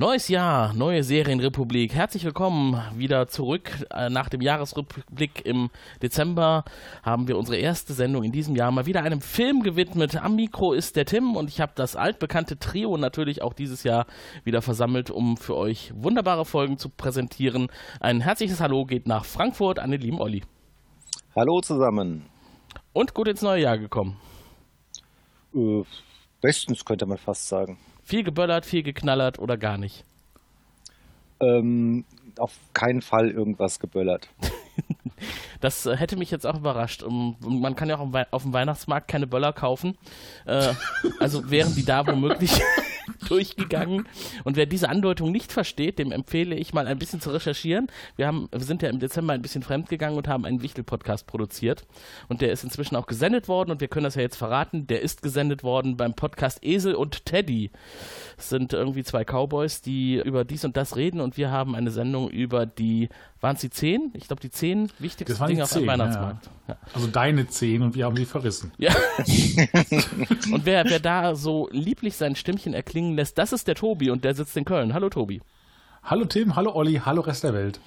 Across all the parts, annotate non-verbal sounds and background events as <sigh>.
Neues Jahr, neue Serienrepublik. Herzlich willkommen wieder zurück. Äh, Nach dem Jahresrückblick im Dezember haben wir unsere erste Sendung in diesem Jahr mal wieder einem Film gewidmet. Am Mikro ist der Tim und ich habe das altbekannte Trio natürlich auch dieses Jahr wieder versammelt, um für euch wunderbare Folgen zu präsentieren. Ein herzliches Hallo geht nach Frankfurt an den lieben Olli. Hallo zusammen. Und gut ins neue Jahr gekommen. Äh, bestens könnte man fast sagen. Viel geböllert, viel geknallert oder gar nicht. Ähm, auf keinen Fall irgendwas geböllert. <laughs> Das äh, hätte mich jetzt auch überrascht. Man kann ja auch auf dem Weihnachtsmarkt keine Böller kaufen. Äh, also wären die da womöglich <laughs> durchgegangen. Und wer diese Andeutung nicht versteht, dem empfehle ich mal ein bisschen zu recherchieren. Wir, haben, wir sind ja im Dezember ein bisschen fremdgegangen und haben einen Wichtel-Podcast produziert. Und der ist inzwischen auch gesendet worden und wir können das ja jetzt verraten. Der ist gesendet worden beim Podcast Esel und Teddy. Es sind irgendwie zwei Cowboys, die über dies und das reden und wir haben eine Sendung über die, waren es die zehn? Ich glaube, die zehn wichtigsten Das waren die Dinge auf dem Weihnachtsmarkt. Ja. Also deine zehn und wir haben sie verrissen. Ja. <laughs> und wer, wer da so lieblich sein Stimmchen erklingen lässt, das ist der Tobi und der sitzt in Köln. Hallo Tobi. Hallo Tim, hallo Olli, hallo Rest der Welt.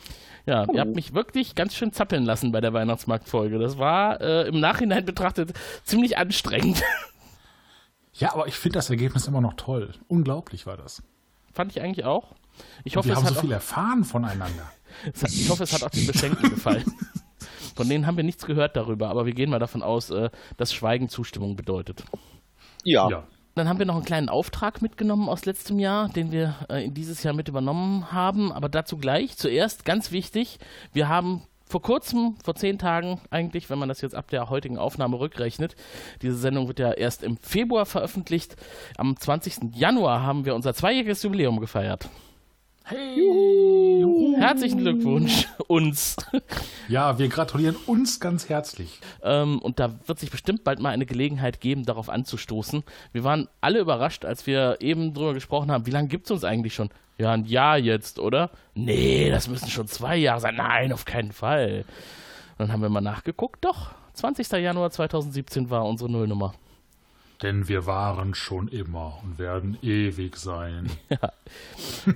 Ja, ihr habt mich wirklich ganz schön zappeln lassen bei der Weihnachtsmarktfolge. Das war äh, im Nachhinein betrachtet ziemlich anstrengend. <laughs> Ja, aber ich finde das Ergebnis immer noch toll. Unglaublich war das. Fand ich eigentlich auch. Ich Und hoffe, wir haben hat so viel erfahren voneinander. Hat, ich hoffe, es hat auch den Beschenkten gefallen. <laughs> Von denen haben wir nichts gehört darüber, aber wir gehen mal davon aus, äh, dass Schweigen Zustimmung bedeutet. Ja, Ja. Dann haben wir noch einen kleinen Auftrag mitgenommen aus letztem Jahr, den wir äh, in dieses Jahr mit übernommen haben. Aber dazu gleich. Zuerst ganz wichtig, wir haben vor kurzem, vor zehn Tagen eigentlich, wenn man das jetzt ab der heutigen Aufnahme rückrechnet, diese Sendung wird ja erst im Februar veröffentlicht. Am 20. Januar haben wir unser zweijähriges Jubiläum gefeiert. Herzlichen Glückwunsch uns. Ja, wir gratulieren uns ganz herzlich. Ähm, und da wird sich bestimmt bald mal eine Gelegenheit geben, darauf anzustoßen. Wir waren alle überrascht, als wir eben drüber gesprochen haben, wie lange gibt es uns eigentlich schon? Ja, ein Jahr jetzt, oder? Nee, das müssen schon zwei Jahre sein. Nein, auf keinen Fall. Und dann haben wir mal nachgeguckt. Doch, 20. Januar 2017 war unsere Nullnummer. Denn wir waren schon immer und werden ewig sein. <laughs>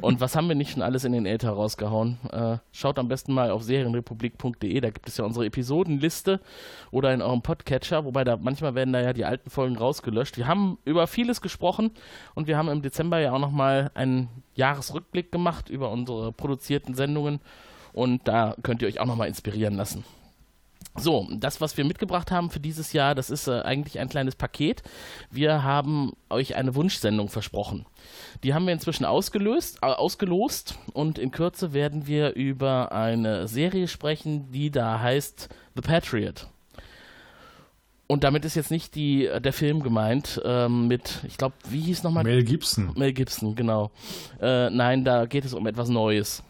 Und was haben wir nicht schon alles in den Äther rausgehauen? Äh, schaut am besten mal auf serienrepublik.de, da gibt es ja unsere Episodenliste oder in eurem Podcatcher, wobei da manchmal werden da ja die alten Folgen rausgelöscht. Wir haben über vieles gesprochen und wir haben im Dezember ja auch nochmal einen Jahresrückblick gemacht über unsere produzierten Sendungen und da könnt ihr euch auch nochmal inspirieren lassen. So, das, was wir mitgebracht haben für dieses Jahr, das ist äh, eigentlich ein kleines Paket. Wir haben euch eine Wunschsendung versprochen. Die haben wir inzwischen ausgelöst, äh, ausgelost und in Kürze werden wir über eine Serie sprechen, die da heißt The Patriot. Und damit ist jetzt nicht die, äh, der Film gemeint ähm, mit, ich glaube, wie hieß nochmal? Mel Gibson. Mel Gibson, genau. Äh, nein, da geht es um etwas Neues.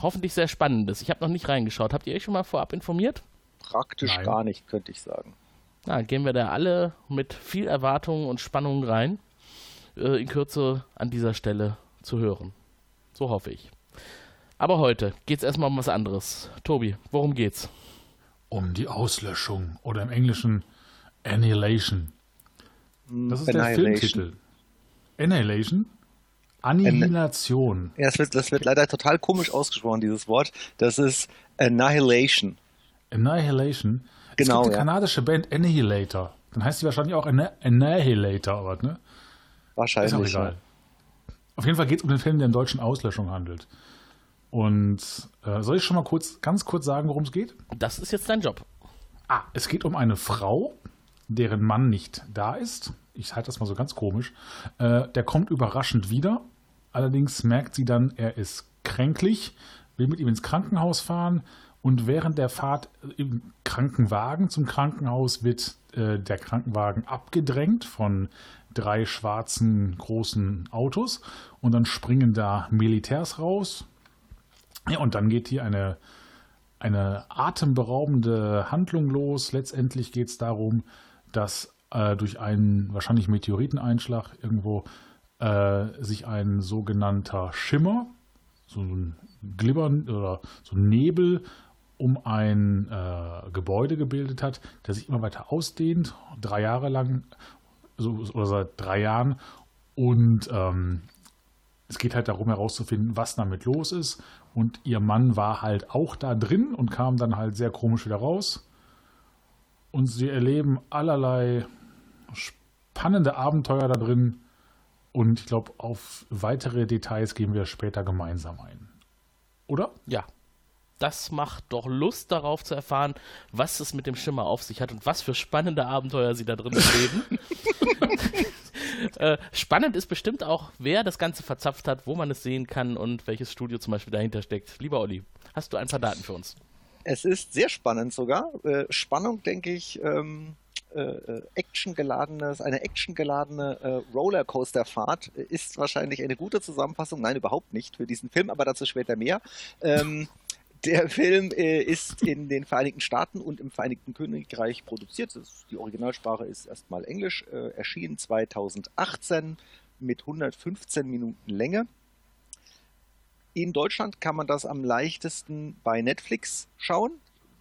Hoffentlich sehr Spannendes. Ich habe noch nicht reingeschaut. Habt ihr euch schon mal vorab informiert? Praktisch Nein. gar nicht, könnte ich sagen. Na, gehen wir da alle mit viel Erwartung und Spannung rein, äh, in Kürze an dieser Stelle zu hören. So hoffe ich. Aber heute geht's erstmal um was anderes. Tobi, worum geht's? Um die Auslöschung oder im Englischen Annihilation. Das ist der. Filmtitel. Annihilation? Annihilation. Ja, das wird, das wird leider total komisch ausgesprochen, dieses Wort. Das ist Annihilation. Annihilation. Genau, es gibt eine ja. kanadische Band Annihilator. Dann heißt sie wahrscheinlich auch Anni- Annihilator, aber ne? Wahrscheinlich. Ist auch egal. Auf jeden Fall geht es um den Film, der in deutschen Auslöschung handelt. Und äh, soll ich schon mal kurz, ganz kurz sagen, worum es geht? Das ist jetzt dein Job. Ah, es geht um eine Frau, deren Mann nicht da ist. Ich halte das mal so ganz komisch. Äh, der kommt überraschend wieder. Allerdings merkt sie dann, er ist kränklich, will mit ihm ins Krankenhaus fahren Und während der Fahrt im Krankenwagen zum Krankenhaus wird äh, der Krankenwagen abgedrängt von drei schwarzen großen Autos und dann springen da Militärs raus. Ja, und dann geht hier eine, eine atemberaubende Handlung los. Letztendlich geht es darum, dass äh, durch einen wahrscheinlich Meteoriteneinschlag irgendwo äh, sich ein sogenannter Schimmer, so ein Glibbern oder so ein Nebel um ein äh, Gebäude gebildet hat, der sich immer weiter ausdehnt, drei Jahre lang so, oder seit drei Jahren. Und ähm, es geht halt darum herauszufinden, was damit los ist. Und ihr Mann war halt auch da drin und kam dann halt sehr komisch wieder raus. Und sie erleben allerlei spannende Abenteuer da drin. Und ich glaube, auf weitere Details gehen wir später gemeinsam ein. Oder? Ja. Das macht doch Lust darauf zu erfahren, was es mit dem Schimmer auf sich hat und was für spannende Abenteuer sie da drin erleben. <laughs> äh, spannend ist bestimmt auch, wer das Ganze verzapft hat, wo man es sehen kann und welches Studio zum Beispiel dahinter steckt. Lieber Olli, hast du ein paar Daten für uns? Es ist sehr spannend sogar. Äh, Spannung, denke ich, ähm, äh, äh actiongeladenes, eine actiongeladene äh, Rollercoaster-Fahrt ist wahrscheinlich eine gute Zusammenfassung. Nein, überhaupt nicht für diesen Film, aber dazu später mehr. Ähm, der Film äh, ist in den Vereinigten Staaten und im Vereinigten Königreich produziert. Das, die Originalsprache ist erstmal Englisch, äh, erschien 2018 mit 115 Minuten Länge. In Deutschland kann man das am leichtesten bei Netflix schauen,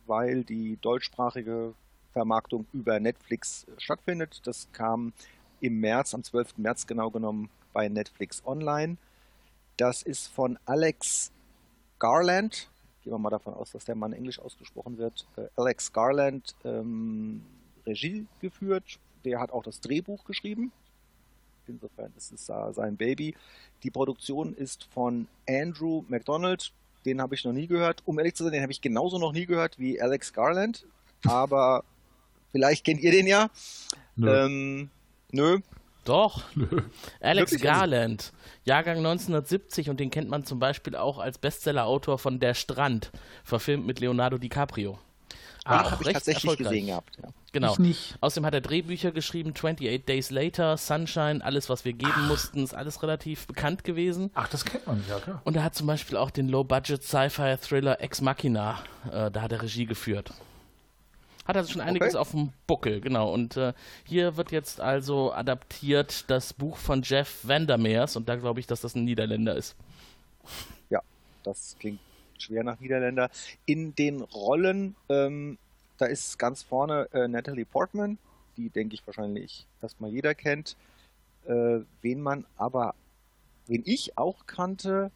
weil die deutschsprachige Vermarktung über Netflix stattfindet. Das kam im März, am 12. März genau genommen, bei Netflix Online. Das ist von Alex Garland, gehen wir mal davon aus, dass der Mann Englisch ausgesprochen wird, äh, Alex Garland ähm, Regie geführt. Der hat auch das Drehbuch geschrieben. Insofern ist es uh, sein Baby. Die Produktion ist von Andrew McDonald. Den habe ich noch nie gehört. Um ehrlich zu sein, den habe ich genauso noch nie gehört wie Alex Garland. Aber <laughs> vielleicht kennt ihr den ja. Nö. Ähm, nö. Doch. <laughs> Alex Wirklich? Garland, Jahrgang 1970 und den kennt man zum Beispiel auch als Bestseller-Autor von Der Strand, verfilmt mit Leonardo DiCaprio. Ah, habe ich tatsächlich gesehen gehabt. Ja. Genau. Ich nicht. Außerdem hat er Drehbücher geschrieben, 28 Days Later, Sunshine, alles, was wir geben Ach. mussten, ist alles relativ bekannt gewesen. Ach, das kennt man ja, klar. Und er hat zum Beispiel auch den Low-Budget Sci-Fi-Thriller Ex Machina, äh, da hat er Regie geführt. Hat also schon einiges okay. auf dem Buckel, genau. Und äh, hier wird jetzt also adaptiert das Buch von Jeff Vandermeers und da glaube ich, dass das ein Niederländer ist. Ja, das klingt schwer nach Niederländer. In den Rollen, ähm, da ist ganz vorne äh, Natalie Portman, die denke ich wahrscheinlich erstmal jeder kennt. Äh, wen man aber, wen ich auch kannte,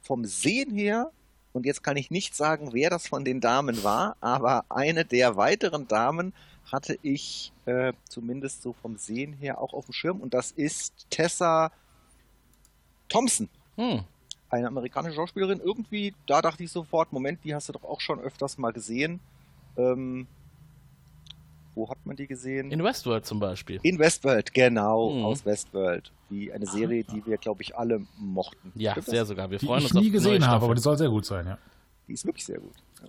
vom Sehen her und jetzt kann ich nicht sagen, wer das von den Damen war, aber eine der weiteren Damen hatte ich äh, zumindest so vom Sehen her auch auf dem Schirm und das ist Tessa Thompson. Hm. Eine amerikanische Schauspielerin. Irgendwie, da dachte ich sofort, Moment, die hast du doch auch schon öfters mal gesehen. Ähm, wo hat man die gesehen? In Westworld zum Beispiel. In Westworld, genau, mhm. aus Westworld. Die, eine Serie, die wir, glaube ich, alle mochten. Ja, Stimmt sehr das? sogar. Wir die freuen ich uns nie gesehen habe, aber die soll sehr gut sein, ja. Die ist wirklich sehr gut. Ja.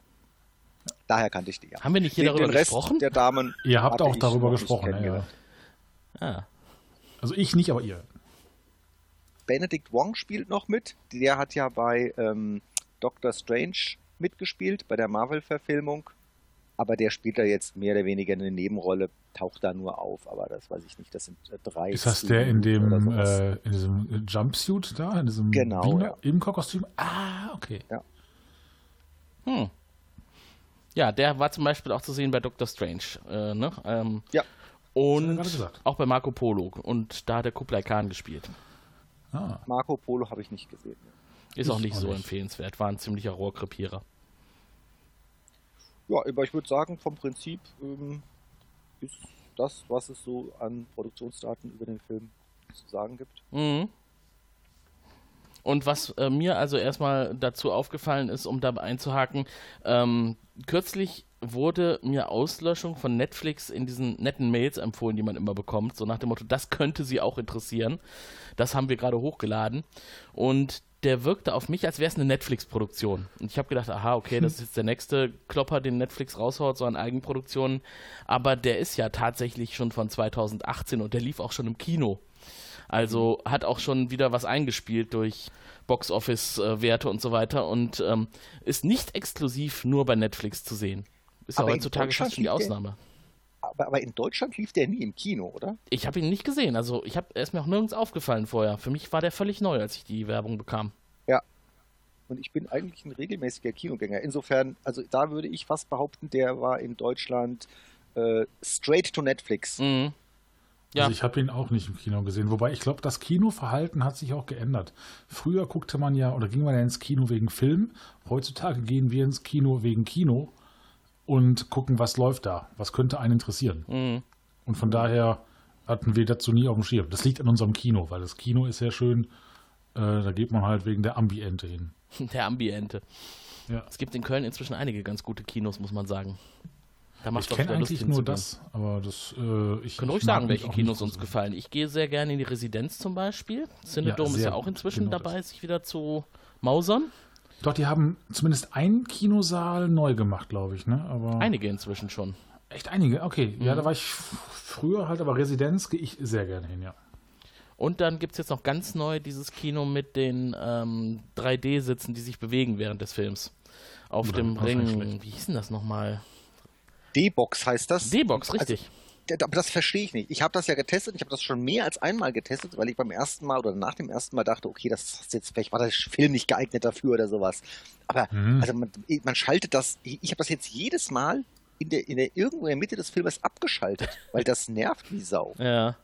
Daher kannte ich die, ja. Haben wir nicht hier den, darüber den Rest gesprochen? Der Damen ihr habt auch darüber gesprochen, ja. Ah. Also ich nicht, aber ihr. Benedict Wong spielt noch mit. Der hat ja bei ähm, Doctor Strange mitgespielt, bei der Marvel-Verfilmung aber der spielt da jetzt mehr oder weniger eine Nebenrolle, taucht da nur auf, aber das weiß ich nicht, das sind äh, drei. Ist das der in dem äh, in diesem Jumpsuit da, in diesem genau, Beamer, ja. im Kostüm? Ah, okay. Ja. Hm. Ja, der war zum Beispiel auch zu sehen bei Doctor Strange. Äh, ne? Ähm, ja. Und auch bei Marco Polo. Und da hat er Kublai Khan gespielt. Ah. Marco Polo habe ich nicht gesehen. Ist ich auch nicht auch so nicht. empfehlenswert. War ein ziemlicher Rohrkrepierer. Ja, aber ich würde sagen, vom Prinzip ähm, ist das, was es so an Produktionsdaten über den Film zu sagen gibt. Mhm. Und was äh, mir also erstmal dazu aufgefallen ist, um da einzuhaken, ähm, kürzlich wurde mir Auslöschung von Netflix in diesen netten Mails empfohlen, die man immer bekommt, so nach dem Motto, das könnte sie auch interessieren. Das haben wir gerade hochgeladen. Und der wirkte auf mich, als wäre es eine Netflix-Produktion. Und ich habe gedacht, aha, okay, das ist jetzt der nächste Klopper, den Netflix raushaut, so an Eigenproduktionen. Aber der ist ja tatsächlich schon von 2018 und der lief auch schon im Kino. Also hat auch schon wieder was eingespielt durch Box-Office-Werte und so weiter und ähm, ist nicht exklusiv nur bei Netflix zu sehen. Ist ja heutzutage fast schon die Ausnahme. Aber, aber in Deutschland lief der nie im Kino, oder? Ich habe ihn nicht gesehen. Also ich habe, er ist mir auch nirgends aufgefallen vorher. Für mich war der völlig neu, als ich die Werbung bekam. Ja. Und ich bin eigentlich ein regelmäßiger Kinogänger. Insofern, also da würde ich fast behaupten, der war in Deutschland äh, straight to Netflix. Mhm. Ja. Also ich habe ihn auch nicht im Kino gesehen. Wobei ich glaube, das Kinoverhalten hat sich auch geändert. Früher guckte man ja oder ging man ja ins Kino wegen Film. Heutzutage gehen wir ins Kino wegen Kino und gucken, was läuft da. Was könnte einen interessieren. Mhm. Und von daher hatten wir dazu nie auf dem Schirm. Das liegt an unserem Kino, weil das Kino ist sehr schön. Äh, da geht man halt wegen der Ambiente hin. <laughs> Der Ambiente. Ja. Es gibt in Köln inzwischen einige ganz gute Kinos, muss man sagen. Da macht Ich kenne eigentlich nur das, aber das. Äh, ich Können ruhig sagen, welche Kinos uns gefallen. Ich gehe sehr gerne in die Residenz zum Beispiel. Cinedome ist sehr ja auch inzwischen Genau dabei, das. sich wieder zu mausern. Doch, die haben zumindest einen Kinosaal neu gemacht, glaube ich. Ne? Aber Einige inzwischen schon. Echt einige, okay. Ja, Mhm. da war ich früher halt, aber Residenz gehe ich sehr gerne hin, ja. Und dann gibt es jetzt noch ganz neu dieses Kino mit den ähm, 3D-Sitzen, die sich bewegen während des Films. Auf Ja, dem Ring. Wie hieß denn das nochmal? D-Box heißt das. D-Box, richtig. Also, aber das verstehe ich nicht. Ich habe das ja getestet, ich habe das schon mehr als einmal getestet, weil ich beim ersten Mal oder nach dem ersten Mal dachte, okay, das ist jetzt vielleicht war der Film nicht geeignet dafür oder sowas. Aber Mhm. also man, man schaltet das, ich, habe das jetzt jedes Mal in der, in der irgendwo in der Mitte des Filmes abgeschaltet, <laughs> weil das nervt wie Sau. Ja.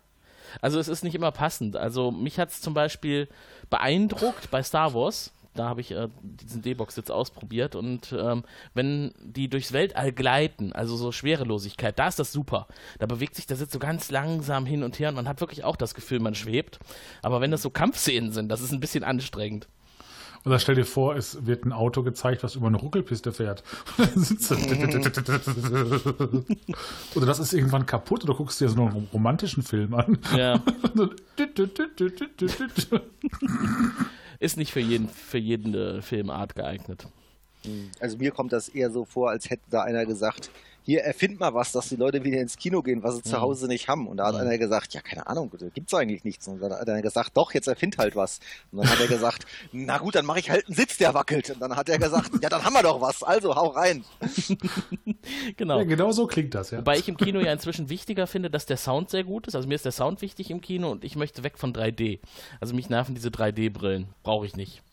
Also es ist nicht immer passend. Also mich hat es zum Beispiel beeindruckt bei Star Wars. Da habe ich äh, diesen D-Box jetzt ausprobiert und ähm, wenn die durchs Weltall gleiten, also so Schwerelosigkeit, da ist das super. Da bewegt sich der Sitz so ganz langsam hin und her und man hat wirklich auch das Gefühl, man schwebt. Aber wenn das so Kampfszenen sind, das ist ein bisschen anstrengend. Oder stell dir vor, es wird ein Auto gezeigt, was über eine Ruckelpiste fährt. <laughs> Und dann sitzt du- oder das ist irgendwann kaputt oder guckst dir so einen romantischen Film an. Ja. <laughs> Ist nicht für jeden für jede Filmart geeignet. Also mir kommt das eher so vor, als hätte da einer gesagt, hier erfind mal was, dass die Leute wieder ins Kino gehen, was sie zu Hause nicht haben. Und da hat einer gesagt, ja, keine Ahnung, da gibt's eigentlich nichts. Und dann hat einer gesagt, doch, jetzt erfind halt was. Und dann hat er gesagt, <laughs> na gut, dann mache ich halt einen Sitz, der wackelt. Und dann hat er gesagt, ja, dann haben wir doch was, also hau rein. <laughs> Genau. Ja, genau so klingt das, ja. Wobei ich im Kino ja inzwischen wichtiger finde, dass der Sound sehr gut ist. Also mir ist der Sound wichtig im Kino und ich möchte weg von 3D. Also mich nerven diese 3D-Brillen. Brauche ich nicht.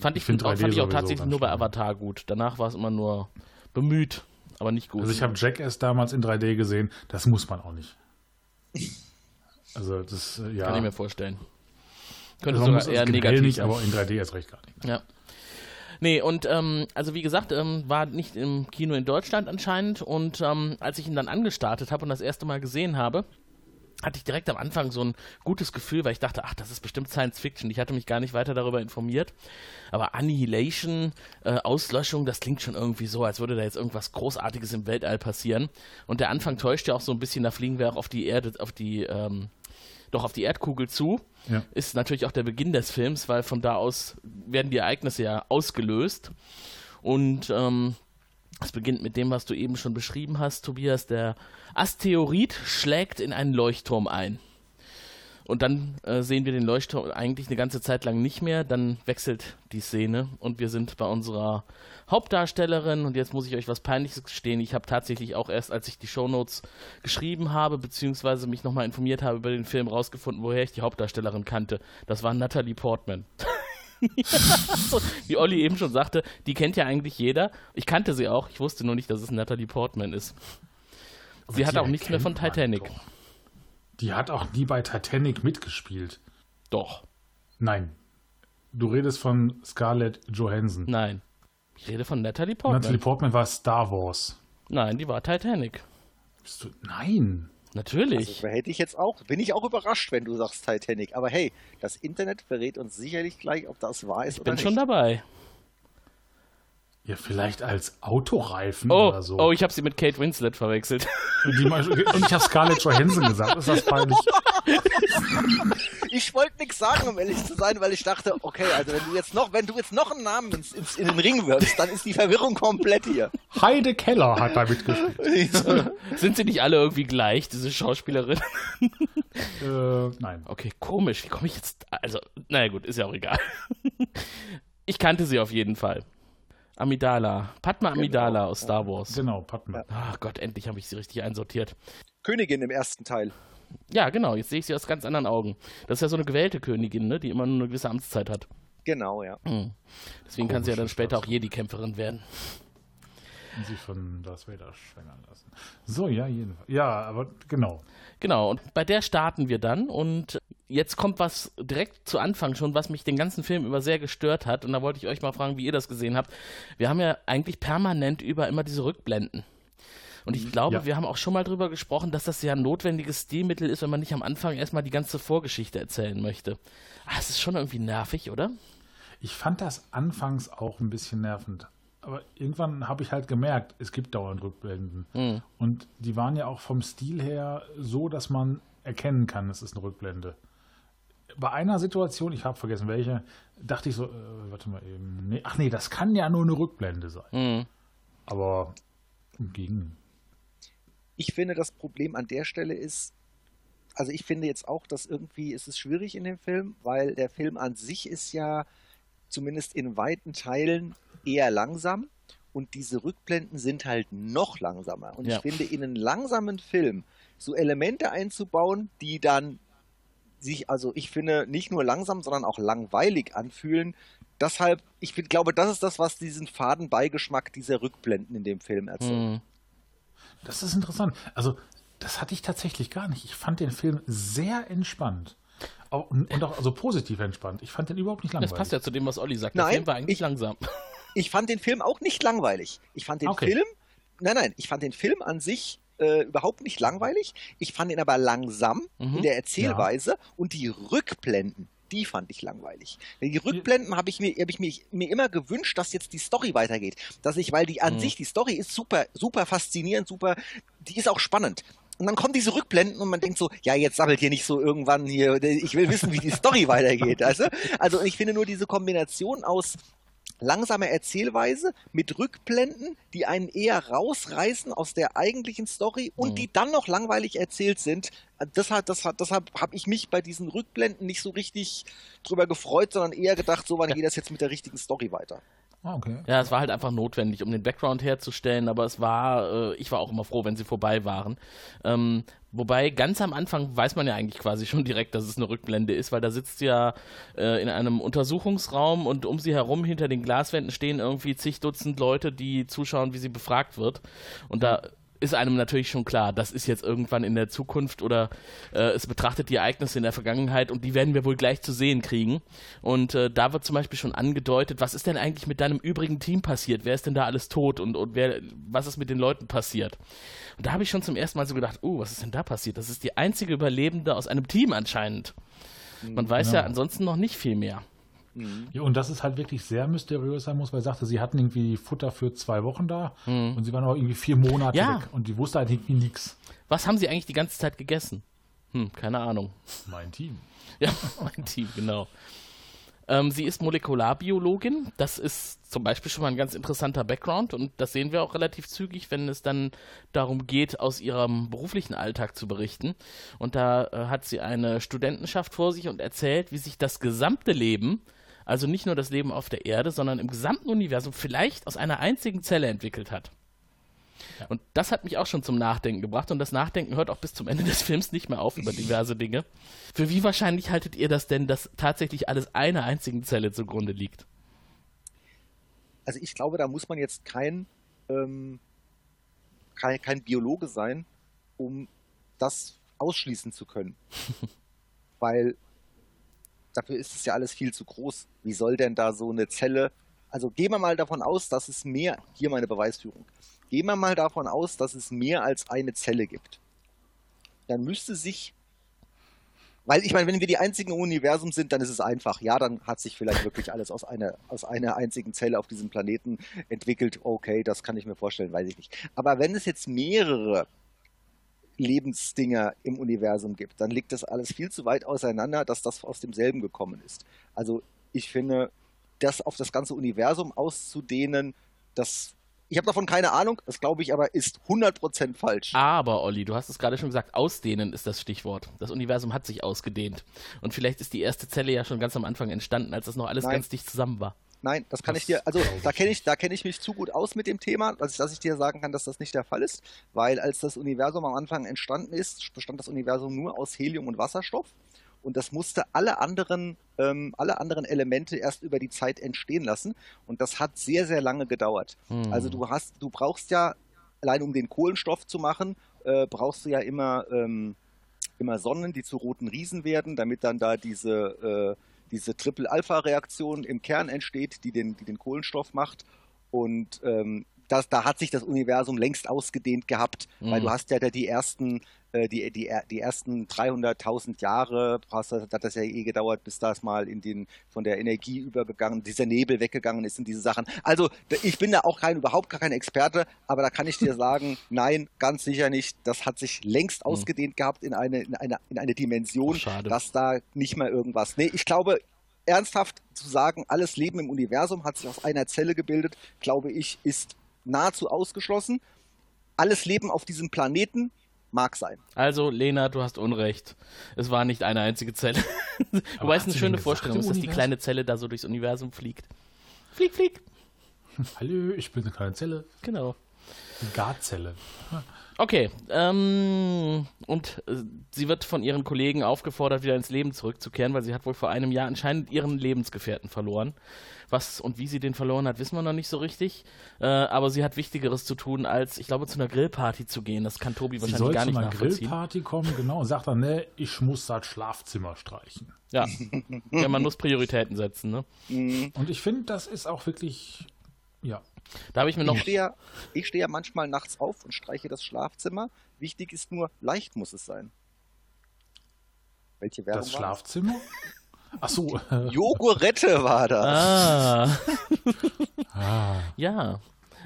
Fand ich, Ich auch, 3D fand ich auch tatsächlich nur bei. Avatar gut. Danach war es immer nur bemüht, aber nicht gut. Also ich habe Jackass damals in 3D gesehen, das muss man auch nicht. Also das, äh, ja. Kann ich mir vorstellen. Könnte Also sogar eher negativ nicht, sein. aber in 3D erst recht gar nicht. Ja. Nee, und ähm, also wie gesagt, ähm, war nicht im Kino in Deutschland anscheinend und ähm, als ich ihn dann angestartet habe und das erste Mal gesehen habe, hatte ich direkt am Anfang so ein gutes Gefühl, weil ich dachte, ach, das ist bestimmt Science Fiction. Ich hatte mich gar nicht weiter darüber informiert. Aber Annihilation, äh, Auslöschung, das klingt schon irgendwie so, als würde da jetzt irgendwas Großartiges im Weltall passieren. Und der Anfang täuscht ja auch so ein bisschen, da fliegen wir auch auf die Erde, auf die, ähm, doch auf die Erdkugel zu. Ja. Ist natürlich auch der Beginn des Films, weil von da aus werden die Ereignisse ja ausgelöst. Und ähm, es beginnt mit dem, was du eben schon beschrieben hast, Tobias. Der Asteroid schlägt in einen Leuchtturm ein. Und dann äh, sehen wir den Leuchtturm eigentlich eine ganze Zeit lang nicht mehr. Dann wechselt die Szene und wir sind bei unserer Hauptdarstellerin. Und jetzt muss ich euch was Peinliches gestehen. Ich habe tatsächlich auch erst, als ich die Shownotes geschrieben habe, beziehungsweise mich nochmal informiert habe über den Film, rausgefunden, woher ich die Hauptdarstellerin kannte. Das war Natalie Portman. <laughs> <laughs> so, wie Olli eben schon sagte, die kennt ja eigentlich jeder. Ich kannte sie auch, ich wusste nur nicht, dass es Natalie Portman ist. Sie Aber hat die auch nichts mehr von Titanic. Die hat auch nie bei Titanic mitgespielt. Doch, Nein. Du redest von Scarlett Johansson. nein. Ich rede von Natalie Portman. Natalie Portman war Star Wars. Nein, die war Titanic. Bist du? Nein. Natürlich. Also, hätte ich jetzt auch, bin ich auch überrascht, wenn du sagst Titanic. Aber hey, das Internet verrät uns sicherlich gleich, ob das wahr ist ich oder bin nicht. schon dabei. Ja, vielleicht als Autoreifen Oh, oder so. oh, ich habe sie mit Kate Winslet verwechselt. Und, <laughs> die, und ich habe Scarlett Johansson gesagt. Ist das peinlich? <laughs> Ich wollte nichts sagen, um ehrlich zu sein, weil ich dachte, okay, also wenn du jetzt noch, wenn du jetzt noch einen Namen ins, ins, in den Ring wirfst, dann ist die Verwirrung komplett hier. Heide Keller hat da mitgespielt. <laughs> Sind sie nicht alle irgendwie gleich, diese Schauspielerin? äh, nein. Okay, komisch. Wie komme ich jetzt. Also, naja, gut, ist ja auch egal. Ich kannte sie auf jeden Fall. Amidala. Padma Amidala aus Star Wars. Genau, Padma. Ach Gott, endlich habe ich sie richtig einsortiert. Königin im ersten Teil. Ja, genau, jetzt sehe ich sie aus ganz anderen Augen. Das ist ja so eine gewählte Königin, ne, die immer nur eine gewisse Amtszeit hat. Genau, ja. Hm. Deswegen kann sie ja dann Komisch, später auch Jedi-Kämpferin werden. Und sich von Darth Vader schwängern lassen. So, ja, jedenfalls. Ja, aber genau. Genau, und bei der starten wir dann und jetzt kommt was direkt zu Anfang schon, was mich den ganzen Film über sehr gestört hat und da wollte ich euch mal fragen, wie ihr das gesehen habt. Wir haben ja eigentlich permanent über immer diese Rückblenden. Und ich glaube, Ja. wir haben auch schon mal drüber gesprochen, dass das ja ein notwendiges Stilmittel ist, wenn man nicht am Anfang erstmal die ganze Vorgeschichte erzählen möchte. Ah, es ist schon irgendwie nervig, oder? Ich fand das anfangs auch ein bisschen nervend. Aber irgendwann habe ich halt gemerkt, es gibt dauernd Rückblenden. Hm. Und die waren ja auch vom Stil her so, dass man erkennen kann, es ist eine Rückblende. Bei einer Situation, ich habe vergessen welche, dachte ich so, äh, warte mal eben. Nee, ach nee, das kann ja nur eine Rückblende sein. Hm. Aber im Gegen. Ich finde, das Problem an der Stelle ist, also ich finde jetzt auch, dass irgendwie ist es schwierig in dem Film, weil der Film an sich ist ja zumindest in weiten Teilen eher langsam und diese Rückblenden sind halt noch langsamer. Und Ja. ich finde, in einen langsamen Film so Elemente einzubauen, die dann sich, also ich finde, nicht nur langsam, sondern auch langweilig anfühlen. Deshalb, ich find, glaube, das ist das, was diesen faden Beigeschmack dieser Rückblenden in dem Film erzeugt. Hm. Das ist interessant. Also, das hatte ich tatsächlich gar nicht. Ich fand den Film sehr entspannt. Auch, und auch also positiv entspannt. Ich fand den überhaupt nicht Das langweilig. passt ja zu dem, was Olli sagt. Der Nein, Film war eigentlich ich- langsam. ich fand den Film auch nicht langweilig. Ich fand den Okay. Film, nein, nein, ich fand den Film an sich äh, überhaupt nicht langweilig. Ich fand ihn aber langsam Mhm. in der Erzählweise und die Rückblenden, die fand ich langweilig. Die Rückblenden habe ich, mir, hab ich mir, mir immer gewünscht, dass jetzt die Story weitergeht. Dass ich, weil die an Mhm. sich, die Story ist super, super faszinierend, super, die ist auch spannend. Und dann kommen diese Rückblenden und man denkt so, ja, jetzt sammelt hier nicht so irgendwann hier, ich will wissen, wie die Story <laughs> weitergeht. Also, also ich finde nur diese Kombination aus langsamer Erzählweise mit Rückblenden, die einen eher rausreißen aus der eigentlichen Story und Mhm. die dann noch langweilig erzählt sind. Deshalb, deshalb, deshalb habe ich mich bei diesen Rückblenden nicht so richtig drüber gefreut, sondern eher gedacht, so wann geht das jetzt mit der richtigen Story weiter. Ah, okay. Ja, es war halt einfach notwendig, um den Background herzustellen, aber es war, äh, ich war auch immer froh, wenn sie vorbei waren. Ähm, wobei ganz am Anfang weiß man ja eigentlich quasi schon direkt, dass es eine Rückblende ist, weil da sitzt sie ja äh, in einem Untersuchungsraum und um sie herum hinter den Glaswänden stehen irgendwie zig Dutzend Leute, die zuschauen, wie sie befragt wird. Und da ist einem natürlich schon klar, das ist jetzt irgendwann in der Zukunft oder äh, es betrachtet die Ereignisse in der Vergangenheit und die werden wir wohl gleich zu sehen kriegen. Und äh, da wird zum Beispiel schon angedeutet, was ist denn eigentlich mit deinem übrigen Team passiert? Wer ist denn da alles tot und, und wer, was ist mit den Leuten passiert? Und da habe ich schon zum ersten Mal so gedacht, oh, was ist denn da passiert? Das ist die einzige Überlebende aus einem Team anscheinend. Man weiß ja Ja. ansonsten noch nicht viel mehr. Ja, und dass es halt wirklich sehr mysteriös sein muss, weil er sagte, sie hatten irgendwie Futter für zwei Wochen da und sie waren auch irgendwie vier Monate Ja. weg und die wusste halt irgendwie nichts. Was haben sie eigentlich die ganze Zeit gegessen? Hm, keine Ahnung. Mein Team. <laughs> Ja, mein Team, genau. Ähm, sie ist Molekularbiologin. Das ist zum Beispiel schon mal ein ganz interessanter Background und das sehen wir auch relativ zügig, wenn es dann darum geht, aus ihrem beruflichen Alltag zu berichten. Und da äh, hat sie eine Studentenschaft vor sich und erzählt, wie sich das gesamte Leben, also nicht nur das Leben auf der Erde, sondern im gesamten Universum vielleicht aus einer einzigen Zelle entwickelt hat. Und das hat mich auch schon zum Nachdenken gebracht und das Nachdenken hört auch bis zum Ende des <laughs> Films nicht mehr auf über diverse Dinge. Für wie wahrscheinlich haltet ihr das denn, dass tatsächlich alles einer einzigen Zelle zugrunde liegt? Also ich glaube, da muss man jetzt kein, ähm, kein, kein Biologe sein, um das ausschließen zu können. <laughs> Weil dafür ist es ja alles viel zu groß. Wie soll denn da so eine Zelle, also gehen wir mal davon aus, dass es mehr, hier meine Beweisführung, gehen wir mal davon aus, dass es mehr als eine Zelle gibt. dann müsste sich weil ich meine, wenn wir die einzigen im Universum sind, dann ist es einfach. Ja, dann hat sich vielleicht wirklich alles aus einer, aus einer einzigen Zelle auf diesem Planeten entwickelt. Okay, das kann ich mir vorstellen, weiß ich nicht. Aber wenn es jetzt mehrere Lebensdinger im Universum gibt, dann liegt das alles viel zu weit auseinander, dass das aus demselben gekommen ist. Also ich finde, das auf das ganze Universum auszudehnen, das ich habe davon keine Ahnung, das glaube ich aber ist 100% falsch. Aber, Olli, du hast es gerade schon gesagt, ausdehnen ist das Stichwort. Das Universum hat sich ausgedehnt. Und vielleicht ist die erste Zelle ja schon ganz am Anfang entstanden, als das noch alles Nein. ganz dicht zusammen war. Nein, das kann Das ich dir, also da kenne ich, da kenne ich mich zu gut aus mit dem Thema, dass, dass ich dir sagen kann, dass das nicht der Fall ist, weil als das Universum am Anfang entstanden ist, bestand das Universum nur aus Helium und Wasserstoff und das musste alle anderen, ähm, alle anderen Elemente erst über die Zeit entstehen lassen und das hat sehr, sehr lange gedauert. Hm. Also du hast, du brauchst ja, allein um den Kohlenstoff zu machen, äh, brauchst du ja immer, ähm, immer Sonnen, die zu roten Riesen werden, damit dann da diese, äh, diese Triple-Alpha-Reaktion im Kern entsteht, die den, die den Kohlenstoff macht. Und ähm, das, da hat sich das Universum längst ausgedehnt gehabt, weil Mhm. du hast ja da die ersten, äh, die, die, die ersten 300.000 Jahre, hast, hat das ja eh gedauert, bis das mal in den, von der Energie übergegangen, dieser Nebel weggegangen ist und diese Sachen. Also ich bin da auch kein, überhaupt gar kein Experte, aber da kann ich dir sagen, <laughs> nein, ganz sicher nicht. Das hat sich längst ausgedehnt gehabt in eine, in eine, in eine Dimension, Ach, dass da nicht mehr irgendwas. Nee, ich glaube, ernsthaft zu sagen, alles Leben im Universum hat sich aus einer Zelle gebildet, glaube ich, ist nahezu ausgeschlossen. Alles Leben auf diesem Planeten mag sein. Also, Lena, du hast Unrecht. Es war nicht eine einzige Zelle. <laughs> Wobei es eine schöne Vorstellung ist, dass die kleine Zelle da so durchs Universum fliegt. Flieg, flieg. Hallo, ich bin eine kleine Zelle. Genau. Die Garzelle. Okay, ähm, und äh, sie wird von ihren Kollegen aufgefordert, wieder ins Leben zurückzukehren, weil sie hat wohl vor einem Jahr anscheinend ihren Lebensgefährten verloren. Was und wie sie den verloren hat, wissen wir noch nicht so richtig. Äh, aber sie hat Wichtigeres zu tun, als, ich glaube, zu einer Grillparty zu gehen. Das kann Tobi Sie wahrscheinlich soll gar zu nicht einer nachvollziehen. Grillparty kommen, genau, und sagt dann, ne, ich muss das Schlafzimmer streichen. Ja. ja, man muss Prioritäten setzen, ne? Und ich finde, das ist auch wirklich, ja, Da habe ich mir noch. Ich stehe ja, ich stehe ja manchmal nachts auf und streiche das Schlafzimmer. Wichtig ist nur, leicht muss es sein. Welche Werbung das Schlafzimmer. Ach so? Jogurette war das. Ah. ah, Ja,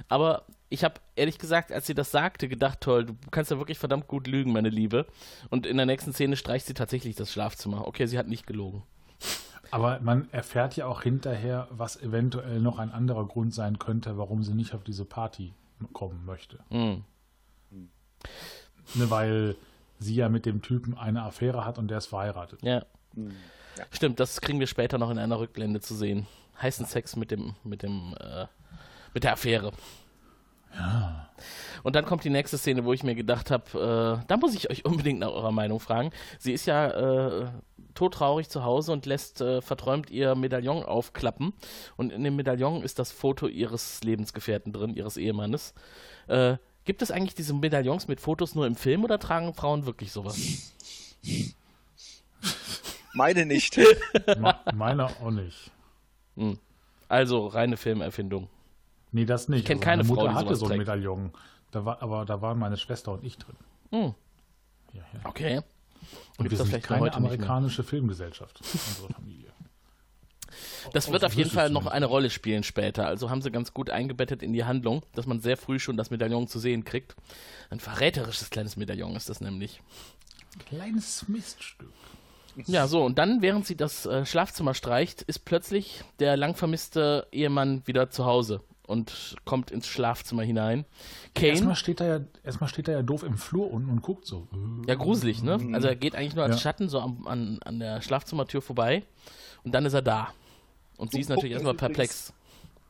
aber ich habe ehrlich gesagt, als sie das sagte, gedacht, toll, du kannst ja wirklich verdammt gut lügen, meine Liebe. Und in der nächsten Szene streicht sie tatsächlich das Schlafzimmer. Okay, sie hat nicht gelogen. Aber man erfährt ja auch hinterher, was eventuell noch ein anderer Grund sein könnte, warum sie nicht auf diese Party kommen möchte. Hm. Ne, weil sie ja mit dem Typen eine Affäre hat und der ist verheiratet. Ja. ja. Stimmt, das kriegen wir später noch in einer Rückblende zu sehen. Heißen Sex mit dem, mit dem, äh, mit der Affäre. Ja. Und dann kommt die nächste Szene, wo ich mir gedacht habe, äh, da muss ich euch <laughs> unbedingt nach eurer Meinung fragen. Sie ist ja äh, todtraurig zu Hause und lässt äh, verträumt ihr Medaillon aufklappen. Und in dem Medaillon ist das Foto ihres Lebensgefährten drin, ihres Ehemannes. Äh, gibt es eigentlich diese Medaillons mit Fotos nur im Film oder tragen Frauen wirklich sowas? Meine nicht. Meiner auch nicht. Also reine Filmerfindung. Nee, das nicht. Ich kenn Also keine meine Frau, Mutter die hatte so ein trägt. Medaillon. Da war, aber da waren meine Schwester und ich drin. Hm. Ja, ja. Okay. Und Gibt's wir sind keine amerikanische Filmgesellschaft, unsere Familie. <laughs> Das wird auf jeden Fall noch eine Rolle spielen später. Also haben sie ganz gut eingebettet in die Handlung, dass man sehr früh schon das Medaillon zu sehen kriegt. Ein verräterisches kleines Medaillon ist das nämlich. Kleines Miststück. Ja, so, und dann, während sie das äh, Schlafzimmer streicht, ist plötzlich der lang vermisste Ehemann wieder zu Hause und kommt ins Schlafzimmer hinein. Kane, Erstmal steht, er ja, erstmal steht er ja doof im Flur unten und guckt so. äh, ja, gruselig, ne? Also er geht eigentlich nur als Ja. Schatten so am, an, an der Schlafzimmertür vorbei und dann ist er da. Und sie ist natürlich erstmal perplex.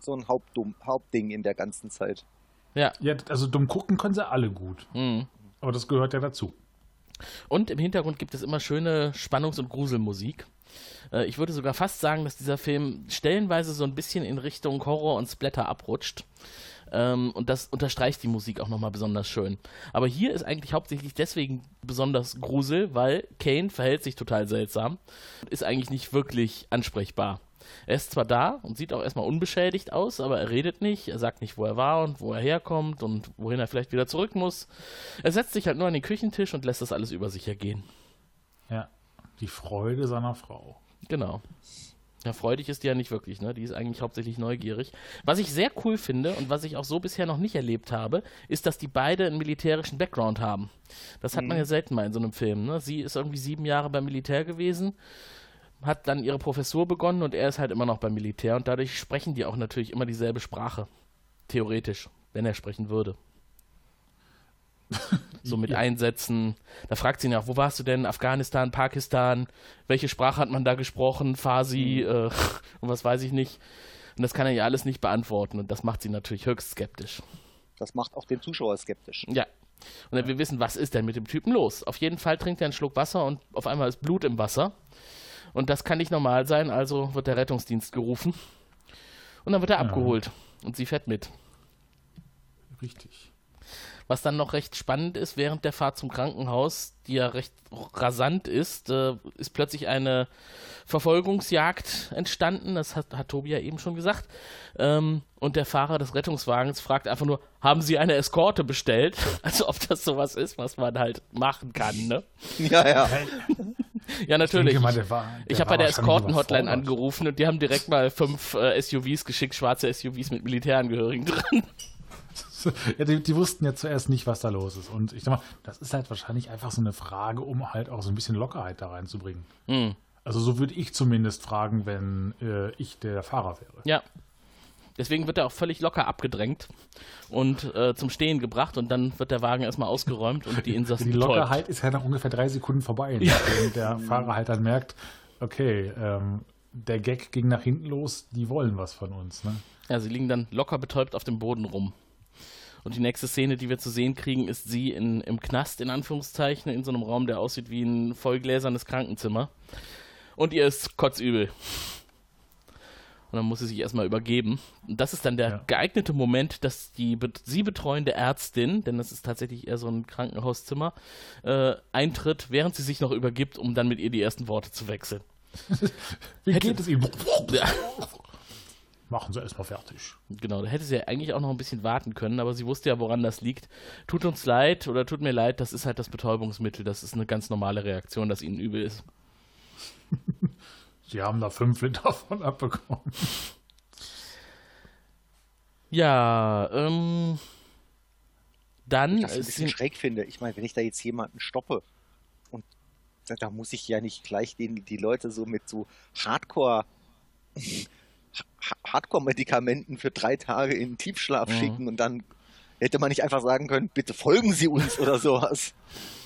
So ein Hauptdumm, Hauptding in der ganzen Zeit. Ja, Ja, also dumm gucken können sie alle gut. mhm. Aber das gehört ja dazu. Und im Hintergrund gibt es immer schöne Spannungs- und Gruselmusik. Äh, ich würde sogar fast sagen, dass dieser Film stellenweise so ein bisschen in Richtung Horror und Splatter abrutscht. Ähm, und das unterstreicht die Musik auch nochmal besonders schön. Aber hier ist eigentlich hauptsächlich deswegen besonders Grusel, weil Kane verhält sich total seltsam und ist eigentlich nicht wirklich ansprechbar. Er ist zwar da und sieht auch erstmal unbeschädigt aus, aber er redet nicht, er sagt nicht, wo er war und wo er herkommt und wohin er vielleicht wieder zurück muss. Er setzt sich halt nur an den Küchentisch und lässt das alles über sich ergehen. Ja, die Freude seiner Frau. Genau. Ja, freudig ist die ja nicht wirklich, ne? Die ist eigentlich hauptsächlich neugierig. Was ich sehr cool finde und was ich auch so bisher noch nicht erlebt habe, ist, dass die beide einen militärischen Background haben. Das hat man ja selten mal in so einem Film, ne? Sie ist irgendwie sieben Jahre beim Militär gewesen, hat dann ihre Professur begonnen und er ist halt immer noch beim Militär und dadurch sprechen die auch natürlich immer dieselbe Sprache. Theoretisch, wenn er sprechen würde. So mit Ja. Einsätzen. Da fragt sie ihn ja auch, wo warst du denn? Afghanistan, Pakistan? Welche Sprache hat man da gesprochen? Farsi äh, <laughs> und was weiß ich nicht. Und das kann er ja alles nicht beantworten und das macht sie natürlich höchst skeptisch. Das macht auch den Zuschauer skeptisch. Ja. Und dann wir wissen, was ist denn mit dem Typen los? Auf jeden Fall trinkt er einen Schluck Wasser und auf einmal ist Blut im Wasser. Und das kann nicht normal sein, also wird der Rettungsdienst gerufen. Und dann wird er abgeholt. Und sie fährt mit. Richtig. Was dann noch recht spannend ist, während der Fahrt zum Krankenhaus, die ja recht rasant ist, äh, ist plötzlich eine Verfolgungsjagd entstanden. Das hat, hat Tobi ja eben schon gesagt. Ähm, und der Fahrer des Rettungswagens fragt einfach nur, haben Sie eine Eskorte bestellt? <laughs> Also ob das sowas ist, was man halt machen kann, ne? <laughs> Ja, ja. Ja, natürlich. der ich habe bei der Eskorten-Hotline angerufen und die haben direkt mal fünf äh, SUVs geschickt, schwarze SUVs mit Militärangehörigen <laughs> drin. <laughs> Ja, die, die wussten ja zuerst nicht, was da los ist. Und ich sag mal, das ist halt wahrscheinlich einfach so eine Frage, um halt auch so ein bisschen Lockerheit da reinzubringen. Hm. Also so würde ich zumindest fragen, wenn äh, ich der Fahrer wäre. Ja. Deswegen wird er auch völlig locker abgedrängt und äh, zum Stehen gebracht und dann wird der Wagen erstmal ausgeräumt und die Insassen Die betäubt. Lockerheit ist ja nach ungefähr drei Sekunden vorbei, nachdem der Fahrer halt dann merkt, okay, ähm, der Gag ging nach hinten los, die wollen was von uns. Ne? Ja, sie liegen dann locker betäubt auf dem Boden rum. Und die nächste Szene, die wir zu sehen kriegen, ist sie in, im Knast, in Anführungszeichen, in so einem Raum, der aussieht wie ein vollgläsernes Krankenzimmer. Und ihr ist kotzübel. Und dann muss sie sich erstmal übergeben. Und das ist dann der Ja. geeignete Moment, dass die sie betreuende Ärztin, denn das ist tatsächlich eher so ein Krankenhauszimmer, äh, eintritt, während sie sich noch übergibt, um dann mit ihr die ersten Worte zu wechseln. <laughs> Wie Hätte- geht es Ihnen? Ja. <laughs> Machen Sie erstmal fertig. Genau, da hätte sie ja eigentlich auch noch ein bisschen warten können, aber sie wusste ja, woran das liegt. Tut uns leid oder tut mir leid, das ist halt das Betäubungsmittel. Das ist eine ganz normale Reaktion, dass ihnen übel ist. <laughs> Sie haben da fünf Liter von abbekommen. Ja, ähm. Dann Was ich ein bisschen schräg finde. Ich meine, wenn ich da jetzt jemanden stoppe und da, muss ich ja nicht gleich den, die Leute so mit so Hardcore Ha- Hardcore-Medikamenten für drei Tage in Tiefschlaf Mhm. schicken und dann hätte man nicht einfach sagen können, bitte folgen Sie uns oder <laughs> sowas.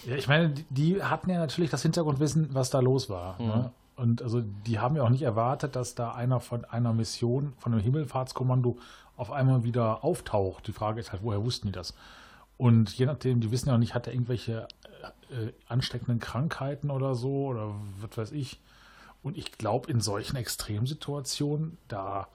Ja, ich meine, die, die hatten ja natürlich das Hintergrundwissen, was da los war. Ne? Und also die haben ja auch nicht erwartet, dass da einer von einer Mission, von einem Himmelfahrtskommando auf einmal wieder auftaucht. Die Frage ist halt, woher wussten die das? Und je nachdem, die wissen ja auch nicht, hat er irgendwelche äh, ansteckenden Krankheiten oder so oder was weiß ich. Und ich glaube, in solchen Extremsituationen, da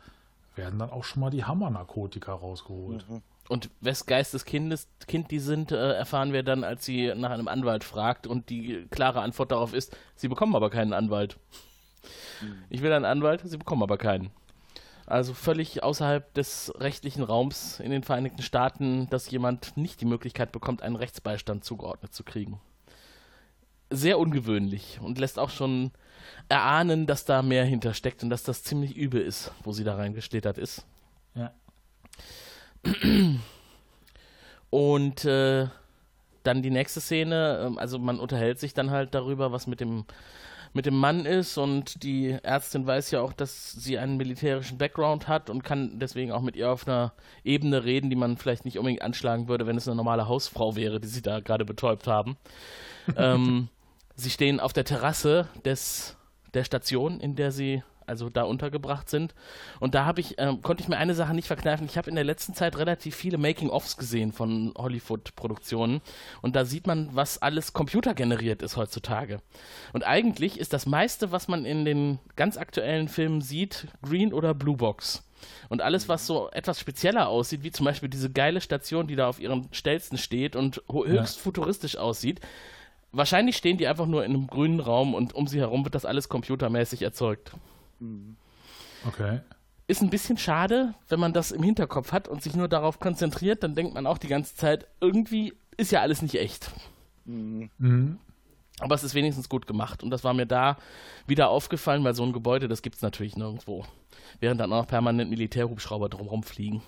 werden dann auch schon mal die Hammernarkotika rausgeholt. und wes Geistes Kindes, Kind die sind, äh, erfahren wir dann, als sie nach einem Anwalt fragt und die klare Antwort darauf ist, sie bekommen aber keinen Anwalt. Ich will einen Anwalt, sie bekommen aber keinen. Also völlig außerhalb des rechtlichen Raums in den Vereinigten Staaten, dass jemand nicht die Möglichkeit bekommt, einen Rechtsbeistand zugeordnet zu kriegen. Sehr ungewöhnlich und lässt auch schon erahnen, dass da mehr hintersteckt und dass das ziemlich übel ist, wo sie da reingeschlittert ist. Ja. Und äh, dann die nächste Szene, ähm, also man unterhält sich dann halt darüber, was mit dem mit dem Mann ist und die Ärztin weiß ja auch, dass sie einen militärischen Background hat und kann deswegen auch mit ihr auf einer Ebene reden, die man vielleicht nicht unbedingt anschlagen würde, wenn es eine normale Hausfrau wäre, die sie da gerade betäubt haben. <laughs> ähm, sie stehen auf der Terrasse des, der Station, in der sie also da untergebracht sind. Und da habe ich, ähm, konnte ich mir eine Sache nicht verkneifen. Ich habe in der letzten Zeit relativ viele Making-ofs gesehen von Hollywood-Produktionen. Und da sieht man, was alles computergeneriert ist heutzutage. Und eigentlich ist das meiste, was man in den ganz aktuellen Filmen sieht, Green oder Blue Box. Und alles, was so etwas spezieller aussieht, wie zum Beispiel diese geile Station, die da auf ihren Stelzen steht und höchst futuristisch aussieht, wahrscheinlich stehen die einfach nur in einem grünen Raum und um sie herum wird das alles computermäßig erzeugt. Okay. Ist ein bisschen schade, wenn man das im Hinterkopf hat und sich nur darauf konzentriert, dann denkt man auch die ganze Zeit, irgendwie ist ja alles nicht echt. Mhm. Aber es ist wenigstens gut gemacht. Und das war mir da wieder aufgefallen, weil so ein Gebäude, das gibt es natürlich nirgendwo. Während dann auch noch permanent Militärhubschrauber drumherum fliegen.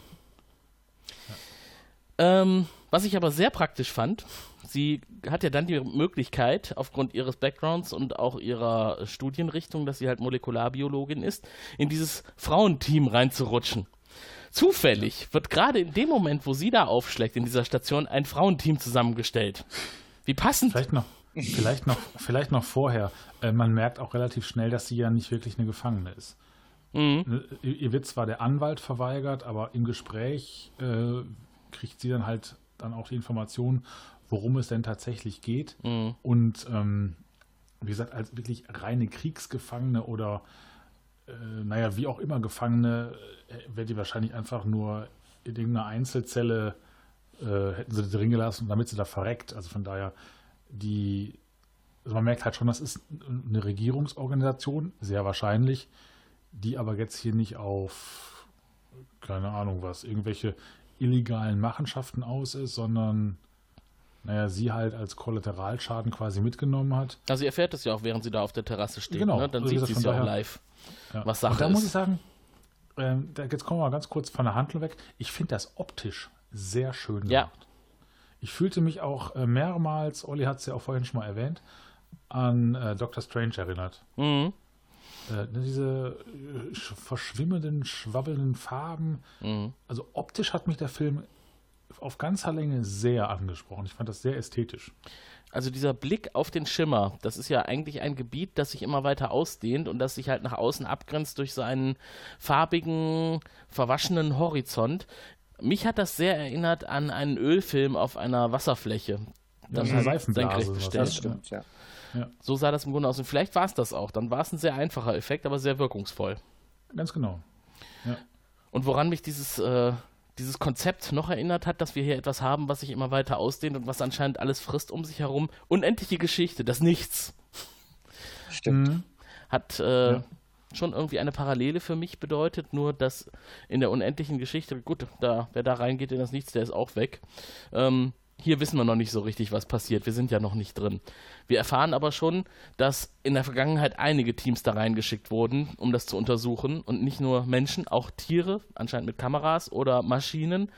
Ähm, was ich aber sehr praktisch fand, sie hat ja dann die Möglichkeit, aufgrund ihres Backgrounds und auch ihrer Studienrichtung, dass sie halt Molekularbiologin ist, in dieses Frauenteam reinzurutschen. Zufällig wird gerade in dem Moment, wo sie da aufschlägt, in dieser Station, ein Frauenteam zusammengestellt. Wie passend. Vielleicht noch, vielleicht noch, vielleicht noch vorher. Äh, man merkt auch relativ schnell, dass sie ja nicht wirklich eine Gefangene ist. Mhm. Äh, Ihr wird zwar der Anwalt verweigert, aber im Gespräch äh, kriegt sie dann halt dann auch die Information, worum es denn tatsächlich geht. Mhm. Und ähm, wie gesagt, als wirklich reine Kriegsgefangene oder äh, naja, wie auch immer Gefangene, äh, wird die wahrscheinlich einfach nur in irgendeiner Einzelzelle äh, hätten sie drin gelassen, damit sie da verreckt. Also von daher, die, also man merkt halt schon, das ist eine Regierungsorganisation, sehr wahrscheinlich, die aber jetzt hier nicht auf, keine Ahnung was, irgendwelche illegalen Machenschaften aus ist, sondern naja, sie halt als Kollateralschaden quasi mitgenommen hat. Also sie erfährt es ja auch, während sie da auf der Terrasse steht. Genau. Ne? Dann Also sieht sie es ja auch live. Ja. Was Sache Und da ist. muss ich sagen, da, jetzt kommen wir mal ganz kurz von der Handlung weg. Ich finde das optisch sehr schön Ja. gemacht. Ich fühlte mich auch äh, mehrmals, Olli hat es ja auch vorhin schon mal erwähnt, an äh, Doctor Strange erinnert. Mhm. Äh, diese äh, sch- verschwimmenden, schwabbelnden Farben. Mhm. Also optisch hat mich der Film auf ganzer Länge sehr angesprochen. Ich fand das sehr ästhetisch. Also dieser Blick auf den Schimmer, das ist ja eigentlich ein Gebiet, das sich immer weiter ausdehnt und das sich halt nach außen abgrenzt durch so einen farbigen, verwaschenen Horizont. Mich hat das sehr erinnert an einen Ölfilm auf einer Wasserfläche. Ja, so halt eine senkrecht gestellt. Das stimmt, ja. So sah das im Grunde aus. Und vielleicht war es das auch. Dann war es ein sehr einfacher Effekt, aber sehr wirkungsvoll. Ganz genau. Und woran mich dieses, äh, dieses Konzept noch erinnert hat, dass wir hier etwas haben, was sich immer weiter ausdehnt und was anscheinend alles frisst um sich herum. Unendliche Geschichte, das Nichts. Stimmt. Hat äh, Ja. schon irgendwie eine Parallele für mich bedeutet, nur dass in der unendlichen Geschichte, gut, da, wer da reingeht in das Nichts, der ist auch weg. Ähm, hier wissen wir noch nicht so richtig, was passiert. Wir sind ja noch nicht drin. Wir erfahren aber schon, dass in der Vergangenheit einige Teams da reingeschickt wurden, um das zu untersuchen. Und nicht nur Menschen, auch Tiere, anscheinend mit Kameras oder Maschinen.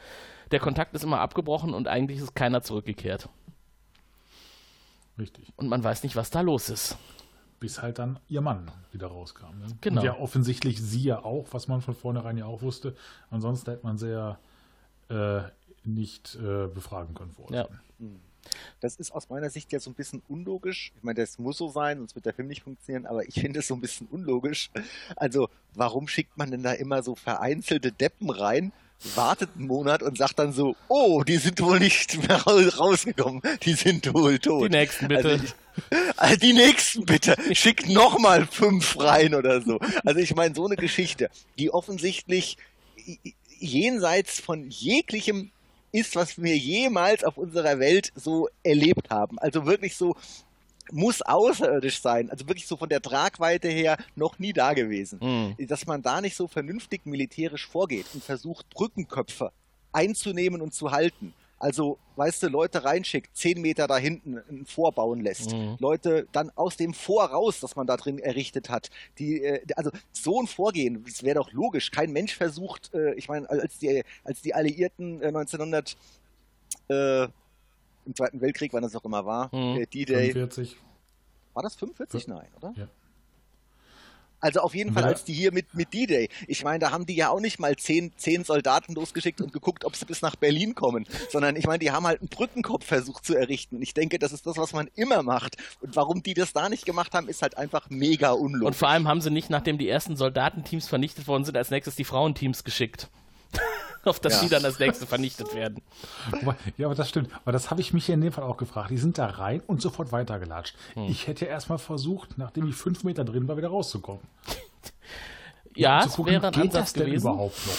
Der Kontakt ist immer abgebrochen und eigentlich ist keiner zurückgekehrt. Richtig. Und man weiß nicht, was da los ist. bis halt dann ihr Mann wieder rauskam. Ne? Genau. Und ja, offensichtlich sie ja auch, was man von vornherein ja auch wusste. Ansonsten hätte man ja äh, nicht äh, befragen können vorher. Ja. Das ist aus meiner Sicht ja so ein bisschen unlogisch. Ich meine, das muss so sein, sonst wird der Film nicht funktionieren, aber ich finde es so ein bisschen unlogisch. Also, warum schickt man denn da immer so vereinzelte Deppen rein, wartet einen Monat und sagt dann so, oh, die sind wohl nicht mehr ra- rausgekommen, die sind wohl tot. Die nächsten bitte. Also ich, also die nächsten bitte, schickt nochmal fünf rein oder so. Also ich meine, so eine Geschichte, die offensichtlich jenseits von jeglichem ist, was wir jemals auf unserer Welt so erlebt haben. Also wirklich so muss außerirdisch sein, also wirklich so von der Tragweite her noch nie da gewesen. Hm. Dass man da nicht so vernünftig militärisch vorgeht und versucht, Brückenköpfe einzunehmen und zu halten. Also, weißt du, Leute reinschickt, zehn Meter da hinten ein Vorbauen lässt. Mhm. Leute dann aus dem Vor raus, das man da drin errichtet hat. Die, äh, also so ein Vorgehen, das wäre doch logisch. Kein Mensch versucht, äh, ich meine, als die, als die Alliierten äh, 1900 äh, im Zweiten Weltkrieg, wann das auch immer war, Mhm. D-Day, 45. war das 45? Nein, oder? Ja. Also auf jeden Fall als die hier mit, mit D-Day. Ich meine, da haben die ja auch nicht mal zehn, zehn Soldaten losgeschickt und geguckt, ob sie bis nach Berlin kommen, sondern ich meine, die haben halt einen Brückenkopf versucht zu errichten. Und ich denke, das ist das, was man immer macht. Und warum die das da nicht gemacht haben, ist halt einfach mega Und unlogisch. vor allem haben sie nicht, nachdem die ersten Soldatenteams vernichtet worden sind, als nächstes die Frauenteams geschickt. <laughs> Auf dass Ja. die dann als nächste vernichtet werden. Ja, aber das stimmt. Aber das habe ich mich ja in dem Fall auch gefragt. Die sind da rein und sofort weitergelatscht. Hm. Ich hätte erstmal versucht, nachdem ich fünf Meter drin war, wieder rauszukommen. <laughs> Ja, zu es gucken, wäre ein geht Ansatz das denn gewesen. überhaupt noch?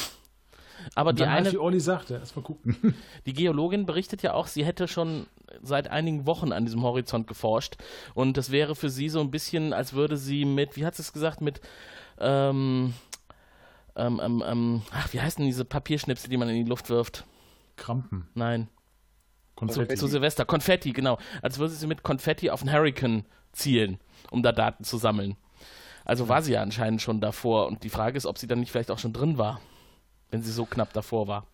Aber die eine, wie Olli sagte, erstmal gucken. <laughs> die Geologin berichtet ja auch, sie hätte schon seit einigen Wochen an diesem Horizont geforscht. Und das wäre für sie so ein bisschen, als würde sie mit, wie hat sie es gesagt, mit ähm, ähm, ähm, ähm, ach, wie heißen diese Papierschnipsel, die man in die Luft wirft? Krampen. Nein. Zu, Konfetti. zu Silvester. Konfetti, genau. Als würde sie mit Konfetti auf einen Hurricane zielen, um da Daten zu sammeln. Also war sie ja anscheinend schon davor. Und die Frage ist, ob sie dann nicht vielleicht auch schon drin war, wenn sie so knapp davor war.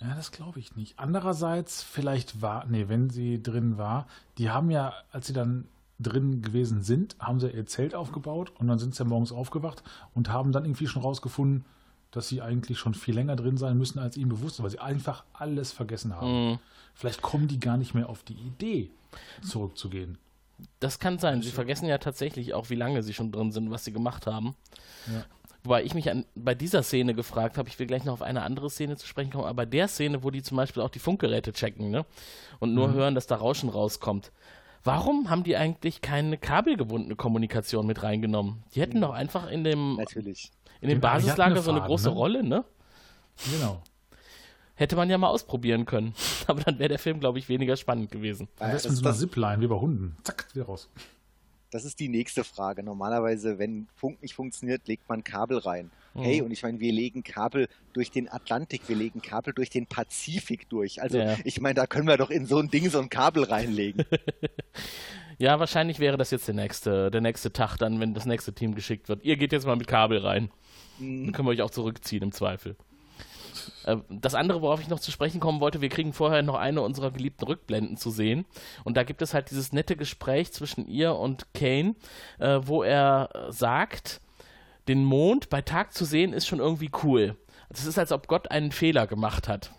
Ja, das glaube ich nicht. Andererseits, vielleicht war, nee, wenn sie drin war, die haben ja, als sie dann drin gewesen sind, haben sie ihr Zelt aufgebaut und dann sind sie ja morgens aufgewacht und haben dann irgendwie schon rausgefunden, dass sie eigentlich schon viel länger drin sein müssen, als ihnen bewusst ist, weil sie einfach alles vergessen haben. Vielleicht kommen die gar nicht mehr auf die Idee, zurückzugehen. Das kann sein. Sie vergessen ja tatsächlich auch, wie lange sie schon drin sind, was sie gemacht haben. Wobei ich mich an, bei dieser Szene gefragt habe, ich will gleich noch auf eine andere Szene zu sprechen kommen, aber bei der Szene, wo die zum Beispiel auch die Funkgeräte checken ne? und nur hören, dass da Rauschen rauskommt. Warum haben die eigentlich keine kabelgebundene Kommunikation mit reingenommen? Die hätten doch einfach in dem, Natürlich. in dem Basislager so eine große ne? Rolle, ne? Genau. Hätte man ja mal ausprobieren können. <laughs> Aber dann wäre der Film, glaube ich, weniger spannend gewesen. Am Äh, besten das, mit so einer Zipline, wie bei Hunden. Zack, wieder raus. Das ist die nächste Frage. Normalerweise, wenn Funk nicht funktioniert, legt man Kabel rein. Hey, und ich meine, wir legen Kabel durch den Atlantik, wir legen Kabel durch den Pazifik durch. Also Ja. ich meine, da können wir doch in so ein Ding so ein Kabel reinlegen. <laughs> Ja, wahrscheinlich wäre das jetzt der nächste, der nächste Tag dann, wenn das nächste Team geschickt wird. Ihr geht jetzt mal mit Kabel rein. Dann können wir euch auch zurückziehen im Zweifel. Äh, Das andere, worauf ich noch zu sprechen kommen wollte, wir kriegen vorher noch eine unserer geliebten Rückblenden zu sehen. Und da gibt es halt dieses nette Gespräch zwischen ihr und Kane, äh, wo er sagt, den Mond bei Tag zu sehen ist schon irgendwie cool. Es ist, als ob Gott einen Fehler gemacht hat.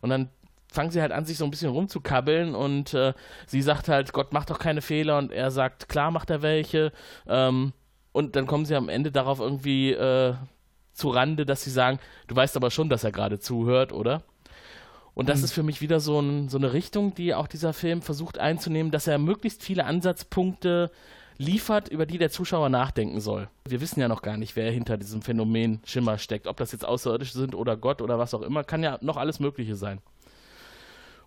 Und dann fangen sie halt an, sich so ein bisschen rumzukabbeln und äh, sie sagt halt, Gott macht doch keine Fehler und er sagt, klar macht er welche. Ähm, und dann kommen sie am Ende darauf irgendwie äh, zu Rande, dass sie sagen, du weißt aber schon, dass er gerade zuhört, oder? Und das ist für mich wieder so, ein, so eine Richtung, die auch dieser Film versucht einzunehmen, dass er möglichst viele Ansatzpunkte liefert, über die der Zuschauer nachdenken soll. Wir wissen ja noch gar nicht, wer hinter diesem Phänomen Schimmer steckt. Ob das jetzt Außerirdische sind oder Gott oder was auch immer, kann ja noch alles Mögliche sein.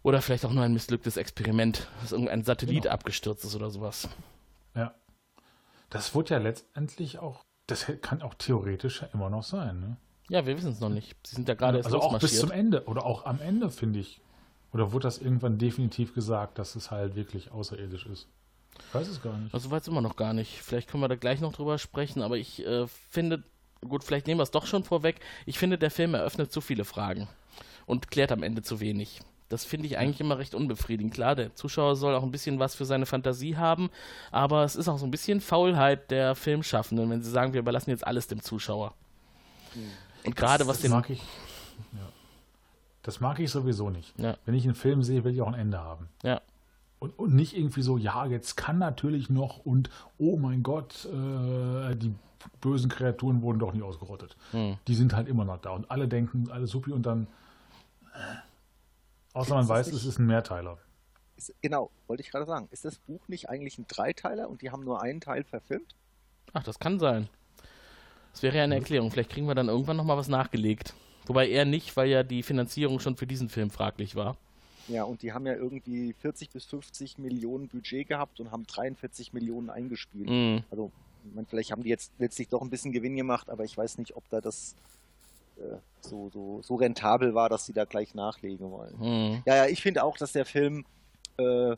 Oder vielleicht auch nur ein missglücktes Experiment, dass irgendein Satellit abgestürzt ist oder sowas. Ja. Das wird ja letztendlich auch, das kann auch theoretisch ja immer noch sein. Ne? Ja, wir wissen es noch nicht. Sie sind ja gerade erst Also auch bis zum Ende oder auch am Ende, finde ich. Oder wurde das irgendwann definitiv gesagt, dass es halt wirklich außerirdisch ist? Ich weiß es gar nicht. Also sind wir noch gar nicht. Vielleicht können wir da gleich noch drüber sprechen, aber ich äh, finde, gut, vielleicht nehmen wir es doch schon vorweg. Ich finde, der Film eröffnet zu viele Fragen und klärt am Ende zu wenig. Das finde ich eigentlich immer recht unbefriedigend. Klar, der Zuschauer soll auch ein bisschen was für seine Fantasie haben, aber es ist auch so ein bisschen Faulheit der Filmschaffenden, wenn sie sagen, wir überlassen jetzt alles dem Zuschauer. Und gerade was den. mag ich. Ja. Das mag ich sowieso nicht. Ja. Wenn ich einen Film sehe, will ich auch ein Ende haben. Ja. Und, und nicht irgendwie so, ja, jetzt kann natürlich noch und oh mein Gott, äh, die bösen Kreaturen wurden doch nicht ausgerottet. Hm. Die sind halt immer noch da und alle denken, alle supi und dann. Äh, außer man weiß, nicht- es ist ein Mehrteiler. Ist, genau, wollte ich gerade sagen. Ist das Buch nicht eigentlich ein Dreiteiler und die haben nur einen Teil verfilmt? Ach, das kann sein. Das wäre ja eine Erklärung. Vielleicht kriegen wir dann irgendwann nochmal was nachgelegt. Wobei eher nicht, weil ja die Finanzierung schon für diesen Film fraglich war. Ja, und die haben ja irgendwie 40 bis 50 Millionen Budget gehabt und haben 43 Millionen eingespielt. Mhm. Also, ich meine, vielleicht haben die jetzt letztlich doch ein bisschen Gewinn gemacht, aber ich weiß nicht, ob da das so, so, so rentabel war, dass sie da gleich nachlegen wollen. Mhm. Ja, ja, ich finde auch, dass der Film äh,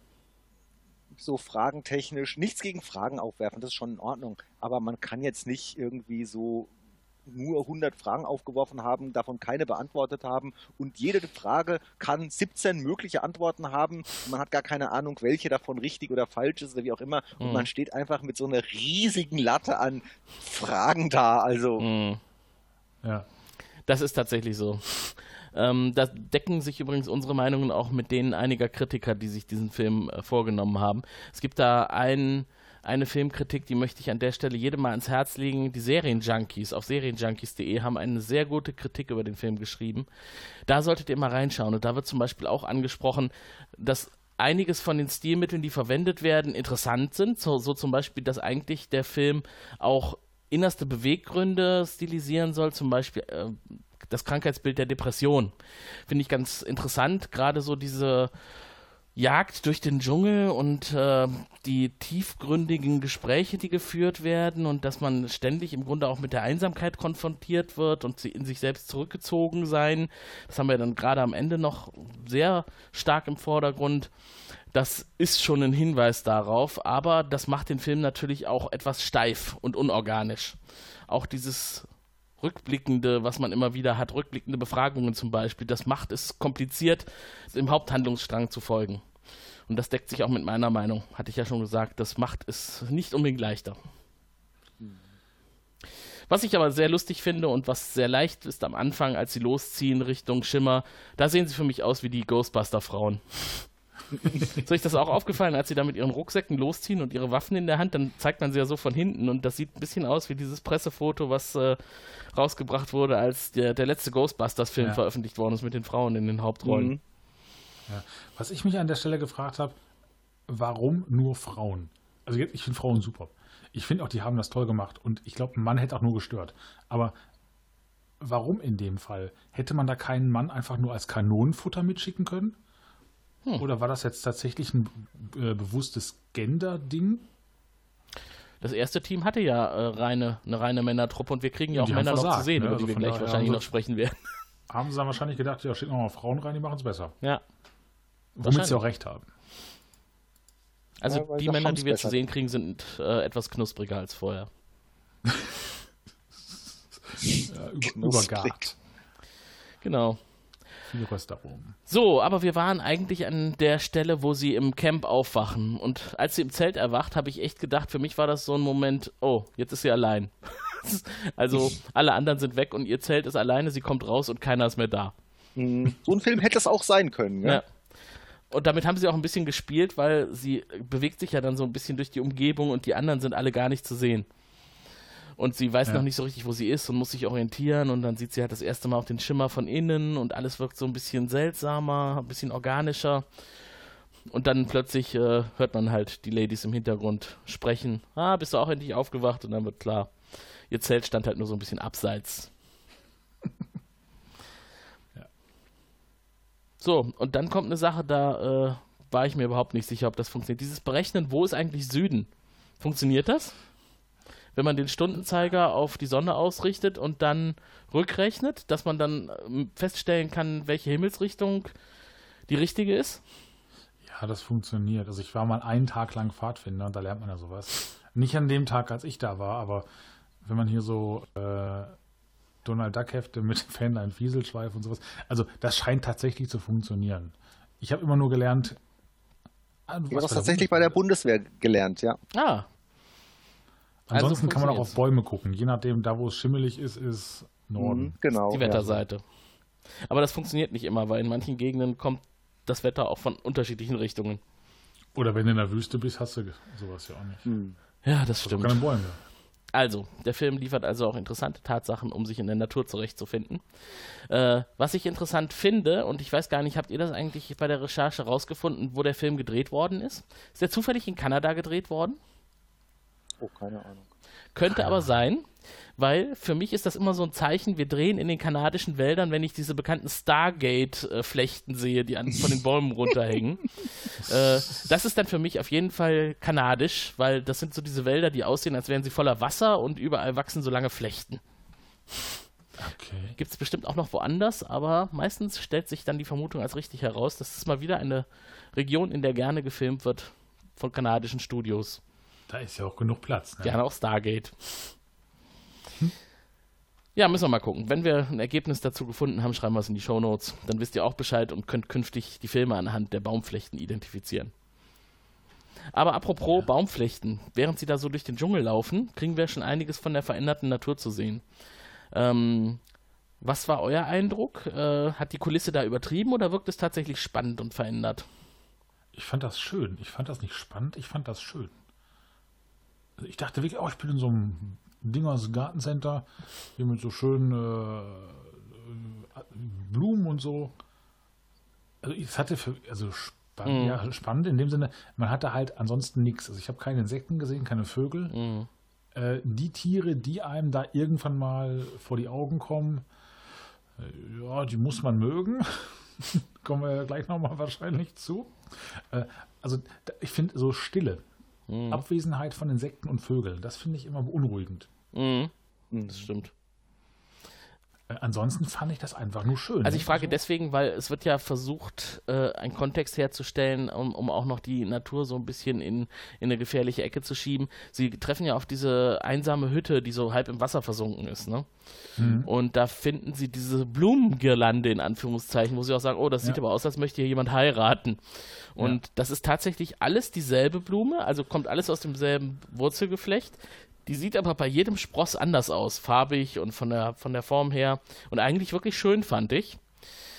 so fragentechnisch, nichts gegen Fragen aufwerfen, das ist schon in Ordnung, aber man kann jetzt nicht irgendwie so nur 100 Fragen aufgeworfen haben, davon keine beantwortet haben und jede Frage kann 17 mögliche Antworten haben und man hat gar keine Ahnung, welche davon richtig oder falsch ist oder wie auch immer und Mhm. man steht einfach mit so einer riesigen Latte an Fragen da, also Mhm. Ja. Das ist tatsächlich so. Ähm, da decken sich übrigens unsere Meinungen auch mit denen einiger Kritiker, die sich diesen Film äh, vorgenommen haben. Es gibt da ein, eine Filmkritik, die möchte ich an der Stelle jedem mal ans Herz legen. Die Serienjunkies auf serienjunkies.de haben eine sehr gute Kritik über den Film geschrieben. Da solltet ihr mal reinschauen. Und da wird zum Beispiel auch angesprochen, dass einiges von den Stilmitteln, die verwendet werden, interessant sind. So, so zum Beispiel, dass eigentlich der Film auch innerste Beweggründe stilisieren soll, zum Beispiel äh, das Krankheitsbild der Depression. Finde ich ganz interessant, gerade so diese Jagd durch den Dschungel und äh, die tiefgründigen Gespräche, die geführt werden und dass man ständig im Grunde auch mit der Einsamkeit konfrontiert wird und sie in sich selbst zurückgezogen sein. Das haben wir dann gerade am Ende noch sehr stark im Vordergrund. Das ist schon ein Hinweis darauf, aber das macht den Film natürlich auch etwas steif und unorganisch. Auch dieses rückblickende, was man immer wieder hat, rückblickende Befragungen zum Beispiel, das macht es kompliziert, dem Haupthandlungsstrang zu folgen. Und das deckt sich auch mit meiner Meinung, hatte ich ja schon gesagt. Das macht es nicht unbedingt leichter. Was ich aber sehr lustig finde und was sehr leicht ist am Anfang, als sie losziehen Richtung Schimmer, da sehen sie für mich aus wie die Ghostbuster-Frauen. <laughs> ist euch das auch aufgefallen, als sie da mit ihren Rucksäcken losziehen und ihre Waffen in der Hand, dann zeigt man sie ja so von hinten und das sieht ein bisschen aus wie dieses Pressefoto, was äh, rausgebracht wurde, als der, der letzte Ghostbusters-Film Ja. veröffentlicht worden ist mit den Frauen in den Hauptrollen. Mhm. Ja. Was ich mich an der Stelle gefragt habe, warum nur Frauen? Also jetzt, ich finde Frauen super. Ich finde auch, die haben das toll gemacht und ich glaube, ein Mann hätte auch nur gestört. Aber warum in dem Fall? Hätte man da keinen Mann einfach nur als Kanonenfutter mitschicken können? Oder war das jetzt tatsächlich ein äh, bewusstes Gender-Ding? Das erste Team hatte ja äh, reine, eine reine Männertruppe und wir kriegen ja auch Männer noch zu versagt, sehen, ne? über Also die wir gleich daher wahrscheinlich noch sprechen werden. Haben sie dann wahrscheinlich gedacht, ja, schicken wir mal Frauen rein, die machen es besser. Ja. Womit sie auch recht haben. Also Ja, die Männer, die wir zu sehen kriegen, sind äh, etwas knuspriger als vorher. <laughs> Ja, über, Knusprig. übergart. Genau. Viel Röstaromen. So, aber wir waren eigentlich an der Stelle, wo sie im Camp aufwachen. Und als sie im Zelt erwacht, habe ich echt gedacht, für mich war das so ein Moment, oh, jetzt ist sie allein. <laughs> also alle anderen sind weg und ihr Zelt ist alleine, sie kommt raus und keiner ist mehr da. Mhm. So ein Film hätte es auch sein können. Ja. Ja. Und damit haben sie auch ein bisschen gespielt, weil sie bewegt sich ja dann so ein bisschen durch die Umgebung und die anderen sind alle gar nicht zu sehen. Und sie weiß Ja. noch nicht so richtig, wo sie ist und muss sich orientieren und dann sieht sie halt das erste Mal auch den Schimmer von innen und alles wirkt so ein bisschen seltsamer, ein bisschen organischer. Und dann plötzlich äh, hört man halt die Ladies im Hintergrund sprechen. Ah, bist du auch endlich aufgewacht? Und dann wird klar, ihr Zelt stand halt nur so ein bisschen abseits. <laughs> So, und dann kommt eine Sache, da äh, war ich mir überhaupt nicht sicher, ob das funktioniert. Dieses Berechnen, wo ist eigentlich Süden? Funktioniert das? Wenn man den Stundenzeiger auf die Sonne ausrichtet und dann rückrechnet, dass man dann ähm, feststellen kann, welche Himmelsrichtung die richtige ist? Ja, das funktioniert. Also ich war mal einen Tag lang Pfadfinder und da lernt man ja sowas. Nicht an dem Tag, als ich da war, aber wenn man hier so äh, Donald Duck Hefte mit <laughs> Fähnlein Fieselschweif und sowas, also das scheint tatsächlich zu funktionieren. Ich habe immer nur gelernt, ah, du Ich habe das tatsächlich bei der Bundeswehr gelernt, ja. Ah, Also Ansonsten kann man auch auf. Bäume gucken. Je nachdem, da wo es schimmelig ist, ist Norden. Mhm, genau. die ja. Wetterseite. Aber das funktioniert nicht immer, weil in manchen Gegenden kommt das Wetter auch von unterschiedlichen Richtungen. Oder wenn du in der Wüste bist, hast du sowas ja auch nicht. Mhm. Ja, das Also stimmt. keine Bäume. Also, der Film liefert also auch interessante Tatsachen, um sich in der Natur zurechtzufinden. Äh, was ich interessant finde, und ich weiß gar nicht, habt ihr das eigentlich bei der Recherche rausgefunden, wo der Film gedreht worden ist? Ist der zufällig in Kanada gedreht worden? Oh, keine Ahnung. Könnte aber sein, weil für mich ist das immer so ein Zeichen, wir drehen in den kanadischen Wäldern, wenn ich diese bekannten Stargate-Flechten sehe, die an, von den Bäumen runterhängen. <laughs> äh, das ist dann für mich auf jeden Fall kanadisch, weil das sind so diese Wälder, die aussehen, als wären sie voller Wasser und überall wachsen so lange Flechten. Okay. Gibt es bestimmt auch noch woanders, aber meistens stellt sich dann die Vermutung als richtig heraus, das ist mal wieder eine Region, in der gerne gefilmt wird von kanadischen Studios. Da ist ja auch genug Platz. Ne? Gerne auch Stargate. Ja, müssen wir mal gucken. Wenn wir ein Ergebnis dazu gefunden haben, schreiben wir es in die Shownotes. Dann wisst ihr auch Bescheid und könnt künftig die Filme anhand der Baumflechten identifizieren. Aber apropos Baumflechten, während sie da so durch den Dschungel laufen, kriegen wir schon einiges von der veränderten Natur zu sehen. Ähm, was war euer Eindruck? Äh, hat die Kulisse da übertrieben oder wirkt es tatsächlich spannend und verändert? Ich fand das schön. Ich fand das nicht spannend, ich fand das schön. Ich dachte wirklich, oh, ich bin in so einem Ding aus Gartencenter, hier mit so schönen äh, äh, Blumen und so. Also es hatte für, also spannend, Mhm. ja, spannend in dem Sinne, man hatte halt ansonsten nichts. Also ich habe keine Insekten gesehen, keine Vögel. Mhm. Äh, die Tiere, die einem da irgendwann mal vor die Augen kommen, äh, ja, die muss man mögen. <laughs> kommen wir gleich nochmal wahrscheinlich zu. Äh, also ich finde so Stille, Mhm. Abwesenheit von Insekten und Vögeln, das finde ich immer beunruhigend. Mhm. Das stimmt. Ansonsten fand ich das einfach nur schön. Also ich frage deswegen, weil es wird ja versucht, äh, einen Kontext herzustellen, um, um auch noch die Natur so ein bisschen in, in eine gefährliche Ecke zu schieben. Sie treffen ja auf diese einsame Hütte, die so halb im Wasser versunken ist, ne? Und da finden sie diese Blumengirlande in Anführungszeichen, wo sie auch sagen, oh, das sieht Ja. aber aus, als möchte hier jemand heiraten. Und das ist tatsächlich alles dieselbe Blume, also kommt alles aus demselben Wurzelgeflecht. Die sieht aber bei jedem Spross anders aus, farbig und von der, von der Form her. Und eigentlich wirklich schön, fand ich.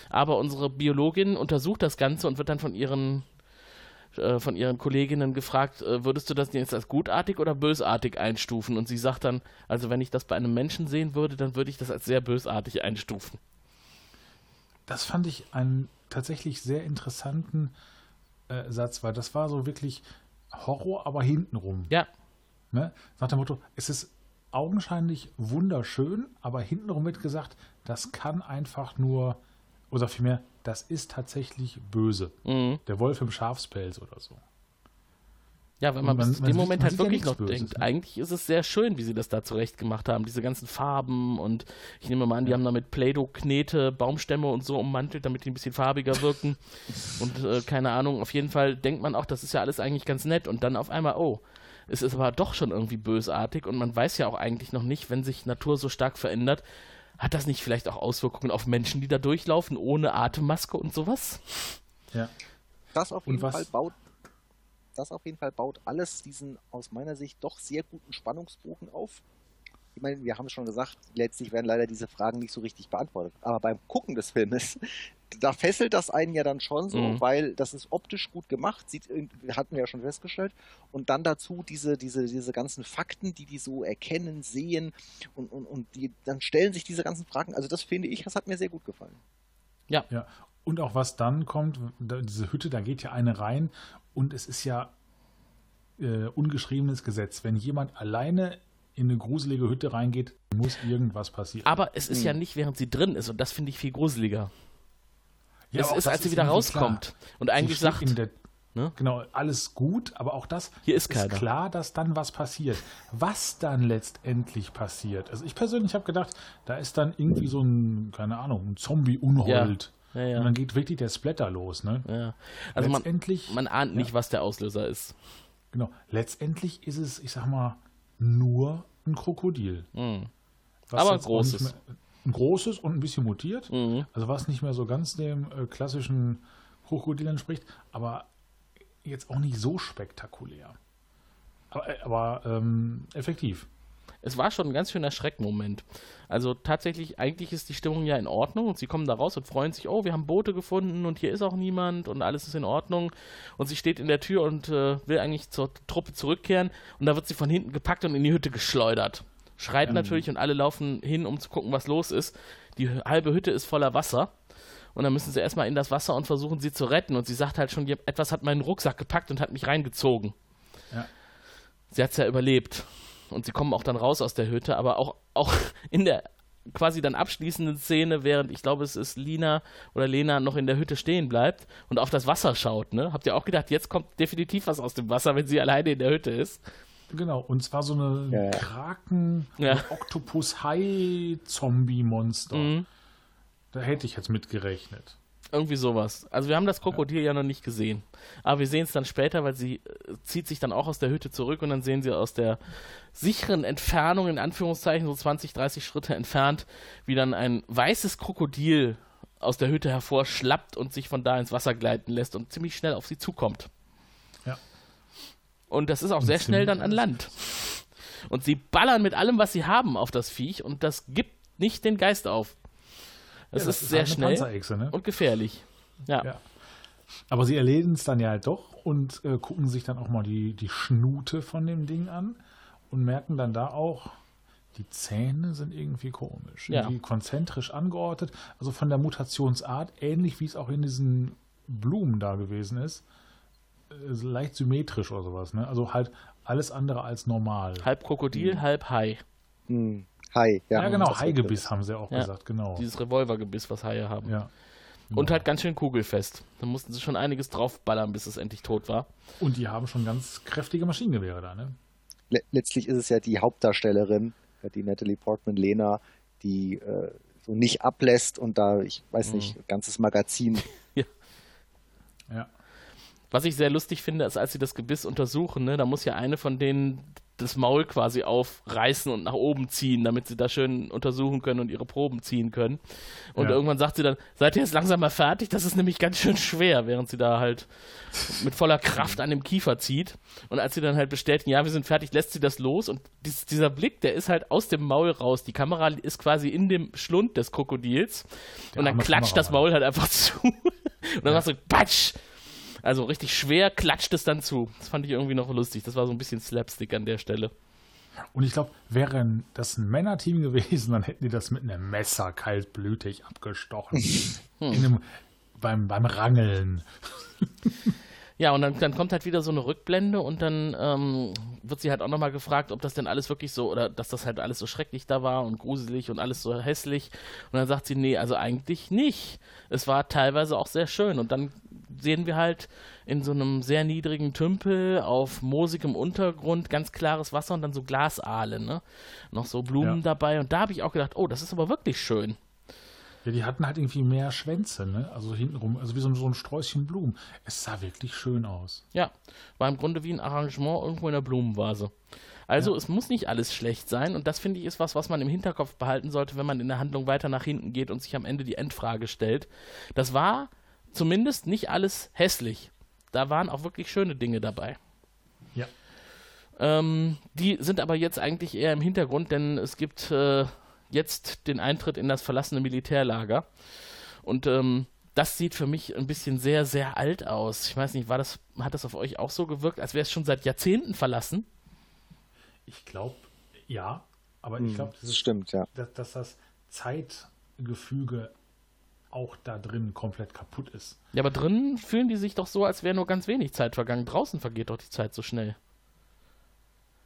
Aber unsere Biologin untersucht das Ganze und wird dann von ihren, äh, von ihren Kolleginnen gefragt, äh, würdest du das jetzt als gutartig oder bösartig einstufen? Und sie sagt dann, also wenn ich das bei einem Menschen sehen würde, dann würde ich das als sehr bösartig einstufen. Das fand ich einen tatsächlich sehr interessanten äh, Satz, weil das war so wirklich Horror, aber hintenrum. Ja, Ne? Nach dem Motto, es ist augenscheinlich wunderschön, aber hintenrum wird gesagt, das kann einfach nur, oder vielmehr, das ist tatsächlich böse. mhm. Der Wolf im Schafspelz oder so. Ja, wenn man, man- bis zu dem Moment halt ja wirklich nichts noch Böses, denkt, ne? eigentlich ist es sehr schön, wie sie das da zurecht gemacht haben. Diese ganzen Farben und ich nehme mal an, die haben da mit Play-Doh-Knete, Baumstämme und so ummantelt, damit die ein bisschen farbiger wirken. <laughs> und äh, keine Ahnung, auf jeden Fall denkt man auch, das ist ja alles eigentlich ganz nett. Und dann auf einmal, oh, es ist aber doch schon irgendwie bösartig und man weiß ja auch eigentlich noch nicht, wenn sich Natur so stark verändert, hat das nicht vielleicht auch Auswirkungen auf Menschen, die da durchlaufen, ohne Atemmaske und sowas? Ja. Das auf Und jeden was- Fall baut das auf jeden Fall baut alles diesen aus meiner Sicht doch sehr guten Spannungsbogen auf. Ich meine, wir haben es schon gesagt, letztlich werden leider diese Fragen nicht so richtig beantwortet. Aber beim Gucken des Filmes, da fesselt das einen ja dann schon so, Mhm. weil das ist optisch gut gemacht, sieht, hatten wir ja schon festgestellt. Und dann dazu diese, diese, diese ganzen Fakten, die die so erkennen, sehen und, und, und die, dann stellen sich diese ganzen Fragen. Also das finde ich, das hat mir sehr gut gefallen. Ja, und auch was dann kommt, diese Hütte, da geht ja eine rein und es ist ja äh, ungeschriebenes Gesetz. Wenn jemand alleine in eine gruselige Hütte reingeht, muss irgendwas passieren. Aber es ist ja nicht, während sie drin ist und das finde ich viel gruseliger. Ja, es ist, als sie wieder rauskommt klar. und eigentlich sagt, in der, ne? genau, alles gut, aber auch das Hier ist keiner. klar, dass dann was passiert. Was dann letztendlich passiert. Also ich persönlich habe gedacht, da ist dann irgendwie so ein, keine Ahnung, ein Zombie-Unhold. Ja, ja. Und dann geht wirklich der Splatter los, ne? ja. also man, letztendlich, man ahnt nicht, was der Auslöser ist. genau, letztendlich ist es, ich sag mal, nur ein Krokodil. Mhm. Was Aber großes. Mehr, ein großes und ein bisschen mutiert. Mhm. Also was nicht mehr so ganz dem äh, klassischen Krokodil entspricht, aber jetzt auch nicht so spektakulär. Aber, äh, aber ähm, effektiv. Es war schon ein ganz schöner Schreckmoment. Also tatsächlich, eigentlich ist die Stimmung ja in Ordnung und sie kommen da raus und freuen sich, oh, wir haben Boote gefunden und hier ist auch niemand und alles ist in Ordnung. Und sie steht in der Tür und äh, will eigentlich zur Truppe zurückkehren und da wird sie von hinten gepackt und in die Hütte geschleudert. Schreit natürlich und alle laufen hin, um zu gucken, was los ist. Die halbe Hütte ist voller Wasser. Und dann müssen sie erstmal in das Wasser und versuchen sie zu retten. Und sie sagt halt schon, etwas hat meinen Rucksack gepackt und hat mich reingezogen. Ja. Sie hat es ja überlebt. Und sie kommen auch dann raus aus der Hütte, aber auch, auch <laughs> in der quasi dann abschließenden Szene, während ich glaube, es ist Lina oder Lena noch in der Hütte stehen bleibt und auf das Wasser schaut, ne? Habt ihr auch gedacht, jetzt kommt definitiv was aus dem Wasser, wenn sie alleine in der Hütte ist? Genau, und zwar so eine Ja. Kraken, Ja. Oktopus-Hai-Zombie-Monster. Mhm. Da hätte ich jetzt mit gerechnet. Irgendwie sowas. Also wir haben das Krokodil ja noch nicht gesehen. Aber wir sehen es dann später, weil sie äh, zieht sich dann auch aus der Hütte zurück und dann sehen sie aus der sicheren Entfernung, in Anführungszeichen, so 20, 30 Schritte entfernt, wie dann ein weißes Krokodil aus der Hütte hervorschlappt und sich von da ins Wasser gleiten lässt und ziemlich schnell auf sie zukommt. Ja. Und das ist auch Und sehr schnell dann an Land. Und sie ballern mit allem, was sie haben, auf das Viech und das gibt nicht den Geist auf. Es Ja, das ist, sehr halt eine schnell Panzerechse, ne? und gefährlich. Ja. Ja. Aber sie erledigen es dann ja halt doch und äh, gucken sich dann auch mal die, die Schnute von dem Ding an und merken dann da auch, die Zähne sind irgendwie komisch. Ja. Irgendwie konzentrisch angeordnet. Also von der Mutationsart, ähnlich wie es auch in diesen Blumen da gewesen ist. äh, Leicht symmetrisch oder sowas. Ne? Also halt alles andere als normal. Halb Krokodil, halb Hai. Hm. Hi, ja. Ja, genau, Haigebiss haben sie auch Ja. gesagt, genau. Dieses Revolvergebiss, was Haie haben. Ja. Und halt ganz schön kugelfest. Da mussten sie schon einiges draufballern, bis es endlich tot war. Und die haben schon ganz kräftige Maschinengewehre da, ne? Le letztlich ist es ja die Hauptdarstellerin, äh, die Natalie Portman Lena, die äh, so nicht ablässt und da, ich weiß nicht, Mhm. ganzes Magazin. <laughs> Ja. Was ich sehr lustig finde, ist, als sie das Gebiss untersuchen, ne, da muss ja eine von denen das Maul quasi aufreißen und nach oben ziehen, damit sie da schön untersuchen können und ihre Proben ziehen können. Und Ja. irgendwann sagt sie dann, seid ihr jetzt langsam mal fertig? Das ist nämlich ganz schön schwer, während sie da halt mit voller Kraft an dem Kiefer zieht. Und als sie dann halt bestätigen, ja, wir sind fertig, lässt sie das los und dies, dieser Blick, der ist halt aus dem Maul raus. Die Kamera ist quasi in dem Schlund des Krokodils und dann klatscht das Kameramann. Maul halt einfach <laughs> zu. Und dann machst du Patsch! Also richtig schwer klatscht es dann zu. Das fand ich irgendwie noch lustig. Das war so ein bisschen Slapstick an der Stelle. Und ich glaube, wäre das ein Männerteam gewesen, <laughs> dann hätten die das mit einem Messer kaltblütig abgestochen. In einem, beim, beim Rangeln. <laughs> Ja, und dann, dann kommt halt wieder so eine Rückblende und dann ähm, wird sie halt auch nochmal gefragt, ob das denn alles wirklich so, oder dass das halt alles so schrecklich da war und gruselig und alles so hässlich. Und dann sagt sie, nee, also eigentlich nicht. Es war teilweise auch sehr schön. Und dann sehen wir halt in so einem sehr niedrigen Tümpel auf moosigem Untergrund ganz klares Wasser und dann so Glasaale, ne? Noch so Blumen Ja. dabei. Und da habe ich auch gedacht, oh, das ist aber wirklich schön. Ja, die hatten halt irgendwie mehr Schwänze, ne? Also hintenrum, also wie so, ein- so ein Sträußchen Blumen. Es sah wirklich schön aus. Ja, war im Grunde wie ein Arrangement irgendwo in der Blumenvase. Also es muss nicht alles schlecht sein und das finde ich ist was, was man im Hinterkopf behalten sollte, wenn man in der Handlung weiter nach hinten geht und sich am Ende die Endfrage stellt. Das war zumindest nicht alles hässlich. Da waren auch wirklich schöne Dinge dabei. Ja. Ähm, die sind aber jetzt eigentlich eher im Hintergrund, denn es gibt äh, jetzt den Eintritt in das verlassene Militärlager. Und ähm, das sieht für mich ein bisschen sehr, sehr alt aus. Ich weiß nicht, war das, hat das auf euch auch so gewirkt, als wäre es schon seit Jahrzehnten verlassen? Ich glaube, ja. Aber ich glaube, Das stimmt, ja. dass, dass das Zeitgefüge auch da drin komplett kaputt ist. Ja, aber drinnen fühlen die sich doch so, als wäre nur ganz wenig Zeit vergangen. Draußen vergeht doch die Zeit so schnell.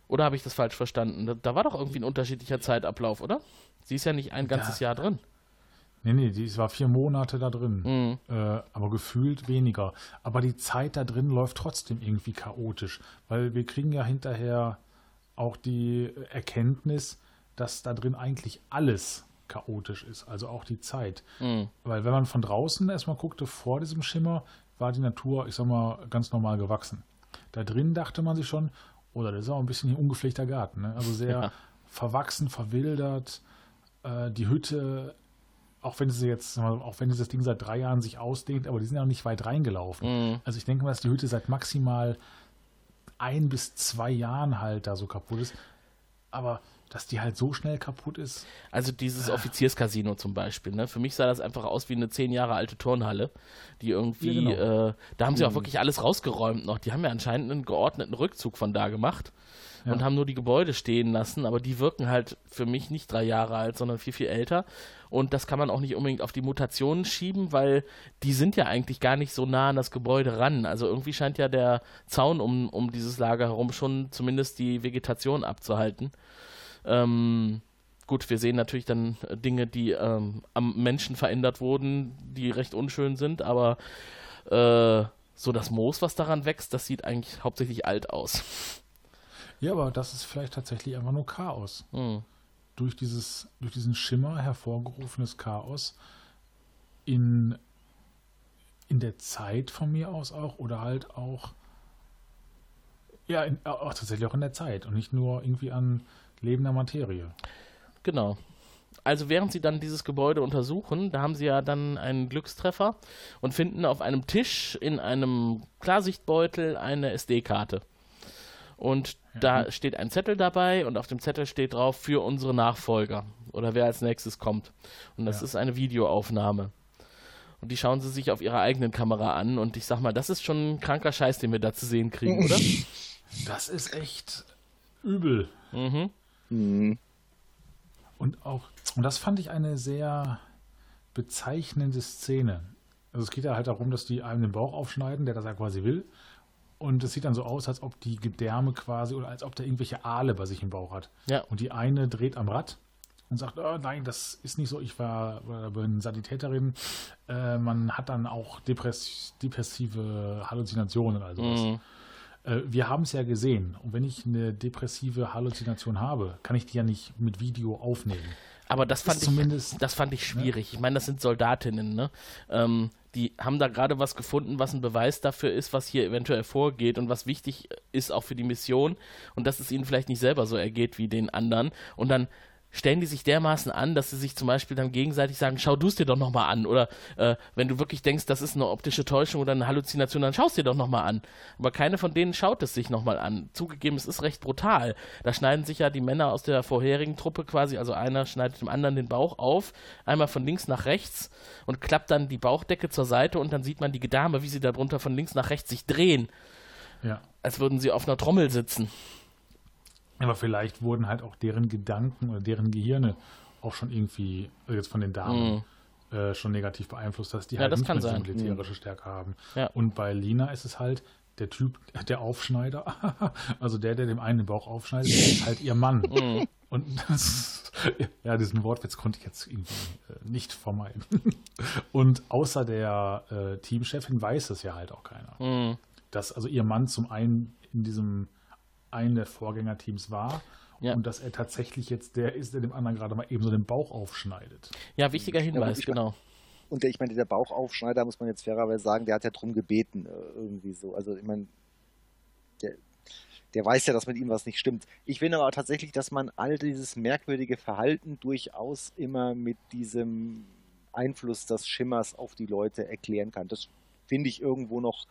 Oder habe ich das falsch verstanden? Da, da war doch irgendwie ein unterschiedlicher Zeitablauf, oder? Sie ist ja nicht ein ganzes Jahr drin. Nee, nee, die war vier Monate da drin. Mhm. Äh, aber gefühlt weniger. Aber die Zeit da drin läuft trotzdem irgendwie chaotisch. Weil wir kriegen ja hinterher auch die Erkenntnis, dass da drin eigentlich alles chaotisch ist. Also auch die Zeit. Mhm. Weil wenn man von draußen erstmal guckte, vor diesem Schimmer, war die Natur, ich sag mal, ganz normal gewachsen. Da drin dachte man sich schon, oder das ist auch ein bisschen ein ungepflegter Garten. Ne? Also sehr <laughs> Ja. verwachsen, verwildert. Äh, die Hütte, auch wenn sie jetzt, auch wenn dieses Ding seit drei Jahren sich ausdehnt, aber die sind ja noch nicht weit reingelaufen. Mhm. Also ich denke mal, dass die Hütte seit maximal ein bis zwei Jahren halt da so kaputt ist. Aber dass die halt so schnell kaputt ist, Also dieses Offizierscasino zum Beispiel. Ne? Für mich sah das einfach aus wie eine zehn Jahre alte Turnhalle, die irgendwie, Ja, genau. äh, da haben sie auch wirklich alles rausgeräumt noch. Die haben ja anscheinend einen geordneten Rückzug von da gemacht und haben nur die Gebäude stehen lassen, aber die wirken halt für mich nicht drei Jahre alt, sondern viel, viel älter. Und das kann man auch nicht unbedingt auf die Mutationen schieben, weil die sind ja eigentlich gar nicht so nah an das Gebäude ran. Also irgendwie scheint ja der Zaun um, um dieses Lager herum schon zumindest die Vegetation abzuhalten. Ähm, gut, wir sehen natürlich dann äh, Dinge, die ähm, am Menschen verändert wurden, die recht unschön sind, aber äh, so das Moos, was daran wächst, das sieht eigentlich hauptsächlich alt aus. Ja, aber das ist vielleicht tatsächlich einfach nur Chaos. Hm. Durch, dieses, durch diesen Schimmer hervorgerufenes Chaos in, in der Zeit von mir aus auch oder halt auch, ja, in, auch tatsächlich auch in der Zeit und nicht nur irgendwie an lebender Materie. Genau. Also während sie dann dieses Gebäude untersuchen, da haben sie ja dann einen Glückstreffer und finden auf einem Tisch in einem Klarsichtbeutel eine SD-Karte. Und da steht ein Zettel dabei und auf dem Zettel steht drauf für unsere Nachfolger oder wer als nächstes kommt. Und das Ja. ist eine Videoaufnahme. Und die schauen sie sich auf ihrer eigenen Kamera an und ich sag mal, das ist schon ein kranker Scheiß, den wir da zu sehen kriegen, oder? Das ist echt übel. mhm. Mhm. Und auch, und das fand ich eine sehr bezeichnende Szene. Also es geht ja halt darum, dass die einem den Bauch aufschneiden, der das ja quasi will. Und es sieht dann so aus, als ob die Gedärme quasi oder als ob der irgendwelche Aale bei sich im Bauch hat. Ja. Und die eine dreht am Rad und sagt, oh, nein, das ist nicht so, ich war, war bin Sanitäterin. Äh, man hat dann auch depress depressive Halluzinationen also mhm. Äh, wir haben es ja gesehen. Und wenn ich eine depressive Halluzination habe, kann ich die ja nicht mit Video aufnehmen. Aber das fand, ich, das fand ich schwierig. Ne? Ich meine, das sind Soldatinnen, ne? Ähm, die haben da gerade was gefunden, was ein Beweis dafür ist, was hier eventuell vorgeht und was wichtig ist auch für die Mission und dass es ihnen vielleicht nicht selber so ergeht wie den anderen. Und dann stellen die sich dermaßen an, dass sie sich zum Beispiel dann gegenseitig sagen, schau du es dir doch nochmal an. Oder äh, wenn du wirklich denkst, das ist eine optische Täuschung oder eine Halluzination, dann schau es dir doch nochmal an. Aber keine von denen schaut es sich nochmal an. Zugegeben, es ist recht brutal. Da schneiden sich ja die Männer aus der vorherigen Truppe quasi, also einer schneidet dem anderen den Bauch auf, einmal von links nach rechts und klappt dann die Bauchdecke zur Seite und dann sieht man die Gedärme, wie sie darunter von links nach rechts sich drehen. Ja. Als würden sie auf einer Trommel sitzen. Aber vielleicht wurden halt auch deren Gedanken oder deren Gehirne auch schon irgendwie, also jetzt von den Damen, mm. äh, schon negativ beeinflusst, dass die ja, halt das nicht mehr so militärische mm. Stärke haben. Ja. Und bei Lina ist es halt, der Typ, <laughs> der Aufschneider, <laughs> also der, der dem einen den Bauch aufschneidet, ist halt ihr Mann. Mm. Und <laughs> das, ja, diesen Wortwitz konnte ich jetzt irgendwie äh, nicht vermeiden. Und außer der äh, Teamchefin weiß es ja halt auch keiner. Mm. Dass also ihr Mann zum einen in diesem einen der Vorgängerteams war. Ja. Und dass er tatsächlich jetzt der ist, der dem anderen gerade mal eben so den Bauch aufschneidet. Ja, wichtiger Hinweis, ja, genau. Und der, ich meine, der Bauchaufschneider, muss man jetzt fairerweise sagen, der hat ja drum gebeten, äh, irgendwie so. Also, ich meine, der, der weiß ja, dass mit ihm was nicht stimmt. Ich finde aber tatsächlich, dass man all dieses merkwürdige Verhalten durchaus immer mit diesem Einfluss des Schimmers auf die Leute erklären kann. Das finde ich irgendwo noch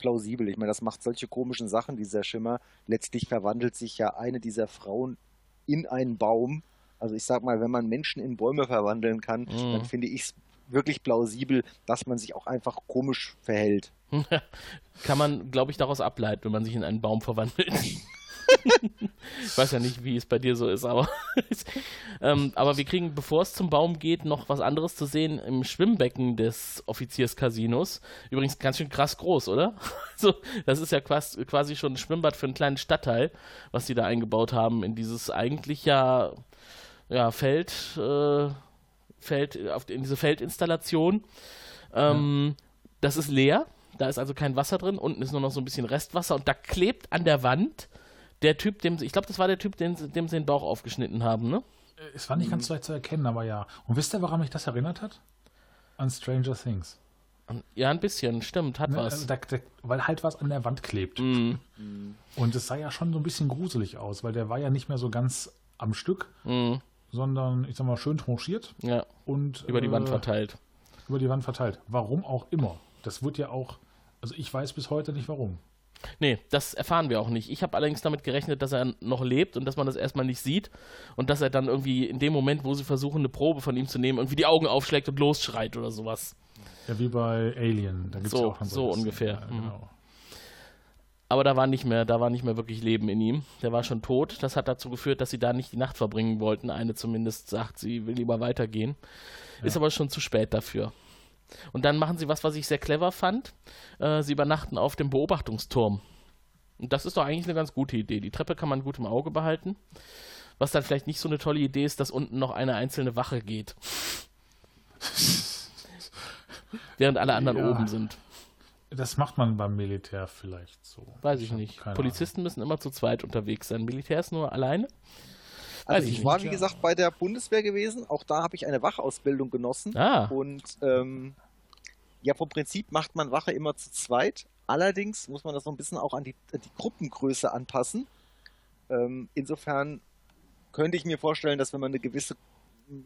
plausibel. Ich meine, das macht solche komischen Sachen, dieser Schimmer. Letztlich verwandelt sich ja eine dieser Frauen in einen Baum. Also ich sag mal, wenn man Menschen in Bäume verwandeln kann, mhm. dann finde ich es wirklich plausibel, dass man sich auch einfach komisch verhält. <laughs> kann man, glaube ich, daraus ableiten, wenn man sich in einen Baum verwandelt. <laughs> ich weiß ja nicht, wie es bei dir so ist, aber, <laughs> ähm, aber wir kriegen, bevor es zum Baum geht, noch was anderes zu sehen im Schwimmbecken des Offizierscasinos. Übrigens ganz schön krass groß, oder? <laughs> so, das ist ja quasi, quasi schon ein Schwimmbad für einen kleinen Stadtteil, was sie da eingebaut haben in dieses eigentlich ja, ja Feld, äh, Feld, auf, in diese Feldinstallation. Ähm, ja. Das ist leer. Da ist also kein Wasser drin. Unten ist nur noch so ein bisschen Restwasser und da klebt an der Wand der Typ, dem, ich glaube, das war der Typ, dem, dem sie den Bauch aufgeschnitten haben, ne? Äh, es war nicht ganz so leicht zu erkennen, aber ja. Und wisst ihr, woran mich das erinnert hat? An Stranger Things. Ja, ein bisschen, stimmt, hat ne, was. Da, da, weil halt was an der Wand klebt. Mm. Und es sah ja schon so ein bisschen gruselig aus, weil der war ja nicht mehr so ganz am Stück, mm. sondern, ich sag mal, schön tranchiert. Ja. Und, über die äh, Wand verteilt. Über die Wand verteilt. Warum auch immer. Das wird ja auch, also ich weiß bis heute nicht warum. Nee, das erfahren wir auch nicht. Ich habe allerdings damit gerechnet, dass er noch lebt und dass man das erstmal nicht sieht und dass er dann irgendwie in dem Moment, wo sie versuchen, eine Probe von ihm zu nehmen, irgendwie die Augen aufschlägt und losschreit oder sowas. Ja, wie bei Alien. Da gibt's so, ja auch so ungefähr. Ja, mhm. genau. Aber da war nicht mehr, da war nicht mehr wirklich Leben in ihm. Der war schon tot. Das hat dazu geführt, dass sie da nicht die Nacht verbringen wollten. Eine zumindest sagt, sie will lieber weitergehen. Ja. Ist aber schon zu spät dafür. Und dann machen sie was, was ich sehr clever fand. Äh, sie übernachten auf dem Beobachtungsturm. Und das ist doch eigentlich eine ganz gute Idee. Die Treppe kann man gut im Auge behalten. Was dann vielleicht nicht so eine tolle Idee ist, dass unten noch eine einzelne Wache geht. <laughs> Während alle anderen ja, oben sind. Das macht man beim Militär vielleicht so. Weiß ich, ich nicht. Polizisten Ahnung. müssen immer zu zweit unterwegs sein. Militär ist nur alleine. Also ich, war, wie gesagt, bei der Bundeswehr gewesen. Auch da habe ich eine Wachausbildung genossen. Ah. Und ähm, ja, vom Prinzip macht man Wache immer zu zweit. Allerdings muss man das so ein bisschen auch an die, an die Gruppengröße anpassen. Ähm, insofern könnte ich mir vorstellen, dass wenn man eine gewisse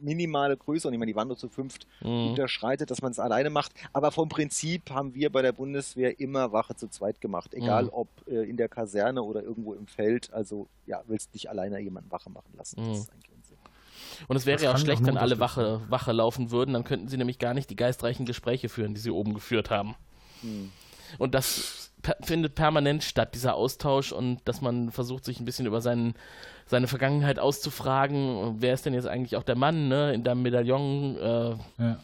minimale Größe, und ich meine, die waren nur zu fünft, mhm. unterschreitet, dass man es alleine macht. Aber vom Prinzip haben wir bei der Bundeswehr immer Wache zu zweit gemacht. Egal mhm. ob äh, in der Kaserne oder irgendwo im Feld. Also ja, willst nicht alleine jemanden Wache machen lassen. Mhm. Das ist eigentlich Unsinn. Und es wäre ja auch schlecht, wenn alle Wache, Wache laufen würden. Dann könnten sie nämlich gar nicht die geistreichen Gespräche führen, die sie oben geführt haben. Mhm. Und das per findet permanent statt, dieser Austausch und dass man versucht, sich ein bisschen über seinen, seine Vergangenheit auszufragen. Wer ist denn jetzt eigentlich auch der Mann, ne? In deinem Medaillon, äh, ja.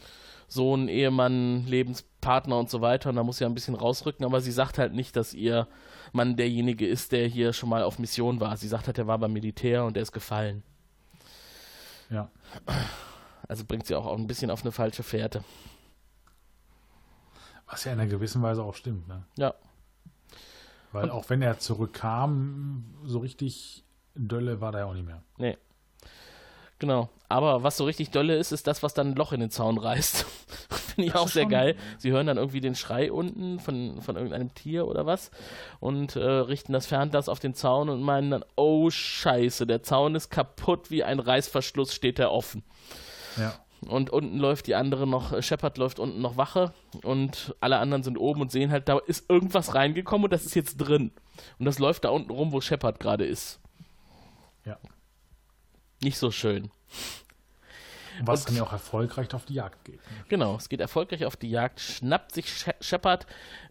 Sohn, Ehemann, Lebenspartner und so weiter. Und da muss sie ja ein bisschen rausrücken, aber sie sagt halt nicht, dass ihr Mann derjenige ist, der hier schon mal auf Mission war. Sie sagt halt, er war beim Militär und er ist gefallen. Ja. Also bringt sie auch ein bisschen auf eine falsche Fährte. Was ja in einer gewissen Weise auch stimmt, ne? Ja. Weil Und- auch wenn er zurückkam, so richtig Dölle war da ja auch nicht mehr. Nee. Genau. Aber was so richtig dolle ist, ist das, was dann ein Loch in den Zaun reißt. <laughs> Finde ich Das auch sehr schon- geil. Sie hören dann irgendwie den Schrei unten von, von irgendeinem Tier oder was und äh, richten das Fernglas auf den Zaun und meinen dann, oh Scheiße, der Zaun ist kaputt, wie ein Reißverschluss steht er offen. Ja. Und unten läuft die andere noch, äh, Shepard läuft unten noch Wache und alle anderen sind oben und sehen halt, da ist irgendwas reingekommen und das ist jetzt drin. Und das läuft da unten rum, wo Shepard gerade ist. Ja. Nicht so schön. Was Und- dann ja auch erfolgreich auf die Jagd geht. Ne? Genau, es geht erfolgreich auf die Jagd, schnappt sich She- Shepard,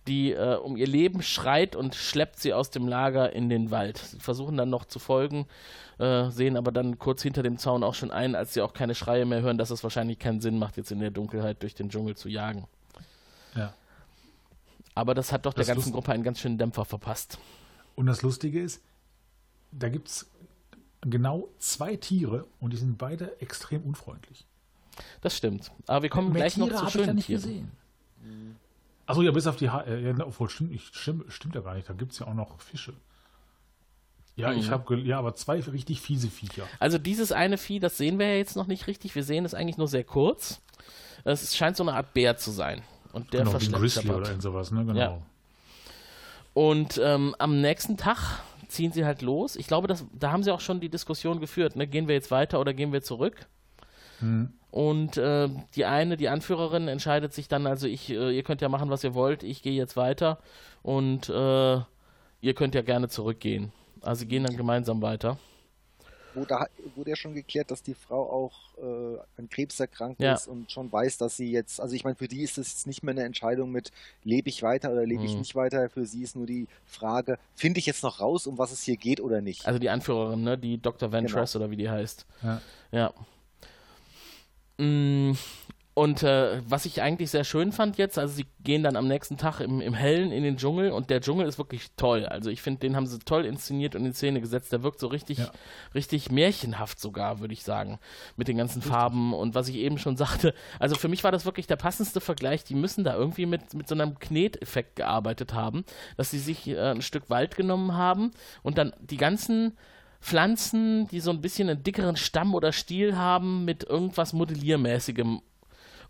die äh, um ihr Leben schreit und schleppt sie aus dem Lager in den Wald. Sie versuchen dann noch zu folgen, äh, sehen aber dann kurz hinter dem Zaun auch schon ein, als sie auch keine Schreie mehr hören, dass es wahrscheinlich keinen Sinn macht, jetzt in der Dunkelheit durch den Dschungel zu jagen. Ja. Aber das hat doch Das der ganzen Gruppe einen ganz schönen Dämpfer verpasst. Und das Lustige ist, da gibt es genau zwei Tiere und die sind beide extrem unfreundlich. Das stimmt. Aber wir kommen Mehr gleich noch Tiere zu hab ich schönen nicht Tieren. gesehen. Achso, ja, bis auf die äh, ja, obwohl stimmt, nicht, stimmt, stimmt ja gar nicht, da gibt es ja auch noch Fische. Ja, ich Mhm. habe ja, aber zwei richtig fiese Viecher. Also dieses eine Vieh, das sehen wir ja jetzt noch nicht richtig. Wir sehen es eigentlich nur sehr kurz. Es scheint so eine Art Bär zu sein. Und der genau, wie ein verschleppt Grizzly oder sowas, ne? Genau. Ja. Und ähm, am nächsten Tag ziehen sie halt los. Ich glaube, das, da haben sie auch schon die Diskussion geführt. Ne? Gehen wir jetzt weiter oder gehen wir zurück? Hm. Und äh, die eine, die Anführerin, entscheidet sich dann, also ich, äh, ihr könnt ja machen, was ihr wollt, ich gehe jetzt weiter und äh, ihr könnt ja gerne zurückgehen. Also sie gehen dann gemeinsam weiter. Wurde, wurde ja schon geklärt, dass die Frau auch äh, an Krebs erkrankt Ja. ist und schon weiß, dass sie jetzt, also ich meine, für die ist es jetzt nicht mehr eine Entscheidung mit, lebe ich weiter oder lebe ich Mhm. nicht weiter. Für sie ist nur die Frage, finde ich jetzt noch raus, um was es hier geht oder nicht. Also die Anführerin, ne? die Dr. Ventress oder wie die heißt. Ja. Ja. Mm, Und äh, was ich eigentlich sehr schön fand jetzt, also sie gehen dann am nächsten Tag im, im Hellen in den Dschungel und der Dschungel ist wirklich toll. Also ich finde, den haben sie toll inszeniert und in Szene gesetzt. Der wirkt so richtig, Ja. richtig märchenhaft sogar, würde ich sagen. Mit den ganzen Farben und was ich eben schon sagte. Also für mich war das wirklich der passendste Vergleich. Die müssen da irgendwie mit, mit so einem Kneteffekt gearbeitet haben, dass sie sich äh, ein Stück Wald genommen haben und dann die ganzen Pflanzen, die so ein bisschen einen dickeren Stamm oder Stiel haben, mit irgendwas Modelliermäßigem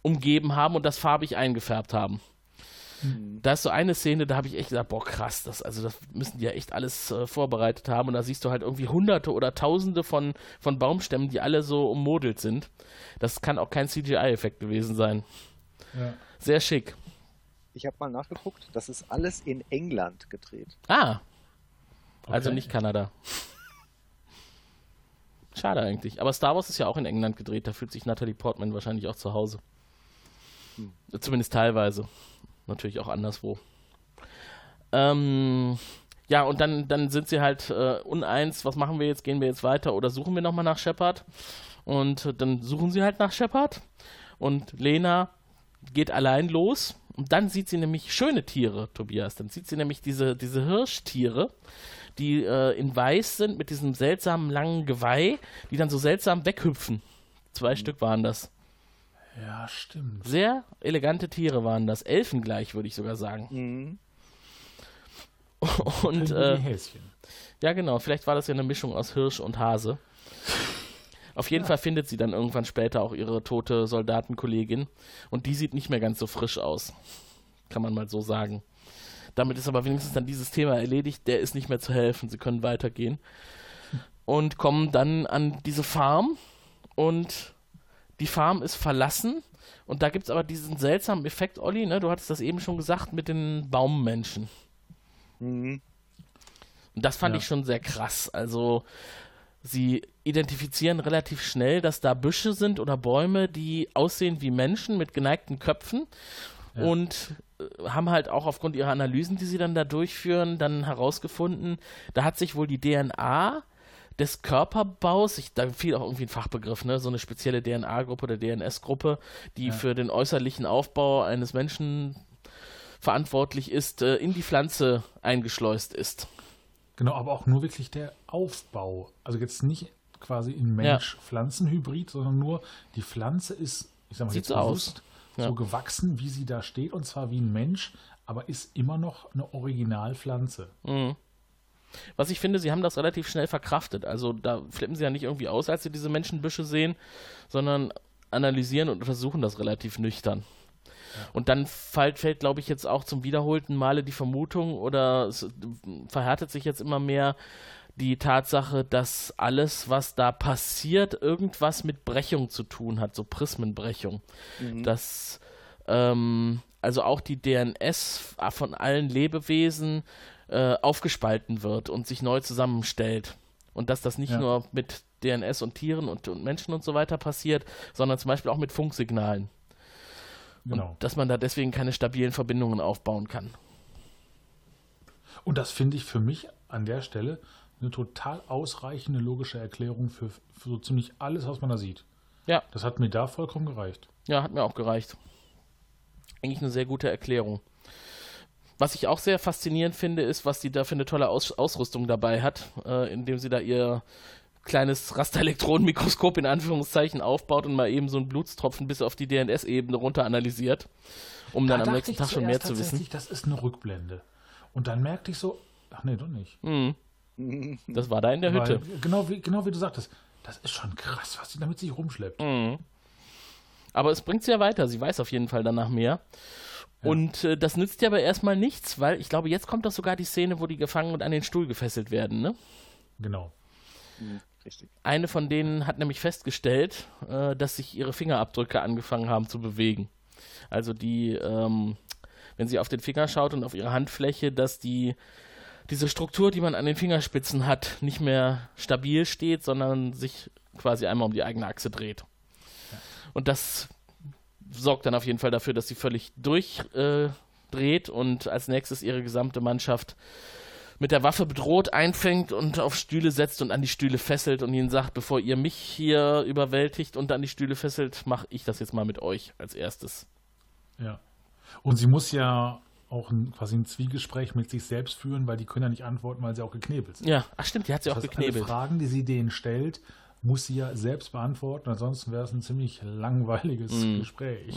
umgeben haben und das farbig eingefärbt haben. Da ist so eine Szene, da habe ich echt gesagt, boah, krass, das, also das müssen die ja echt alles äh, vorbereitet haben. Und da siehst du halt irgendwie hunderte oder tausende von, von Baumstämmen, die alle so ummodelt sind. Das kann auch kein CGI-Effekt gewesen sein. Ja. Sehr schick. Ich habe mal nachgeguckt, das ist alles in England gedreht. Ah, also Okay. nicht Kanada. Schade eigentlich. Aber Star Wars ist ja auch in England gedreht. Da fühlt sich Natalie Portman wahrscheinlich auch zu Hause. Zumindest teilweise. Natürlich auch anderswo. Ähm, ja, und dann, dann sind sie halt äh, uneins. Was machen wir jetzt? Gehen wir jetzt weiter oder suchen wir nochmal nach Shepard? Und dann suchen sie halt nach Shepard. Und Lena geht allein los. Und dann sieht sie nämlich schöne Tiere, Tobias. Dann sieht sie nämlich diese, diese Hirschtiere, die äh, in weiß sind, mit diesem seltsamen langen Geweih, die dann so seltsam weghüpfen. Zwei Stück waren das. Ja, stimmt. Sehr elegante Tiere waren das. Elfengleich, würde ich sogar sagen. Mhm. <laughs> Und äh, Häschen. ja, genau, vielleicht war das ja eine Mischung aus Hirsch und Hase. Auf jeden Fall findet sie dann irgendwann später auch ihre tote Soldatenkollegin. Und die sieht nicht mehr ganz so frisch aus. Kann man mal so sagen. Damit ist aber wenigstens dann dieses Thema erledigt. Der ist nicht mehr zu helfen. Sie können weitergehen. Und kommen dann an diese Farm. Und die Farm ist verlassen. Und da gibt es aber diesen seltsamen Effekt, Olli, ne? du hattest das eben schon gesagt, mit den Baummenschen. Mhm. Und das fand Ja. ich schon sehr krass. Also sie identifizieren relativ schnell, dass da Büsche sind oder Bäume, die aussehen wie Menschen mit geneigten Köpfen Ja. und äh, haben halt auch aufgrund ihrer Analysen, die sie dann da durchführen, dann herausgefunden, da hat sich wohl die DNA des Körperbaus, ich, da fiel auch irgendwie ein Fachbegriff, ne, so eine spezielle DNA-Gruppe oder DNS-Gruppe, die Ja. für den äußerlichen Aufbau eines Menschen verantwortlich ist, äh, in die Pflanze eingeschleust ist. Genau, aber auch nur wirklich der Aufbau. Also jetzt nicht quasi ein Mensch-Pflanzen-Hybrid, sondern nur die Pflanze ist, ich sag mal Sieht jetzt bewusst, aus. Ja. so gewachsen, wie sie da steht, und zwar wie ein Mensch, aber ist immer noch eine Originalpflanze. Was ich finde, sie haben das relativ schnell verkraftet. Also da flippen sie ja nicht irgendwie aus, als sie diese Menschenbüsche sehen, sondern analysieren und untersuchen das relativ nüchtern. Und dann fällt, fällt glaube ich, jetzt auch zum wiederholten Male die Vermutung oder es verhärtet sich jetzt immer mehr die Tatsache, dass alles, was da passiert, irgendwas mit Brechung zu tun hat, so Prismenbrechung. Dass ähm, also auch die DNS von allen Lebewesen äh, aufgespalten wird und sich neu zusammenstellt. Und dass das nicht Ja. nur mit DNS und Tieren und, und Menschen und so weiter passiert, sondern zum Beispiel auch mit Funksignalen. Genau. Und dass man da deswegen keine stabilen Verbindungen aufbauen kann. Und das finde ich für mich an der Stelle eine total ausreichende logische Erklärung für, für so ziemlich alles, was man da sieht. Ja, Das hat mir da vollkommen gereicht. ja, hat mir auch gereicht. Eigentlich eine sehr gute Erklärung. Was ich auch sehr faszinierend finde, ist, was die da für eine tolle Aus Ausrüstung dabei hat, äh, indem sie da ihr kleines Rasterelektronenmikroskop in Anführungszeichen aufbaut und mal eben so einen Blutstropfen bis auf die DNS-Ebene runter analysiert, um dann am dachte nächsten Tag schon mehr zu wissen. Das ist eine Rückblende. Und dann merkte ich so, ach nee, doch nicht. Das war da in der Hütte. Weil, genau, wie, genau wie du sagtest, das ist schon krass, was sie damit sich rumschleppt. Aber es bringt sie ja weiter. Sie weiß auf jeden Fall danach mehr. Und äh, das nützt ja aber erstmal nichts, weil ich glaube, jetzt kommt doch sogar die Szene, wo die gefangen und an den Stuhl gefesselt werden. Ne? Genau. Richtig. Eine von denen hat nämlich festgestellt, äh, dass sich ihre Fingerabdrücke angefangen haben zu bewegen. Also die, ähm, wenn sie auf den Finger schaut und auf ihre Handfläche, dass die diese Struktur, die man an den Fingerspitzen hat, nicht mehr stabil steht, sondern sich quasi einmal um die eigene Achse dreht. Und das sorgt dann auf jeden Fall dafür, dass sie völlig durchdreht äh, und als nächstes ihre gesamte Mannschaft mit der Waffe bedroht einfängt und auf Stühle setzt und an die Stühle fesselt und ihnen sagt, bevor ihr mich hier überwältigt und an die Stühle fesselt, mache ich das jetzt mal mit euch als erstes. Ja. Und sie muss ja auch ein, quasi ein Zwiegespräch mit sich selbst führen, weil die können ja nicht antworten, weil sie auch geknebelt sind. Ja, ach stimmt, die hat sie auch Das heißt, geknebelt. Alle Fragen, die sie denen stellt, muss sie ja selbst beantworten, ansonsten wäre es ein ziemlich langweiliges Mhm. Gespräch.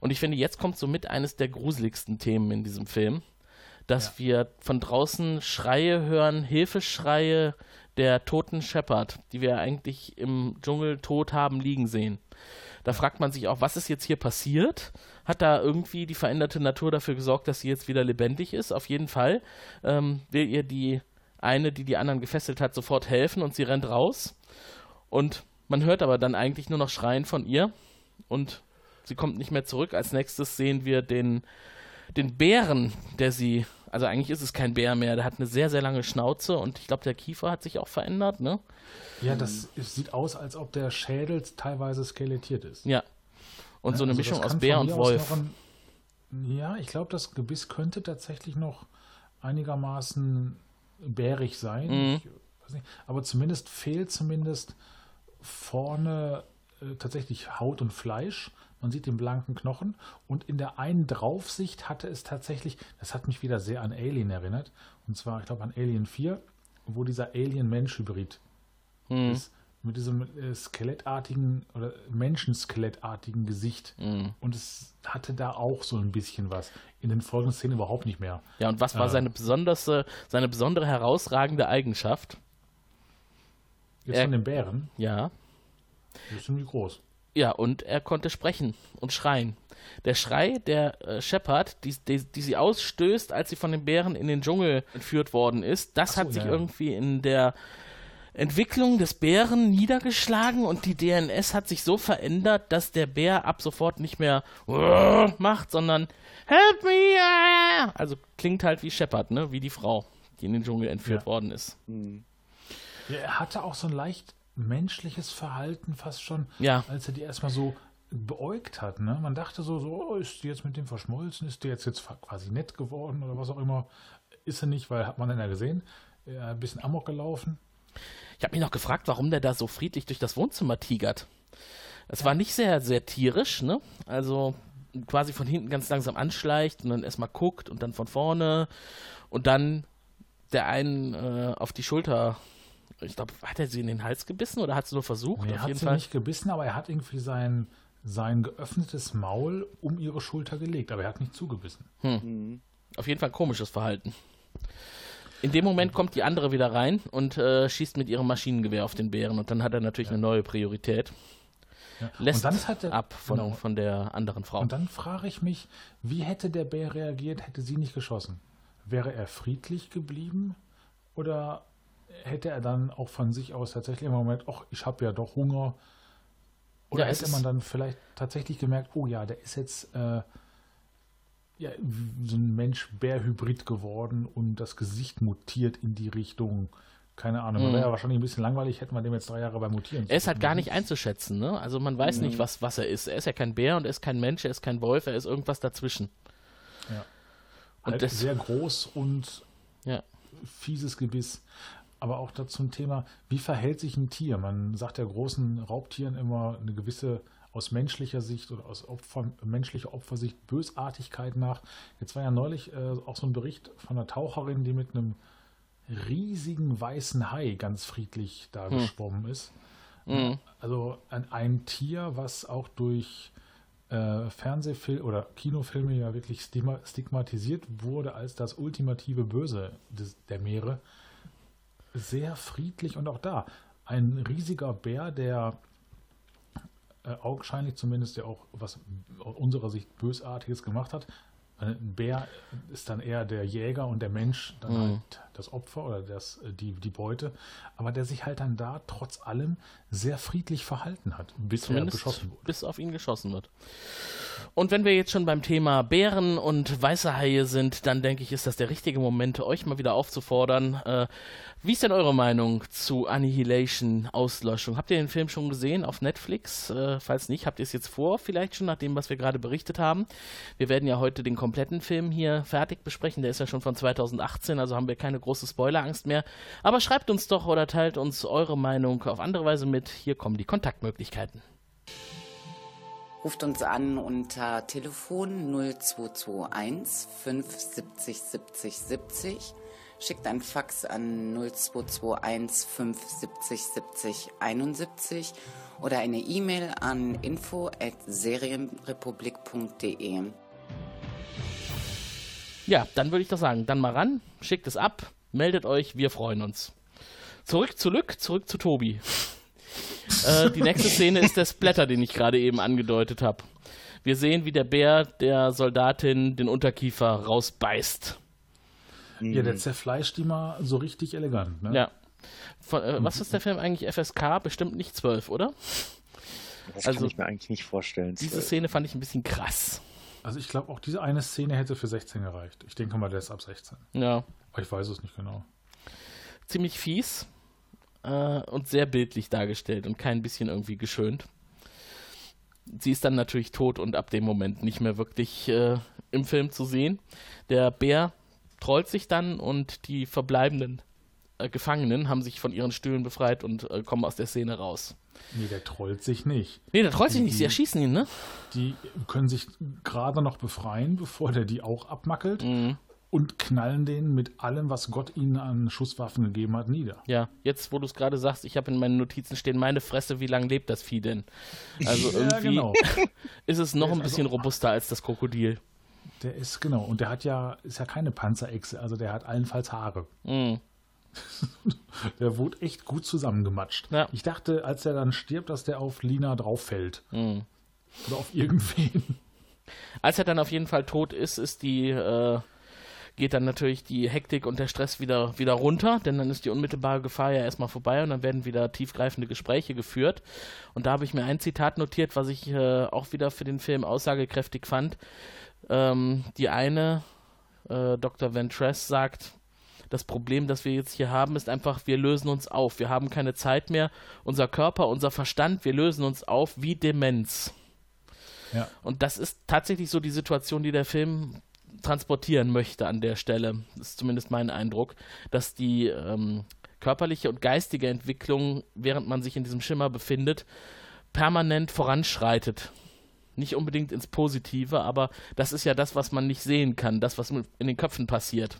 Und ich finde, jetzt kommt somit eines der gruseligsten Themen in diesem Film, dass wir von draußen Schreie hören, Hilfeschreie der toten Shepherd, die wir eigentlich im Dschungel tot haben liegen sehen. Da fragt man sich auch, was ist jetzt hier passiert? Hat da irgendwie die veränderte Natur dafür gesorgt, dass sie jetzt wieder lebendig ist? Auf jeden Fall ähm, will ihr die eine, die die anderen gefesselt hat, sofort helfen und sie rennt raus. Und man hört aber dann eigentlich nur noch Schreien von ihr und sie kommt nicht mehr zurück. Als nächstes sehen wir den, den Bären, der sie, also eigentlich ist es kein Bär mehr, der hat eine sehr, sehr lange Schnauze und ich glaube, der Kiefer hat sich auch verändert, ne? Ja, das sieht aus, als ob der Schädel teilweise skelettiert ist. Ja. Und so eine Also Mischung aus Bär und Wolf. Ein, ja, ich glaube, das Gebiss könnte tatsächlich noch einigermaßen bärig sein. Mhm. Nicht, aber zumindest fehlt zumindest vorne äh, tatsächlich Haut und Fleisch. Man sieht den blanken Knochen und in der einen Draufsicht hatte es tatsächlich, das hat mich wieder sehr an Alien erinnert, und zwar, ich glaube, an Alien 4, wo dieser Alien-Mensch-Hybrid Mhm. ist, mit diesem äh, skelettartigen oder Menschenskelettartigen Gesicht. Mhm. Und es hatte da auch so ein bisschen was. In den folgenden Szenen überhaupt nicht mehr. Ja, und was war Äh. seine, besondere, seine besondere herausragende Eigenschaft? Jetzt Er- von den Bären, Ja. die ist ziemlich groß. Ja, und er konnte sprechen und schreien. Der Schrei der äh, Shepard, die, die, die sie ausstößt, als sie von den Bären in den Dschungel entführt worden ist, das so, hat sich ja. irgendwie in der Entwicklung des Bären niedergeschlagen und die DNS hat sich so verändert, dass der Bär ab sofort nicht mehr macht, sondern Help me! ah!" Also klingt halt wie Shepard, ne? Wie die Frau, die in den Dschungel entführt Ja. worden ist. Ja, er hatte auch so ein leicht menschliches Verhalten fast schon, Ja. als er die erstmal so beäugt hat. Ne? Man dachte so, so, oh, ist die jetzt mit dem verschmolzen? Ist die jetzt, jetzt quasi nett geworden oder was auch immer? Ist er nicht, weil hat man dann ja gesehen. Er ein bisschen Amok gelaufen. Ich habe mich noch gefragt, warum der da so friedlich durch das Wohnzimmer tigert. Es war nicht sehr, sehr tierisch, ne? Also quasi von hinten ganz langsam anschleicht und dann erstmal guckt und dann von vorne und dann der einen äh, auf die Schulter ich glaube, hat er sie in den Hals gebissen oder hat sie nur versucht? Nee, er hat sie Fall. nicht gebissen, aber er hat irgendwie sein, sein geöffnetes Maul um ihre Schulter gelegt, aber er hat nicht zugebissen. Auf jeden Fall komisches Verhalten. In dem Moment kommt die andere wieder rein und äh, schießt mit ihrem Maschinengewehr auf den Bären und dann hat er natürlich eine neue Priorität. Ja. Lässt halt der, ab von, genau. von der anderen Frau. Und dann frage ich mich, wie hätte der Bär reagiert, hätte sie nicht geschossen? Wäre er friedlich geblieben oder hätte er dann auch von sich aus tatsächlich im Moment, ach, ich habe ja doch Hunger? Oder Ja, hätte man dann vielleicht tatsächlich gemerkt, oh ja, der ist jetzt äh, ja, so ein Mensch-Bär-Hybrid geworden und das Gesicht mutiert in die Richtung, keine Ahnung, wäre ja wahrscheinlich ein bisschen langweilig, hätten wir dem jetzt drei Jahre beim Mutieren Mhm. er ist halt gar nicht einzuschätzen, ne? Also man weiß nicht, was, was er ist. Er ist ja kein Bär und er ist kein Mensch, er ist kein Wolf, er ist irgendwas dazwischen. Ja. Und halt das, sehr groß und ja. fieses Gebiss. Aber auch dazu ein Thema, wie verhält sich ein Tier? Man sagt ja großen Raubtieren immer eine gewisse aus menschlicher Sicht oder aus Opfer, menschlicher Opfersicht Bösartigkeit nach. Jetzt war ja neulich äh, auch so ein Bericht von einer Taucherin, die mit einem riesigen weißen Hai ganz friedlich da geschwommen ist. Also ein, ein Tier, was auch durch äh, Fernsehfilme oder Kinofilme ja wirklich stigma stigmatisiert wurde als das ultimative Böse des, der Meere. Sehr friedlich und auch da ein riesiger Bär, der äh, augenscheinlich zumindest ja auch was aus unserer Sicht Bösartiges gemacht hat. Ein Bär ist dann eher der Jäger und der Mensch dann Mhm. halt das Opfer oder das, äh, die, die Beute. Aber der sich halt dann da trotz allem sehr friedlich verhalten hat, bis er beschossen wurde. bis auf ihn geschossen wird. Und wenn wir jetzt schon beim Thema Bären und weiße Haie sind, dann denke ich, ist das der richtige Moment, euch mal wieder aufzufordern. Äh, wie ist denn eure Meinung zu Annihilation, Auslöschung? Habt ihr den Film schon gesehen auf Netflix? Äh, falls nicht, habt ihr es jetzt vor, vielleicht schon nach dem, was wir gerade berichtet haben. Wir werden ja heute den kompletten Film hier fertig besprechen. Der ist ja schon von 2018, also haben wir keine große Spoilerangst mehr. Aber schreibt uns doch oder teilt uns eure Meinung auf andere Weise mit. Hier kommen die Kontaktmöglichkeiten. Ruft uns an unter Telefon 0221 570 70 70. Schickt ein Fax an 0221 570 70 71 oder eine E-Mail an info at serienrepublik.de. Ja, dann würde ich doch sagen, dann mal ran, schickt es ab, meldet euch, wir freuen uns. Zurück, zurück, zurück zu Tobi. äh, die nächste Szene ist der Splatter, den ich gerade eben angedeutet habe. Wir sehen, wie der Bär der Soldatin den Unterkiefer rausbeißt. Ja, der zerfleischt die mal so richtig elegant. Ne? Ja. Von, äh, was ist der Film eigentlich FSK? Bestimmt nicht 12, oder? Das Also- kann ich mir eigentlich nicht vorstellen. Diese Szene fand ich ein bisschen krass. Also ich glaube, auch diese eine Szene hätte für 16 gereicht. Ich denke mal, der ist ab 16. Ja. Aber ich weiß es nicht genau. ziemlich fies äh, und sehr bildlich dargestellt und kein bisschen irgendwie geschönt. Sie ist dann natürlich tot und ab dem Moment nicht mehr wirklich äh, im Film zu sehen. Der Bär trollt sich dann und die verbleibenden äh, Gefangenen haben sich von ihren Stühlen befreit und äh, kommen aus der Szene raus. Nee, der trollt sich nicht. Nee, der trollt sich nicht, sie erschießen ihn, ne? Die können sich gerade noch befreien, bevor der die auch abmackelt. Und knallen den mit allem, was Gott ihnen an Schusswaffen gegeben hat, nieder. Ja, jetzt wo du es gerade sagst, ich habe in meinen Notizen stehen, meine Fresse, wie lange lebt das Vieh denn? Also Ja, irgendwie genau. <laughs> ist es noch ein Also- bisschen robuster als das Krokodil. Der ist, genau, und der hat ja, ist ja keine Panzerechse, also der hat allenfalls Haare. Mhm. <laughs> Der wurde echt gut zusammengematscht. Ja. Ich dachte, als er dann stirbt, dass der auf Lina drauffällt. Mhm. Oder auf irgendwen. Als er dann auf jeden Fall tot ist, ist die, äh, geht dann natürlich die Hektik und der Stress wieder, wieder runter, denn dann ist die unmittelbare Gefahr ja erstmal vorbei und dann werden wieder tiefgreifende Gespräche geführt. Und da habe ich mir ein Zitat notiert, was ich äh, auch wieder für den Film aussagekräftig fand. Ähm, die eine, äh, Dr. Ventress, sagt, das Problem, das wir jetzt hier haben, ist einfach, wir lösen uns auf. Wir haben keine Zeit mehr. Unser Körper, unser Verstand, wir lösen uns auf wie Demenz. Ja. Und das ist tatsächlich so die Situation, die der Film transportieren möchte an der Stelle. Das ist zumindest mein Eindruck, dass die ähm, körperliche und geistige Entwicklung, während man sich in diesem Schimmer befindet, permanent voranschreitet. Nicht unbedingt ins Positive, aber das ist ja das, was man nicht sehen kann, das, was in den Köpfen passiert.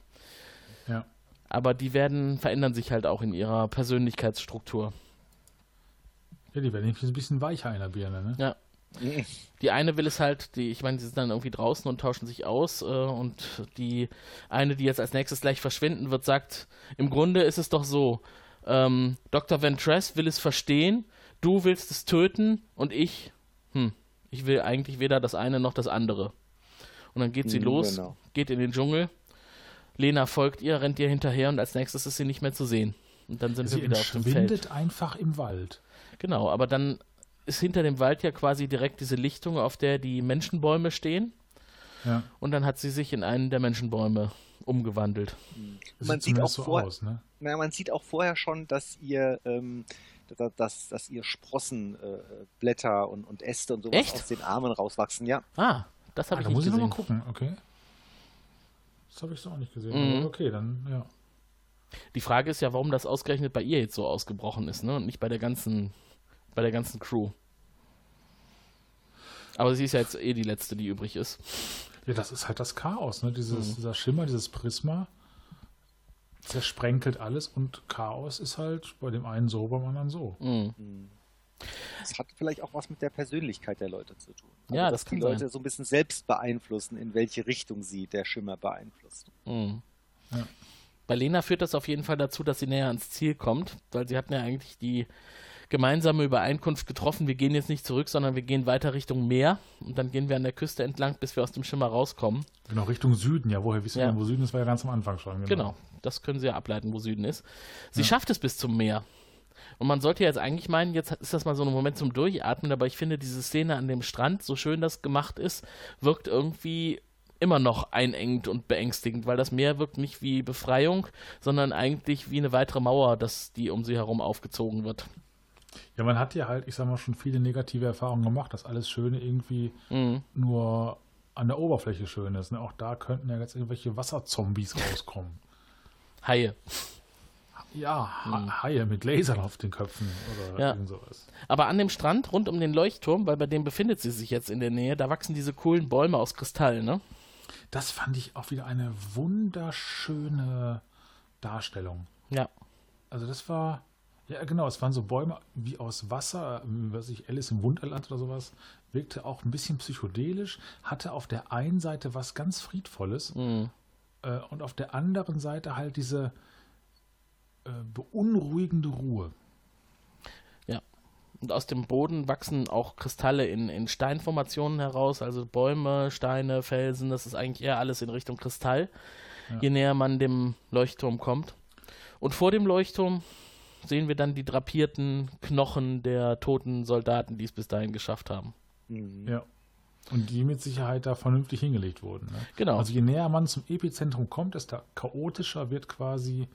Ja. Aber die werden, verändern sich halt auch in ihrer Persönlichkeitsstruktur. Ja, die werden nämlich ein bisschen weicher in der Birne, ne? Ja. Die eine will es halt, die, ich meine, die sind dann irgendwie draußen und tauschen sich aus äh, und die eine, die jetzt als nächstes gleich verschwinden wird, sagt, im Grunde ist es doch so, ähm, Dr. Ventress will es verstehen, du willst es töten und ich, hm, ich will eigentlich weder das eine noch das andere. Und dann geht sie Mhm, los, genau. geht in den Dschungel, Lena folgt ihr, rennt ihr hinterher und als nächstes ist sie nicht mehr zu sehen. Und dann sind Sie wir wieder auf dem Feld. entschwindet einfach im Wald. Genau, aber dann ist hinter dem Wald ja quasi direkt diese Lichtung, auf der die Menschenbäume stehen. Ja. Und dann hat sie sich in einen der Menschenbäume umgewandelt. Das Man sieht sieht auch so vor- aus, ne? Naja, man sieht auch vorher schon, dass ihr, ähm, dass, dass, ihr Sprossen, äh, Blätter und, und Äste und sowas Echt? aus den Armen rauswachsen. Ja, Ah, das habe Ah, ich da nicht muss ich gesehen. nochmal gucken, okay. Das habe ich so auch nicht gesehen. Mhm. Aber okay, dann, ja. Die Frage ist ja, warum das ausgerechnet bei ihr jetzt so ausgebrochen ist, ne? Und nicht bei der ganzen, bei der ganzen Crew. Aber sie ist ja jetzt eh die letzte, die übrig ist. Ja, das ist halt das Chaos, ne? Dieses, Mhm. Dieser Schimmer, dieses Prisma zersprenkelt alles und Chaos ist halt bei dem einen so, beim anderen so. Mhm. Das hat vielleicht auch was mit der Persönlichkeit der Leute zu tun. Also, Ja, dass das kann die Leute sein. so ein bisschen selbst beeinflussen, in welche Richtung sie der Schimmer beeinflusst. Mhm. Ja. Bei Lena führt das auf jeden Fall dazu, dass sie näher ans Ziel kommt, weil sie hatten ja eigentlich die gemeinsame Übereinkunft getroffen, wir gehen jetzt nicht zurück, sondern wir gehen weiter Richtung Meer und dann gehen wir an der Küste entlang, bis wir aus dem Schimmer rauskommen. Genau, Richtung Süden, ja. Woher wissen Ja. wir, denn, wo Süden ist, war ja ganz am Anfang schon. Genau, das können sie ja ableiten, wo Süden ist. Sie schafft es bis zum Meer. Und man sollte jetzt eigentlich meinen, jetzt ist das mal so ein Moment zum Durchatmen, aber ich finde diese Szene an dem Strand, so schön das gemacht ist, wirkt irgendwie immer noch einengend und beängstigend, weil das Meer wirkt nicht wie Befreiung, sondern eigentlich wie eine weitere Mauer, dass die um sie herum aufgezogen wird. Ja, man hat ja halt, ich sag mal, schon viele negative Erfahrungen gemacht, dass alles Schöne irgendwie Mhm. nur an der Oberfläche schön ist. Ne? Auch da könnten ja jetzt irgendwelche Wasserzombies rauskommen. Haie. Ja, ha Haie mit Lasern auf den Köpfen oder. Ja. irgend sowas. Aber an dem Strand rund um den Leuchtturm, weil bei dem befindet sie sich jetzt in der Nähe, da wachsen diese coolen Bäume aus Kristall, ne? Das fand ich auch wieder eine wunderschöne Darstellung. Ja. Also das war, ja genau, es waren so Bäume wie aus Wasser, wie weiß ich, Alice im Wunderland oder sowas. Wirkte auch ein bisschen psychedelisch, hatte auf der einen Seite was ganz Friedvolles Mhm. äh, und auf der anderen Seite halt diese äh, beunruhigende Ruhe. Ja. Und aus dem Boden wachsen auch Kristalle in, in Steinformationen heraus, also Bäume, Steine, Felsen, das ist eigentlich eher alles in Richtung Kristall, je näher man dem Leuchtturm kommt. Und vor dem Leuchtturm sehen wir dann die drapierten Knochen der toten Soldaten, die es bis dahin geschafft haben. Ja. Und die mit Sicherheit da vernünftig hingelegt wurden. Ne? Genau. Also je näher man zum Epizentrum kommt, desto chaotischer wird quasi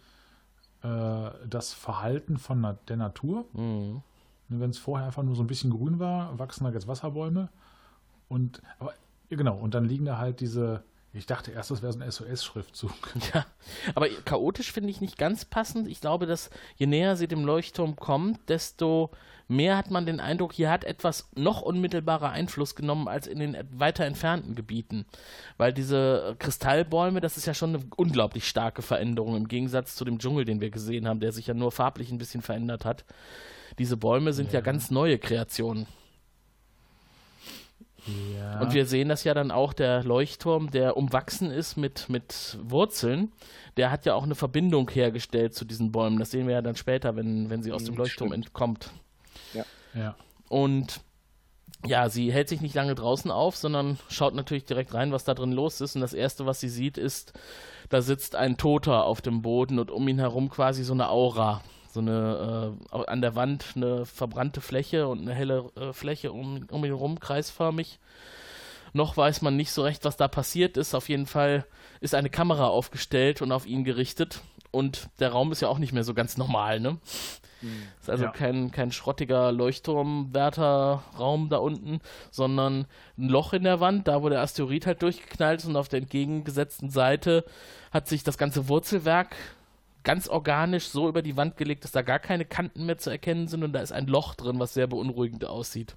äh, das Verhalten von na der Natur. Mhm. Wenn es vorher einfach nur so ein bisschen grün war, wachsen da jetzt Wasserbäume. Und aber genau, und dann liegen da halt diese. Ich dachte erst, das wäre so ein SOS-Schriftzug. <laughs> Ja, aber chaotisch finde ich nicht ganz passend. Ich glaube, dass je näher sie dem Leuchtturm kommt, desto mehr hat man den Eindruck, hier hat etwas noch unmittelbarer Einfluss genommen als in den weiter entfernten Gebieten. Weil diese Kristallbäume, das ist ja schon eine unglaublich starke Veränderung im Gegensatz zu dem Dschungel, den wir gesehen haben, der sich ja nur farblich ein bisschen verändert hat. Diese Bäume sind ja, ganz neue Kreationen. Ja. Und wir sehen das ja dann auch, der Leuchtturm, der umwachsen ist mit, mit Wurzeln, der hat ja auch eine Verbindung hergestellt zu diesen Bäumen. Das sehen wir ja dann später, wenn, wenn sie aus dem Mhm, Leuchtturm stimmt. entkommt. Ja. Und ja, sie hält sich nicht lange draußen auf, sondern schaut natürlich direkt rein, was da drin los ist. Und das Erste, was sie sieht, ist, da sitzt ein Toter auf dem Boden und um ihn herum quasi so eine Aura. So eine, äh, an der Wand eine verbrannte Fläche und eine helle äh, Fläche um, um ihn herum, kreisförmig. Noch weiß man nicht so recht, was da passiert ist. Auf jeden Fall ist eine Kamera aufgestellt und auf ihn gerichtet. Und der Raum ist ja auch nicht mehr so ganz normal, ne? Ist also Ja. kein, kein schrottiger Leuchtturmwärterraum da unten, sondern ein Loch in der Wand, da wo der Asteroid halt durchgeknallt ist und auf der entgegengesetzten Seite hat sich das ganze Wurzelwerk ganz organisch so über die Wand gelegt, dass da gar keine Kanten mehr zu erkennen sind und da ist ein Loch drin, was sehr beunruhigend aussieht.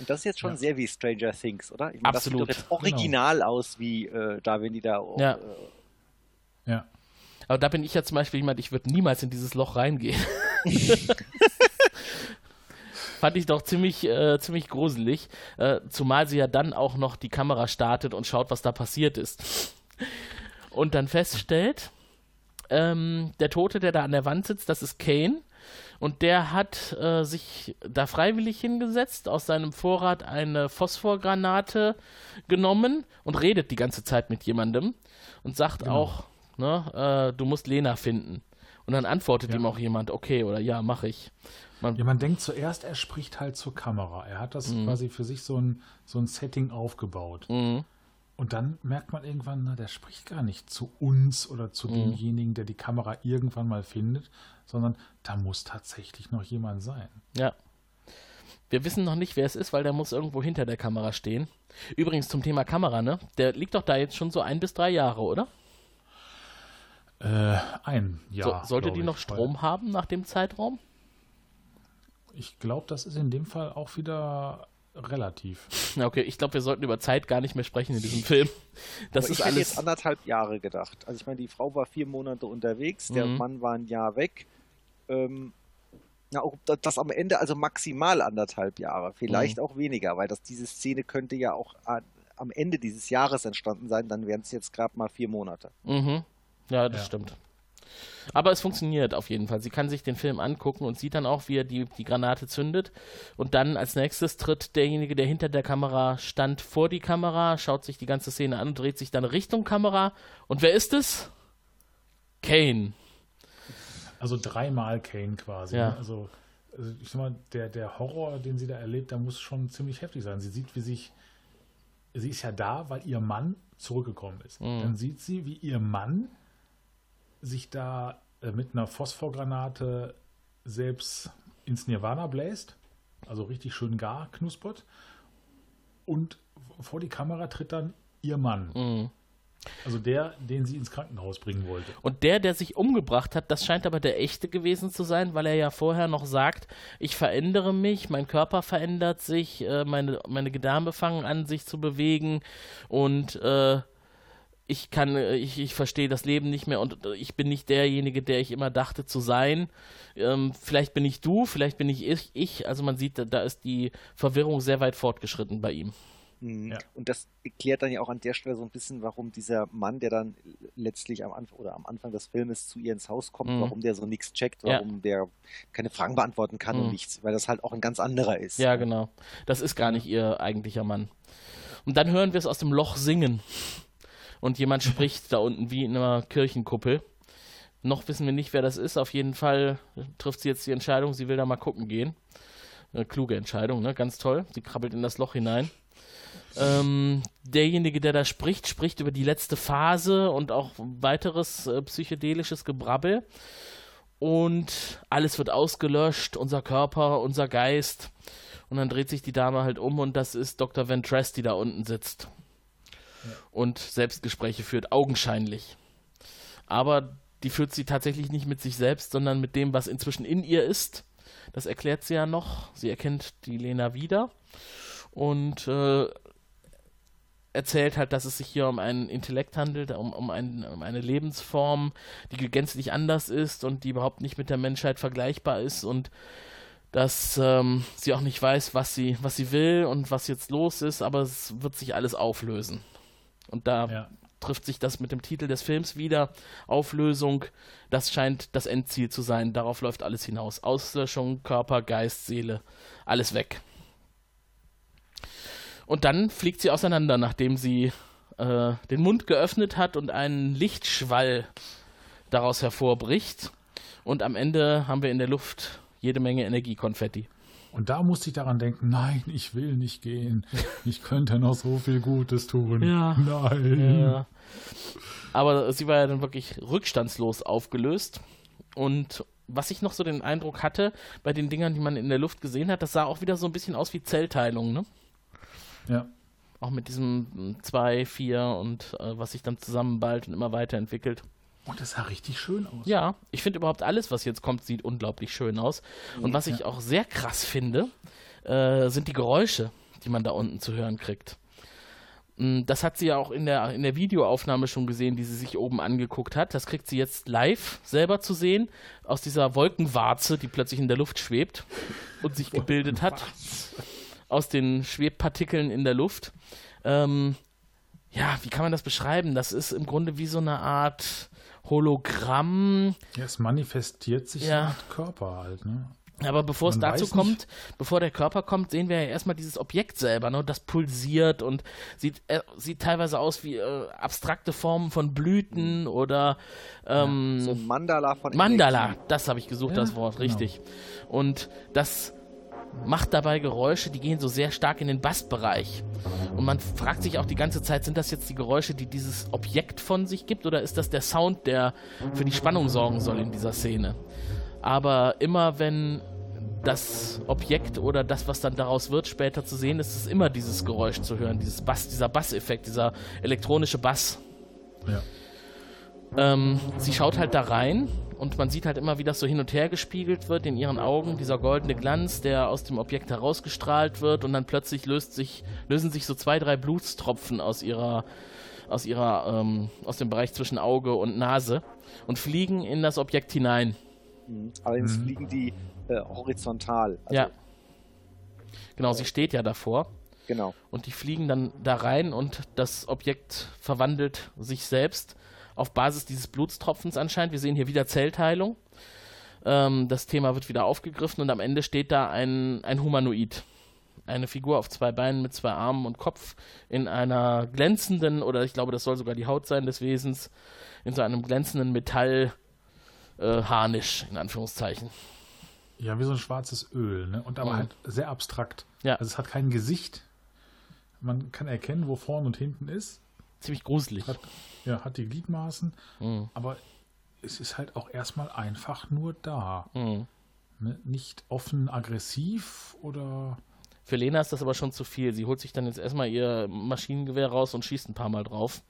Und das ist jetzt schon Ja. sehr wie Stranger Things, oder? Ich meine, Absolut. Das sieht doch jetzt original aus, wie äh, da, wenn die da. Ja. Äh, ja. Aber da bin ich ja zum Beispiel jemand, ich würde niemals in dieses Loch reingehen. <laughs> Fand ich doch ziemlich, äh, ziemlich gruselig. Äh, zumal sie ja dann auch noch die Kamera startet und schaut, was da passiert ist. Und dann feststellt, ähm, der Tote, der da an der Wand sitzt, das ist Kane. Und der hat äh, sich da freiwillig hingesetzt, aus seinem Vorrat eine Phosphorgranate genommen und redet die ganze Zeit mit jemandem und sagt Genau. auch, ne, äh, du musst Lena finden. Und dann antwortet Ja. ihm auch jemand, okay oder ja, mach ich. Man, Ja, man denkt zuerst, er spricht halt zur Kamera. Er hat das quasi für sich so ein, so ein Setting aufgebaut. Mhm. Und dann merkt man irgendwann, na, der spricht gar nicht zu uns oder zu demjenigen, der die Kamera irgendwann mal findet, sondern da muss tatsächlich noch jemand sein. Ja. Wir wissen noch nicht, wer es ist, weil der muss irgendwo hinter der Kamera stehen. Übrigens zum Thema Kamera, ne? Der liegt doch da jetzt schon so ein bis drei Jahre, oder? Äh, ein Jahr. so, sollte die noch weil Strom haben nach dem Zeitraum? Ich glaube, das ist in dem Fall auch wieder relativ. Na, <laughs> okay, ich glaube, wir sollten über Zeit gar nicht mehr sprechen in diesem Film. <laughs> Das Aber ist ich hätte alles. jetzt anderthalb Jahre gedacht. Also ich meine, die Frau war vier Monate unterwegs, der Mhm. Mann war ein Jahr weg. Ähm, na, auch da- das am Ende also maximal anderthalb Jahre, vielleicht Mhm. auch weniger, weil das diese Szene könnte ja auch an, am Ende dieses Jahres entstanden sein, dann wären es jetzt gerade mal vier Monate. Mhm. Ja, das Ja. stimmt. Aber es funktioniert auf jeden Fall. Sie kann sich den Film angucken und sieht dann auch, wie er die, die Granate zündet. Und dann als nächstes tritt derjenige, der hinter der Kamera stand, vor die Kamera, schaut sich die ganze Szene an und dreht sich dann Richtung Kamera. Und wer ist es? Kane. Also dreimal Kane quasi. Ja. Ne? Also, also ich sag mal, der, der Horror, den sie da erlebt, der muss schon ziemlich heftig sein. Sie sieht, wie sich. Sie ist ja da, weil ihr Mann zurückgekommen ist. Mhm. Dann sieht sie, wie ihr Mann sich da äh, mit einer Phosphorgranate selbst ins Nirvana bläst. Also richtig schön gar knuspert. Und vor die Kamera tritt dann ihr Mann. Mhm. Also der, den sie ins Krankenhaus bringen wollte. Und der, der sich umgebracht hat, das scheint aber der echte gewesen zu sein, weil er ja vorher noch sagt, ich verändere mich, mein Körper verändert sich, äh, meine, meine Gedärme fangen an, sich zu bewegen und äh, ich kann, äh, ich, ich verstehe das Leben nicht mehr und äh, ich bin nicht derjenige, der ich immer dachte zu sein. Ähm, vielleicht bin ich du, vielleicht bin ich ich, ich. Also man sieht, da- ist die Verwirrung sehr weit fortgeschritten bei ihm. Mhm. Ja. Und das erklärt dann ja auch an der Stelle so ein bisschen, warum dieser Mann, der dann letztlich am Anfang oder am Anfang des Filmes zu ihr ins Haus kommt, Mhm. warum der so nichts checkt, Ja. warum der keine Fragen beantworten kann Mhm. und nichts, weil das halt auch ein ganz anderer ist. Ja, genau. Das ist gar nicht ihr eigentlicher Mann. Und dann hören wir es aus dem Loch singen. Und jemand spricht da unten wie in einer Kirchenkuppel. Noch wissen wir nicht, wer das ist. Auf jeden Fall trifft sie jetzt die Entscheidung, sie will da mal gucken gehen. Eine kluge Entscheidung, ne? Ganz toll. Sie krabbelt in das Loch hinein. Ähm, derjenige, der da spricht, spricht über die letzte Phase und auch weiteres äh, psychedelisches Gebrabbel. Und alles wird ausgelöscht, unser Körper, unser Geist. Und dann dreht sich die Dame halt um und das ist Dr. Ventress, die da unten sitzt. Und Selbstgespräche führt, augenscheinlich. Aber die führt sie tatsächlich nicht mit sich selbst, sondern mit dem, was inzwischen in ihr ist. Das erklärt sie ja noch. Sie erkennt die Lena wieder und äh, erzählt halt, dass es sich hier um einen Intellekt handelt, um, um, ein, um eine Lebensform, die gänzlich anders ist und die überhaupt nicht mit der Menschheit vergleichbar ist und dass ähm, sie auch nicht weiß, was sie, was sie will und was jetzt los ist, aber es wird sich alles auflösen. Und da Ja. trifft sich das mit dem Titel des Films wieder. Auflösung, das scheint das Endziel zu sein. Darauf läuft alles hinaus. Auslöschung, Körper, Geist, Seele, alles weg. Und dann fliegt sie auseinander, nachdem sie äh, den Mund geöffnet hat und einen Lichtschwall daraus hervorbricht. Und am Ende haben wir in der Luft jede Menge Energiekonfetti. Und da musste ich daran denken, nein, ich will nicht gehen. Ich könnte noch so viel Gutes tun. Ja. Nein. Ja. Aber sie war ja dann wirklich rückstandslos aufgelöst. Und was ich noch so den Eindruck hatte, bei den Dingern, die man in der Luft gesehen hat, das sah auch wieder so ein bisschen aus wie Zellteilung, ne? Ja. Auch mit diesem 2, 4 und äh, was sich dann zusammenballt und immer weiterentwickelt. Und das sah richtig schön aus. Ja, ich finde überhaupt alles, was jetzt kommt, sieht unglaublich schön aus. Und was ich auch sehr krass finde, äh, sind die Geräusche, die man da unten zu hören kriegt. Mm, Das hat sie ja auch in der, in der Videoaufnahme schon gesehen, die sie sich oben angeguckt hat. Das kriegt sie jetzt live selber zu sehen, aus dieser Wolkenwarze, die plötzlich in der Luft schwebt und sich gebildet hat, aus den Schwebpartikeln in der Luft. Ähm, ja, wie kann man das beschreiben? Das ist im Grunde wie so eine Art Hologramm. Ja, es manifestiert sich Ja. Körper halt, ne? Aber bevor es Man dazu weiß kommt, nicht- bevor der Körper kommt, sehen wir ja erstmal dieses Objekt selber, ne? Das pulsiert und sieht, äh, sieht teilweise aus wie äh, abstrakte Formen von Blüten oder ähm, So ein Mandala von Mandala, Energie. das habe ich gesucht, Ja, das Wort, genau. richtig. Und das macht dabei Geräusche, die gehen so sehr stark in den Bassbereich. Und man fragt sich auch die ganze Zeit, sind das jetzt die Geräusche, die dieses Objekt von sich gibt, oder ist das der Sound, der für die Spannung sorgen soll in dieser Szene? Aber immer wenn das Objekt oder das, was dann daraus wird, später zu sehen, ist es immer dieses Geräusch zu hören, dieses Bass, dieser Basseffekt, dieser elektronische Bass. Ja. Ähm, sie schaut halt da rein und man sieht halt immer, wie das so hin und her gespiegelt wird in ihren Augen, dieser goldene Glanz, der aus dem Objekt herausgestrahlt wird und dann plötzlich löst sich, lösen sich so zwei, drei Blutstropfen aus ihrer, aus ihrer, ähm, aus dem Bereich zwischen Auge und Nase und fliegen in das Objekt hinein. Mhm. Allerdings fliegen die äh, horizontal. Also, ja. Genau, sie steht ja davor. Genau. Und die fliegen dann da rein und das Objekt verwandelt sich selbst auf Basis dieses Blutstropfens anscheinend. Wir sehen hier wieder Zellteilung. Ähm, das Thema wird wieder aufgegriffen und am Ende steht da ein, ein Humanoid. Eine Figur auf zwei Beinen mit zwei Armen und Kopf in einer glänzenden, oder ich glaube, das soll sogar die Haut sein des Wesens, in so einem glänzenden Metall äh, in Anführungszeichen. Ja, wie so ein schwarzes Öl, ne? Und aber Mhm. halt sehr abstrakt. Ja. Also es hat kein Gesicht. Man kann erkennen, wo vorne und hinten ist. Ziemlich gruselig. Hat, ja, hat die Gliedmaßen. Mhm. Aber es ist halt auch erstmal einfach nur da. Mhm. Ne? Nicht offen aggressiv oder. Für Lena ist das aber schon zu viel. Sie holt sich dann jetzt erstmal ihr Maschinengewehr raus und schießt ein paar Mal drauf.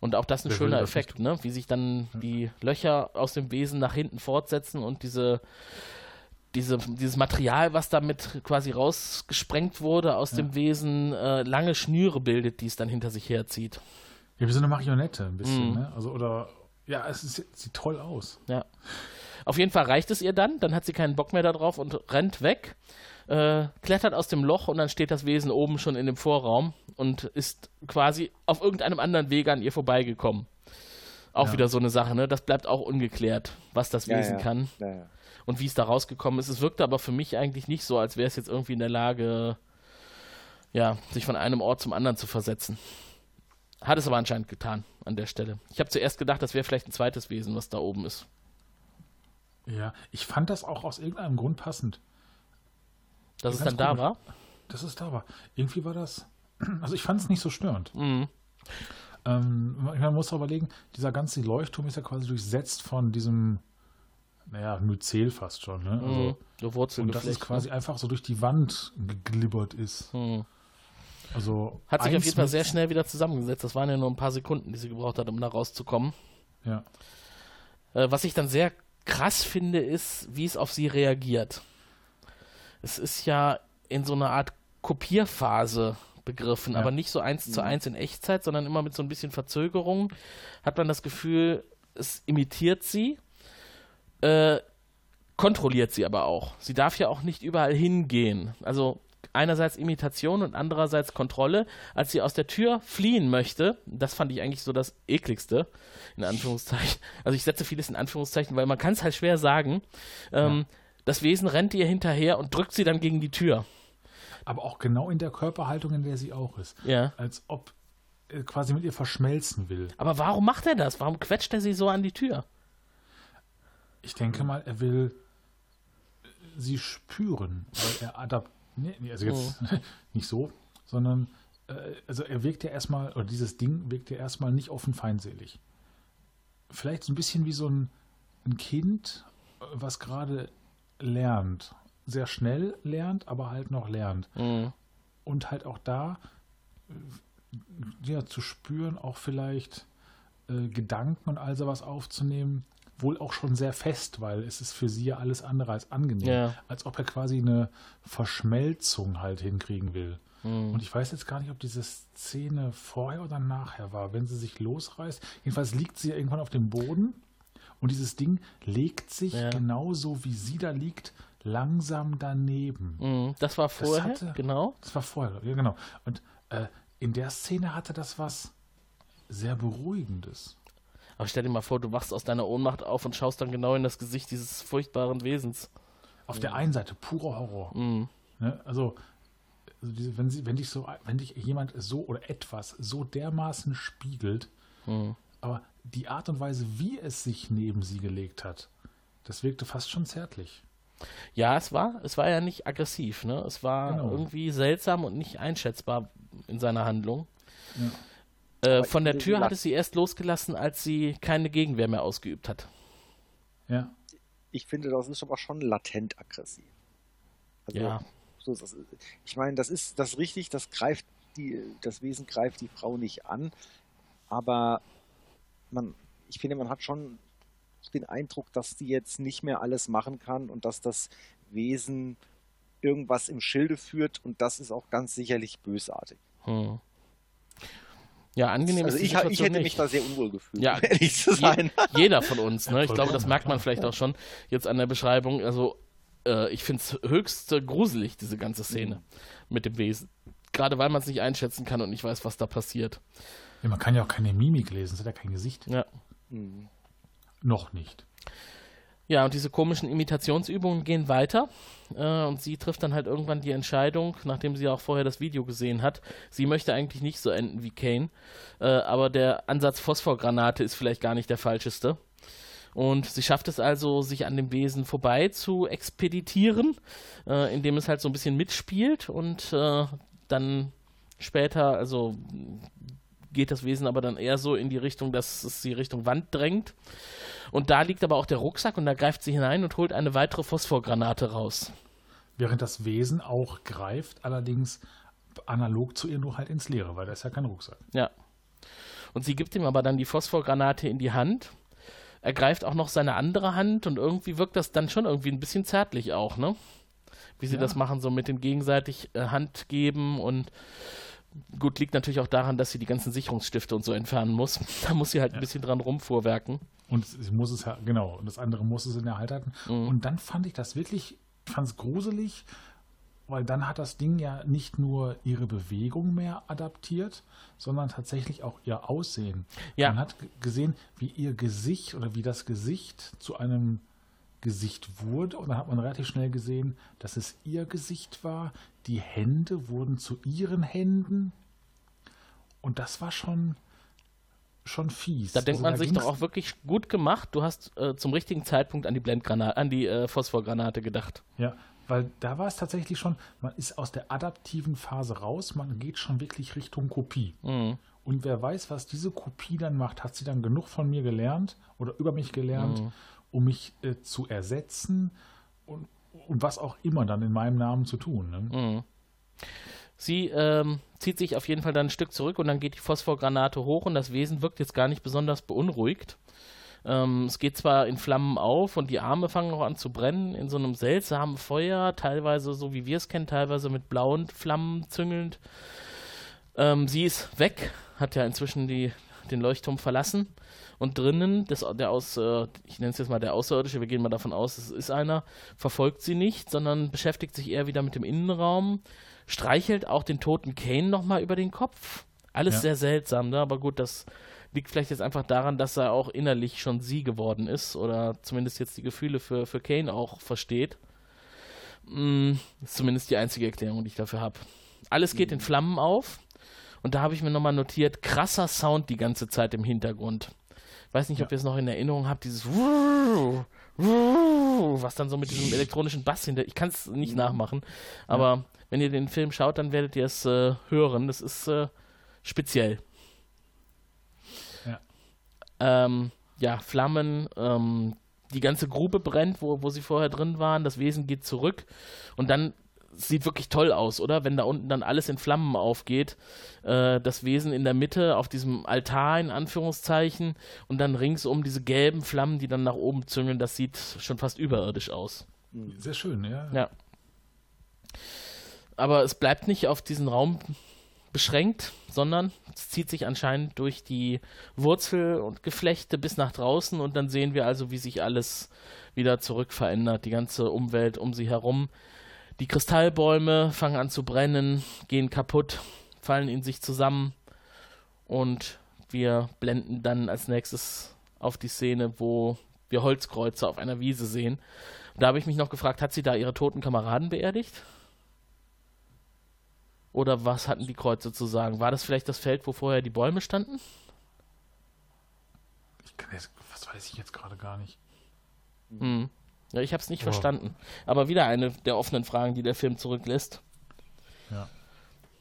Und auch das ist ein Wer schöner Effekt, ne? wie sich dann die Löcher aus dem Wesen nach hinten fortsetzen und diese, diese, dieses Material, was damit quasi rausgesprengt wurde aus dem Wesen, äh, lange Schnüre bildet, die es dann hinter sich herzieht. Ja, wie so eine Marionette ein bisschen, Mhm. ne? Also, oder. Ja, es ist, sieht toll aus. Ja. Auf jeden Fall reicht es ihr dann, dann hat sie keinen Bock mehr darauf und rennt weg, äh, klettert aus dem Loch und dann steht das Wesen oben schon in dem Vorraum und ist quasi auf irgendeinem anderen Wege an ihr vorbeigekommen. Auch Ja. wieder so eine Sache, ne? Das bleibt auch ungeklärt, was das Ja, Wesen ja. kann Ja, ja. Und wie es da rausgekommen ist. Es wirkte aber für mich eigentlich nicht so, als wäre es jetzt irgendwie in der Lage, ja, sich von einem Ort zum anderen zu versetzen. Hat es aber anscheinend getan an der Stelle. Ich habe zuerst gedacht, das wäre vielleicht ein zweites Wesen, was da oben ist. Ja, ich fand das auch aus irgendeinem Grund passend. Dass es dann da komisch. war. dass es da war. Irgendwie war das. <clears throat> Also ich fand es nicht so störend. Mhm. Ähm, man muss überlegen, dieser ganze Leuchtturm ist ja quasi durchsetzt von diesem, naja, Myzel fast schon. Ne? Also, Mhm. So und dass es Wurzelgeflecht. quasi einfach so durch die Wand geglibbert ist. Mhm. Also Hat sich auf jeden Fall sehr schnell wieder zusammengesetzt. Das waren ja nur ein paar Sekunden, die sie gebraucht hat, um da rauszukommen. Ja. Äh, was ich dann sehr krass finde, ist, wie es auf sie reagiert. Es ist ja in so einer Art Kopierphase begriffen, Ja. aber nicht so eins zu eins in Echtzeit, sondern immer mit so ein bisschen Verzögerung. Hat man das Gefühl, es imitiert sie, äh, kontrolliert sie aber auch. Sie darf ja auch nicht überall hingehen. Also einerseits Imitation und andererseits Kontrolle. Als sie aus der Tür fliehen möchte, das fand ich eigentlich so das ekligste, in Anführungszeichen. Also ich setze vieles in Anführungszeichen, weil man kann es halt schwer sagen. Ähm, Das Wesen rennt ihr hinterher und drückt sie dann gegen die Tür. Aber auch genau in der Körperhaltung, in der sie auch ist. Ja. Als ob er quasi mit ihr verschmelzen will. Aber warum macht er das? Warum quetscht er sie so an die Tür? Ich denke mal, er will sie spüren, weil er adapt. Nee, nee, also jetzt <laughs> nicht so, sondern äh, also er wirkt ja erstmal, oder dieses Ding wirkt ja erstmal nicht offen feindselig. Vielleicht so ein bisschen wie so ein, ein Kind, äh, was gerade lernt. Sehr schnell lernt, aber halt noch lernt. Mhm. Und halt auch da äh, ja, zu spüren, auch vielleicht äh, Gedanken und all sowas aufzunehmen, wohl auch schon sehr fest, weil es ist für sie ja alles andere als angenehm. Ja. Als ob er quasi eine Verschmelzung halt hinkriegen will. Und ich weiß jetzt gar nicht, ob diese Szene vorher oder nachher war, wenn sie sich losreißt. Jedenfalls liegt sie ja irgendwann auf dem Boden und dieses Ding legt sich Ja. genauso wie sie da liegt, langsam daneben. Mhm, Das war vorher, hatte- genau. Das war vorher, ja genau. Und äh, in der Szene hatte das was sehr Beruhigendes. Aber stell dir mal vor, du wachst aus deiner Ohnmacht auf und schaust dann genau in das Gesicht dieses furchtbaren Wesens. Auf der einen Seite purer Horror. Ne? Also, also diese, wenn, sie, wenn, dich so, wenn dich jemand so oder etwas so dermaßen spiegelt, aber die Art und Weise, wie es sich neben sie gelegt hat, das wirkte fast schon zärtlich. Ja, es war, es war ja nicht aggressiv, ne? Es war Genau. irgendwie seltsam und nicht einschätzbar in seiner Handlung. Äh, Aber von der Tür gesagt- hat es sie erst losgelassen, als sie keine Gegenwehr mehr ausgeübt hat. Ja, Ich finde, das ist aber schon latent aggressiv. Also, Ja. So ist das. Ich meine, das ist das ist richtig, das greift die, das Wesen greift die Frau nicht an, aber man, ich finde, man hat schon den Eindruck, dass die jetzt nicht mehr alles machen kann und dass das Wesen irgendwas im Schilde führt und das ist auch ganz sicherlich bösartig. Hm. Ja, angenehm Also ist die ich, ich hätte mich nicht. da sehr unwohl gefühlt, Ja, ehrlich zu sein. Je, <laughs> jeder von uns, ne? Ich glaube, das merkt man vielleicht auch schon jetzt an der Beschreibung. Also, äh, ich finde es höchst äh, gruselig, diese ganze Szene mit dem Wesen. Gerade weil man es nicht einschätzen kann und nicht weiß, was da passiert. ja man kann ja auch keine Mimik lesen, es hat ja kein Gesicht. Ja. Noch nicht. Ja, und diese komischen Imitationsübungen gehen weiter. Äh, und sie trifft dann halt irgendwann die Entscheidung, nachdem sie auch vorher das Video gesehen hat. Sie möchte eigentlich nicht so enden wie Kane. Äh, aber der Ansatz Phosphorgranate ist vielleicht gar nicht der falscheste. Und sie schafft es also, sich an dem Wesen vorbei zu expeditieren, äh, indem es halt so ein bisschen mitspielt und äh, dann später, also geht das Wesen aber dann eher so in die Richtung, dass es sie Richtung Wand drängt. Und da liegt aber auch der Rucksack und da greift sie hinein und holt eine weitere Phosphorgranate raus. Während das Wesen auch greift, allerdings analog zu ihr nur halt ins Leere, weil da ist ja kein Rucksack. Ja. Und sie gibt ihm aber dann die Phosphorgranate in die Hand. Er greift auch noch seine andere Hand und irgendwie wirkt das dann schon irgendwie ein bisschen zärtlich auch, ne? Wie sie Ja. das machen, so mit dem gegenseitig äh, Hand geben und gut, liegt natürlich auch daran, dass sie die ganzen Sicherungsstifte und so entfernen muss. <laughs> Da muss sie halt ein bisschen dran rumfuhrwerken. Und sie muss es ja, genau, und das andere muss es in der Hand halten. Und dann fand ich das wirklich, fand es gruselig, weil dann hat das Ding ja nicht nur ihre Bewegung mehr adaptiert, sondern tatsächlich auch ihr Aussehen. Ja. Man hat gesehen, wie ihr Gesicht oder wie das Gesicht zu einem Gesicht wurde und dann hat man relativ schnell gesehen, dass es ihr Gesicht war. Die Hände wurden zu ihren Händen und das war schon schon fies. Da denkt Also man sich ging's- doch auch wirklich gut gemacht. Du hast äh, zum richtigen Zeitpunkt an die Blendgranate, an die äh, Phosphorgranate gedacht. Ja, weil da war es tatsächlich schon, man ist aus der adaptiven Phase raus, man geht schon wirklich Richtung Kopie. Mhm. Und wer weiß, was diese Kopie dann macht, hat sie dann genug von mir gelernt oder über mich gelernt, Mhm. Um mich äh, zu ersetzen und, und was auch immer dann in meinem Namen zu tun. Ne? Mhm. Sie ähm, zieht sich auf jeden Fall dann ein Stück zurück und dann geht die Phosphorgranate hoch und das Wesen wirkt jetzt gar nicht besonders beunruhigt. Ähm, es geht zwar in Flammen auf und die Arme fangen auch an zu brennen in so einem seltsamen Feuer, teilweise so wie wir es kennen, teilweise mit blauen Flammen züngelnd. Ähm, sie ist weg, hat ja inzwischen die, den Leuchtturm verlassen. Und drinnen, das, der aus, äh, ich nenne es jetzt mal der Außerirdische, wir gehen mal davon aus, es ist einer, verfolgt sie nicht, sondern beschäftigt sich eher wieder mit dem Innenraum, streichelt auch den toten Kane nochmal über den Kopf. Alles Ja. sehr seltsam, ne? aber gut, das liegt vielleicht jetzt einfach daran, dass er auch innerlich schon sie geworden ist oder zumindest jetzt die Gefühle für, für Kane auch versteht. Mm, ist zumindest die einzige Erklärung, die ich dafür habe. Alles geht in Flammen auf und da habe ich mir nochmal notiert, krasser Sound die ganze Zeit im Hintergrund. Weiß nicht, ob ihr es noch in Erinnerung habt, dieses was dann so mit diesem elektronischen Bass hinter. Ich kann es nicht nachmachen, aber wenn ihr den Film schaut, dann werdet ihr es äh, hören. Das ist äh, speziell. Ja. Ähm, ja, Flammen, ähm, die ganze Grube brennt, wo, wo sie vorher drin waren, das Wesen geht zurück und dann sieht wirklich toll aus, oder? Wenn da unten dann alles in Flammen aufgeht, äh, das Wesen in der Mitte auf diesem Altar in Anführungszeichen und dann ringsum diese gelben Flammen, die dann nach oben züngeln, das sieht schon fast überirdisch aus. Sehr schön, ja. Ja. Aber es bleibt nicht auf diesen Raum beschränkt, sondern es zieht sich anscheinend durch die Wurzel und Geflechte bis nach draußen und dann sehen wir also, wie sich alles wieder zurück verändert, die ganze Umwelt um sie herum. Die Kristallbäume fangen an zu brennen, gehen kaputt, fallen in sich zusammen und wir blenden dann als nächstes auf die Szene, wo wir Holzkreuze auf einer Wiese sehen. Da habe ich mich noch gefragt, hat sie da ihre toten Kameraden beerdigt? Oder was hatten die Kreuze zu sagen? War das vielleicht das Feld, wo vorher die Bäume standen? Ich kann jetzt, was weiß ich jetzt gerade gar nicht. Hm. Ja, ich habe es nicht Oh. verstanden. Aber wieder eine der offenen Fragen, die der Film zurücklässt. Ja.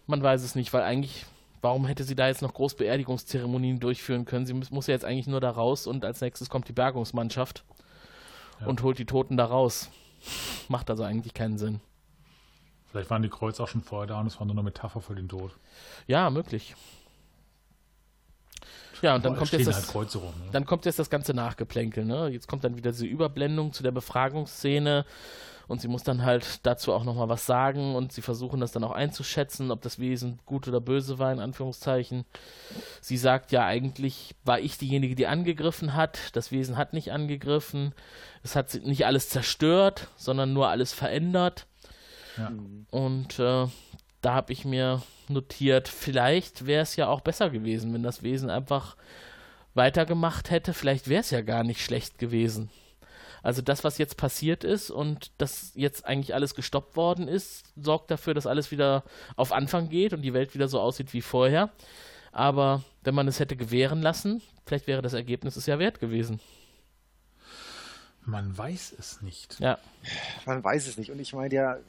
Man weiß es nicht, weil eigentlich, warum hätte sie da jetzt noch groß Beerdigungszeremonien durchführen können? Sie muss, muss ja jetzt eigentlich nur da raus und als nächstes kommt die Bergungsmannschaft Ja. und holt die Toten da raus. Macht also eigentlich keinen Sinn. Vielleicht waren die Kreuze auch schon vorher da und es war nur eine Metapher für den Tod. Ja, möglich. Ja, und dann Boah, kommt jetzt das, halt rum. Ne? dann kommt jetzt das ganze Nachgeplänkel, ne? Jetzt kommt dann wieder diese Überblendung zu der Befragungsszene und sie muss dann halt dazu auch nochmal was sagen und sie versuchen das dann auch einzuschätzen, ob das Wesen gut oder böse war, in Anführungszeichen. Sie sagt ja eigentlich, war ich diejenige, die angegriffen hat, das Wesen hat nicht angegriffen, es hat nicht alles zerstört, sondern nur alles verändert. Ja. Und äh, da habe ich mir notiert, vielleicht wäre es ja auch besser gewesen, wenn das Wesen einfach weitergemacht hätte. Vielleicht wäre es ja gar nicht schlecht gewesen. Also das, was jetzt passiert ist und das jetzt eigentlich alles gestoppt worden ist, sorgt dafür, dass alles wieder auf Anfang geht und die Welt wieder so aussieht wie vorher. Aber wenn man es hätte gewähren lassen, vielleicht wäre das Ergebnis es ja wert gewesen. Man weiß es nicht. Ja. Man weiß es nicht. Und ich meine, der,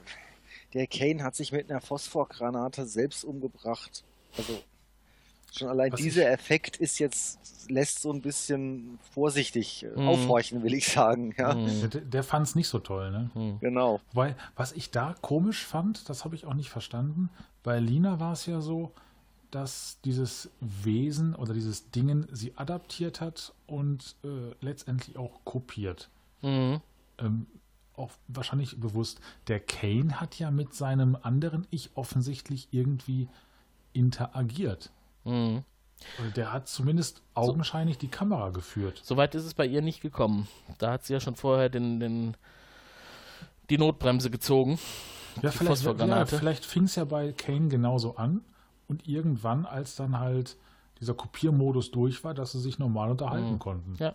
der Kane hat sich mit einer Phosphorgranate selbst umgebracht. Also schon allein Was dieser ich- Effekt ist jetzt, lässt so ein bisschen vorsichtig Mhm. aufhorchen, will ich sagen. Ja, Hm. Der, der fand es nicht so toll, ne? genau. Weil, was ich da komisch fand, das habe ich auch nicht verstanden. Bei Lina war es ja so, dass dieses Wesen oder dieses Dingen sie adaptiert hat und äh, letztendlich auch kopiert. Mhm. Ähm, auch wahrscheinlich bewusst. Der Kane hat ja mit seinem anderen Ich offensichtlich irgendwie interagiert. Mhm. Also Der hat zumindest augenscheinlich die Kamera geführt. Soweit ist es bei ihr nicht gekommen. Da hat sie ja schon vorher den, den, die Notbremse gezogen. Ja, vielleicht, ja, vielleicht fing es ja bei Kane genauso an und irgendwann, als dann halt dieser Kopiermodus durch war, dass sie sich normal unterhalten Mhm. konnten. Ja.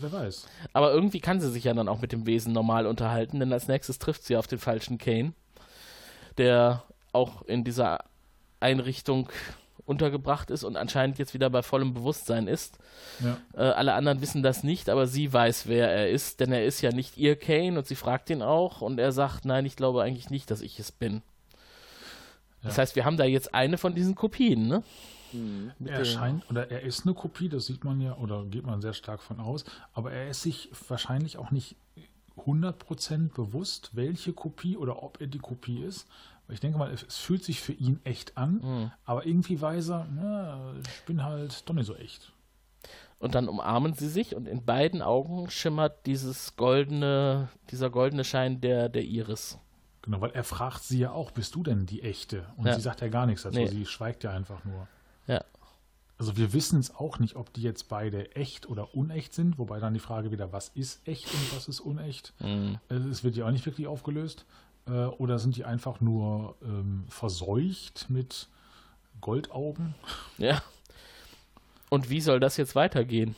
Wer weiß. Aber irgendwie kann sie sich ja dann auch mit dem Wesen normal unterhalten, denn als nächstes trifft sie auf den falschen Kane, der auch in dieser Einrichtung untergebracht ist und anscheinend jetzt wieder bei vollem Bewusstsein ist. Ja. Äh, alle anderen wissen das nicht, aber sie weiß, wer er ist, denn er ist ja nicht ihr Kane und sie fragt ihn auch und er sagt, nein, ich glaube eigentlich nicht, dass ich es bin. Das Ja. heißt, wir haben da jetzt eine von diesen Kopien, ne? Mit Er scheint, oder er ist eine Kopie, das sieht man ja, oder geht man sehr stark von aus, aber er ist sich wahrscheinlich auch nicht 100% bewusst, welche Kopie oder ob er die Kopie ist. Ich denke mal, es es fühlt sich für ihn echt an, Mhm. aber irgendwie weiß er, na, ich bin halt doch nicht so echt. Und dann umarmen sie sich und in beiden Augen schimmert dieses goldene, dieser goldene Schein der, der Iris. Genau, weil er fragt sie ja auch, bist du denn die echte? Und Ja. sie sagt ja gar nichts dazu, Nee. sie schweigt ja einfach nur. Ja. Also wir wissen es auch nicht, ob die jetzt beide echt oder unecht sind, wobei dann die Frage wieder, was ist echt und was ist unecht? Mhm. Äh, Es wird ja auch nicht wirklich aufgelöst. Äh, Oder sind die einfach nur ähm, verseucht mit Goldaugen? Ja. Und wie soll das jetzt weitergehen?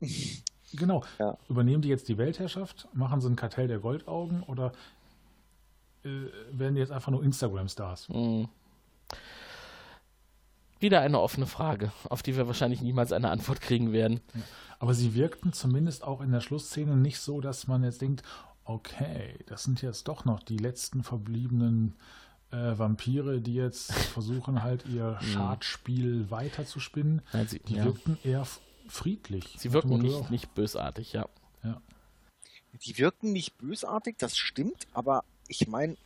<laughs> Genau. Ja. Übernehmen die jetzt die Weltherrschaft? Machen sie ein Kartell der Goldaugen? Oder äh, werden die jetzt einfach nur Instagram-Stars? Mhm. Wieder eine offene Frage, auf die wir wahrscheinlich niemals eine Antwort kriegen werden. Aber sie wirkten zumindest auch in der Schlussszene nicht so, dass man jetzt denkt, okay, das sind jetzt doch noch die letzten verbliebenen äh, Vampire, die jetzt <laughs> versuchen halt ihr Schadspiel weiterzuspinnen. Nein, sie, Die ja. wirkten eher friedlich. sie wirken nicht, nicht bösartig, ja. Ja. Die wirken nicht bösartig, das stimmt, aber ich meine,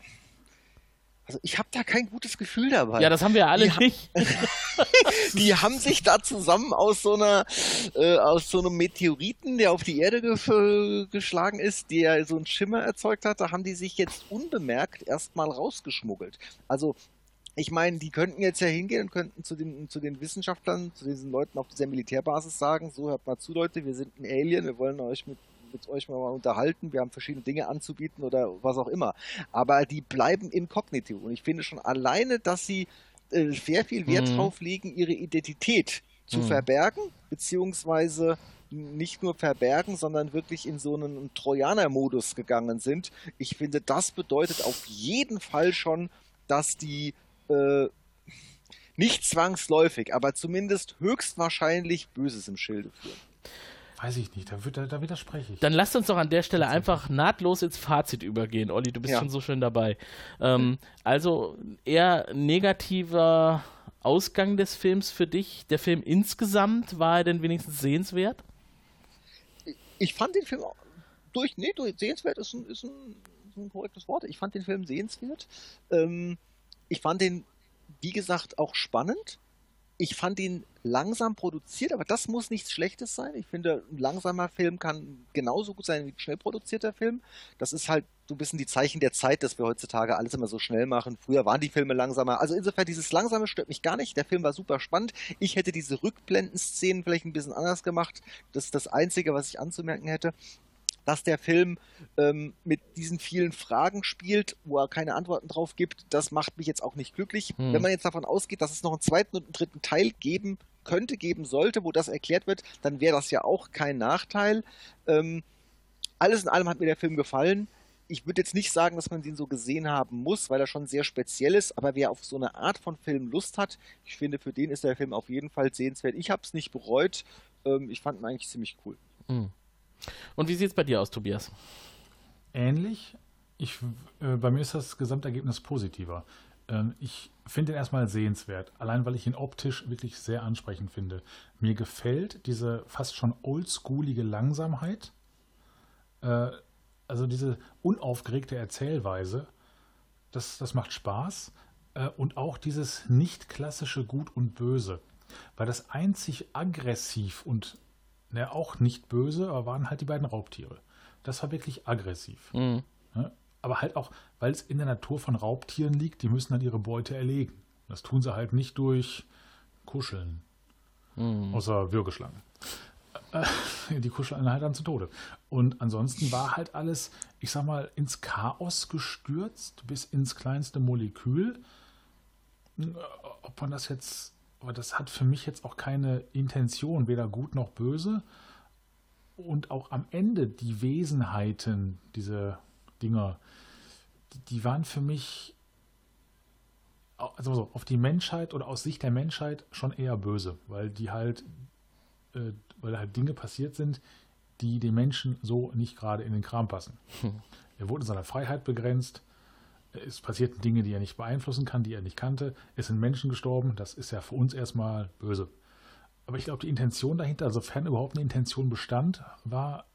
Also ich habe da kein gutes Gefühl dabei. Ja, das haben wir alle Die ha- nicht. <laughs> <laughs> Die haben sich da zusammen aus so einer, äh, aus so einem Meteoriten, der auf die Erde gef- geschlagen ist, der so einen Schimmer erzeugt hat, da haben die sich jetzt unbemerkt erstmal rausgeschmuggelt. Also ich meine, die könnten jetzt ja hingehen und könnten zu den, zu den Wissenschaftlern, zu diesen Leuten auf dieser Militärbasis sagen, so hört mal zu, Leute, wir sind ein Alien, wir wollen euch mit, mit euch mal unterhalten, wir haben verschiedene Dinge anzubieten oder was auch immer. Aber die bleiben inkognito. Und ich finde schon alleine, dass sie äh, sehr viel Wert Mhm. drauf legen, ihre Identität zu Mhm. verbergen, beziehungsweise nicht nur verbergen, sondern wirklich in so einen Trojaner-Modus gegangen sind. Ich finde, das bedeutet auf jeden Fall schon, dass die äh, nicht zwangsläufig, aber zumindest höchstwahrscheinlich Böses im Schilde führen. Weiß ich nicht, da, wird- da, da widerspreche ich. Dann lasst uns doch an der Stelle einfach nahtlos ins Fazit übergehen. Olli, du bist Ja. schon so schön dabei. Ähm, also eher negativer Ausgang des Films für dich. Der Film insgesamt, war er denn wenigstens sehenswert? Ich fand den Film auch durch, nee, durch, sehenswert ist ein, ist, ein, ist ein korrektes Wort. Ich fand den Film sehenswert. Ähm, ich fand den, wie gesagt, auch spannend. Ich fand ihn langsam produziert, aber das muss nichts Schlechtes sein. Ich finde, ein langsamer Film kann genauso gut sein wie ein schnell produzierter Film. Das ist halt so ein bisschen die Zeichen der Zeit, dass wir heutzutage alles immer so schnell machen. Früher waren die Filme langsamer. Also insofern, dieses Langsame stört mich gar nicht. Der Film war super spannend. Ich hätte diese Rückblendenszenen vielleicht ein bisschen anders gemacht. Das ist das Einzige, was ich anzumerken hätte dass der Film ähm, mit diesen vielen Fragen spielt, wo er keine Antworten drauf gibt, das macht mich jetzt auch nicht glücklich. Hm. Wenn man jetzt davon ausgeht, dass es noch einen zweiten und einen dritten Teil geben könnte, geben sollte, wo das erklärt wird, dann wäre das ja auch kein Nachteil. Ähm, alles in allem hat mir der Film gefallen. Ich würde jetzt nicht sagen, dass man den so gesehen haben muss, weil er schon sehr speziell ist, aber wer auf so eine Art von Film Lust hat, ich finde, für den ist der Film auf jeden Fall sehenswert. Ich habe es nicht bereut. Ähm, ich fand ihn eigentlich ziemlich cool. Hm. Und wie sieht es bei dir aus, Tobias? ähnlich. Ich, äh, bei mir ist das Gesamtergebnis positiver. Ähm, ich finde ihn erstmal sehenswert, allein weil ich ihn optisch wirklich sehr ansprechend finde. Mir gefällt diese fast schon oldschoolige Langsamkeit, äh, also diese unaufgeregte Erzählweise. Das, das macht Spaß. Äh, und auch dieses nicht klassische Gut und Böse. Weil das einzig aggressiv und ne, auch nicht böse, aber waren halt die beiden Raubtiere. Das war wirklich aggressiv. Mhm. Ne? Aber halt auch, weil es in der Natur von Raubtieren liegt, die müssen halt ihre Beute erlegen. Das tun sie halt nicht durch Kuscheln. Mhm. Außer Würgeschlangen. Äh, die kuscheln halt dann zu Tode. Und ansonsten war halt alles, ich sag mal, ins Chaos gestürzt, bis ins kleinste Molekül. Äh, Ob man das jetzt, aber das hat für mich jetzt auch keine Intention, weder gut noch böse. Und auch am Ende die Wesenheiten, diese Dinger, die, waren für mich also so, auf die Menschheit oder aus Sicht der Menschheit schon eher böse, weil die halt, äh, weil halt Dinge passiert sind, die den Menschen so nicht gerade in den Kram passen. Er wurde in seiner Freiheit begrenzt. Es passierten Dinge, die er nicht beeinflussen kann, die er nicht kannte. Es sind Menschen gestorben. Das ist ja für uns erstmal böse. Aber ich glaube, die Intention dahinter, also sofern überhaupt eine Intention bestand, war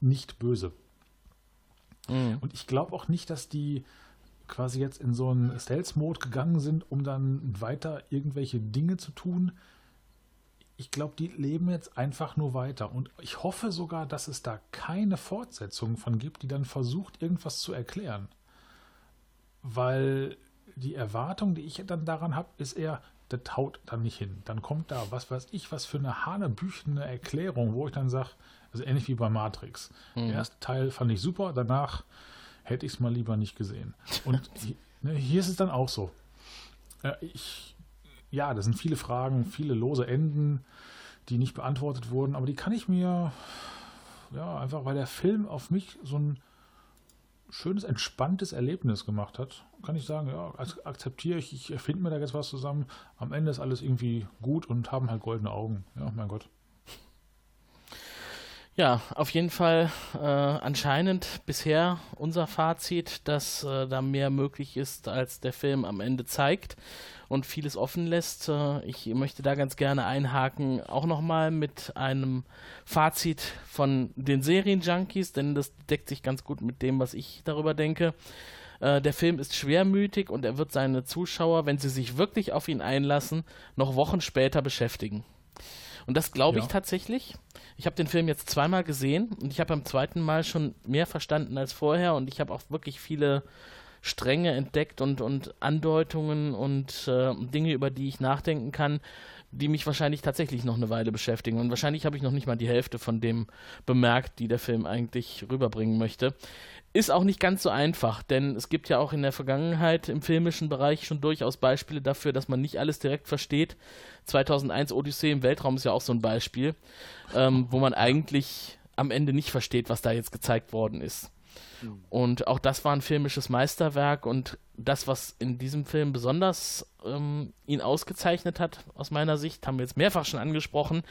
nicht böse. Mhm. Und ich glaube auch nicht, dass die quasi jetzt in so einen Stealth-Mode gegangen sind, um dann weiter irgendwelche Dinge zu tun. Ich glaube, die leben jetzt einfach nur weiter. Und ich hoffe sogar, dass es da keine Fortsetzung von gibt, die dann versucht, irgendwas zu erklären. Weil die Erwartung, die ich dann daran habe, ist eher, das haut dann nicht hin. Dann kommt da, was weiß ich, was für eine hanebüchene Erklärung, wo ich dann sage, also ähnlich wie bei Matrix. Mhm. Der erste Teil fand ich super, danach hätte ich es mal lieber nicht gesehen. Und <laughs> hi- ne, hier ist es dann auch so. Äh, Ich, ja, das sind viele Fragen, viele lose Enden, die nicht beantwortet wurden, aber die kann ich mir, ja, einfach weil der Film auf mich so ein schönes, entspanntes Erlebnis gemacht hat, kann ich sagen, ja, ak- akzeptiere ich, ich erfinde mir da jetzt was zusammen. Am Ende ist alles irgendwie gut und haben halt goldene Augen. Ja, mein Gott. Ja, auf jeden Fall äh, anscheinend bisher unser Fazit, dass äh, da mehr möglich ist, als der Film am Ende zeigt und vieles offen lässt. Äh, ich möchte da ganz gerne einhaken, auch nochmal mit einem Fazit von den Serienjunkies, denn das deckt sich ganz gut mit dem, was ich darüber denke. Äh, der Film ist schwermütig und er wird seine Zuschauer, wenn sie sich wirklich auf ihn einlassen, noch Wochen später beschäftigen. Und das glaube ich Ja. tatsächlich. Ich habe den Film jetzt zweimal gesehen und ich habe beim zweiten Mal schon mehr verstanden als vorher und ich habe auch wirklich viele Stränge entdeckt und, und Andeutungen und äh, Dinge, über die ich nachdenken kann, die mich wahrscheinlich tatsächlich noch eine Weile beschäftigen. Und wahrscheinlich habe ich noch nicht mal die Hälfte von dem bemerkt, die der Film eigentlich rüberbringen möchte. Ist auch nicht ganz so einfach, denn es gibt ja auch in der Vergangenheit im filmischen Bereich schon durchaus Beispiele dafür, dass man nicht alles direkt versteht. 2001 Odyssee im Weltraum ist ja auch so ein Beispiel, ähm, wo man eigentlich am Ende nicht versteht, was da jetzt gezeigt worden ist. Und auch das war ein filmisches Meisterwerk und das, was in diesem Film besonders ähm, ihn ausgezeichnet hat, aus meiner Sicht, haben wir jetzt mehrfach schon angesprochen.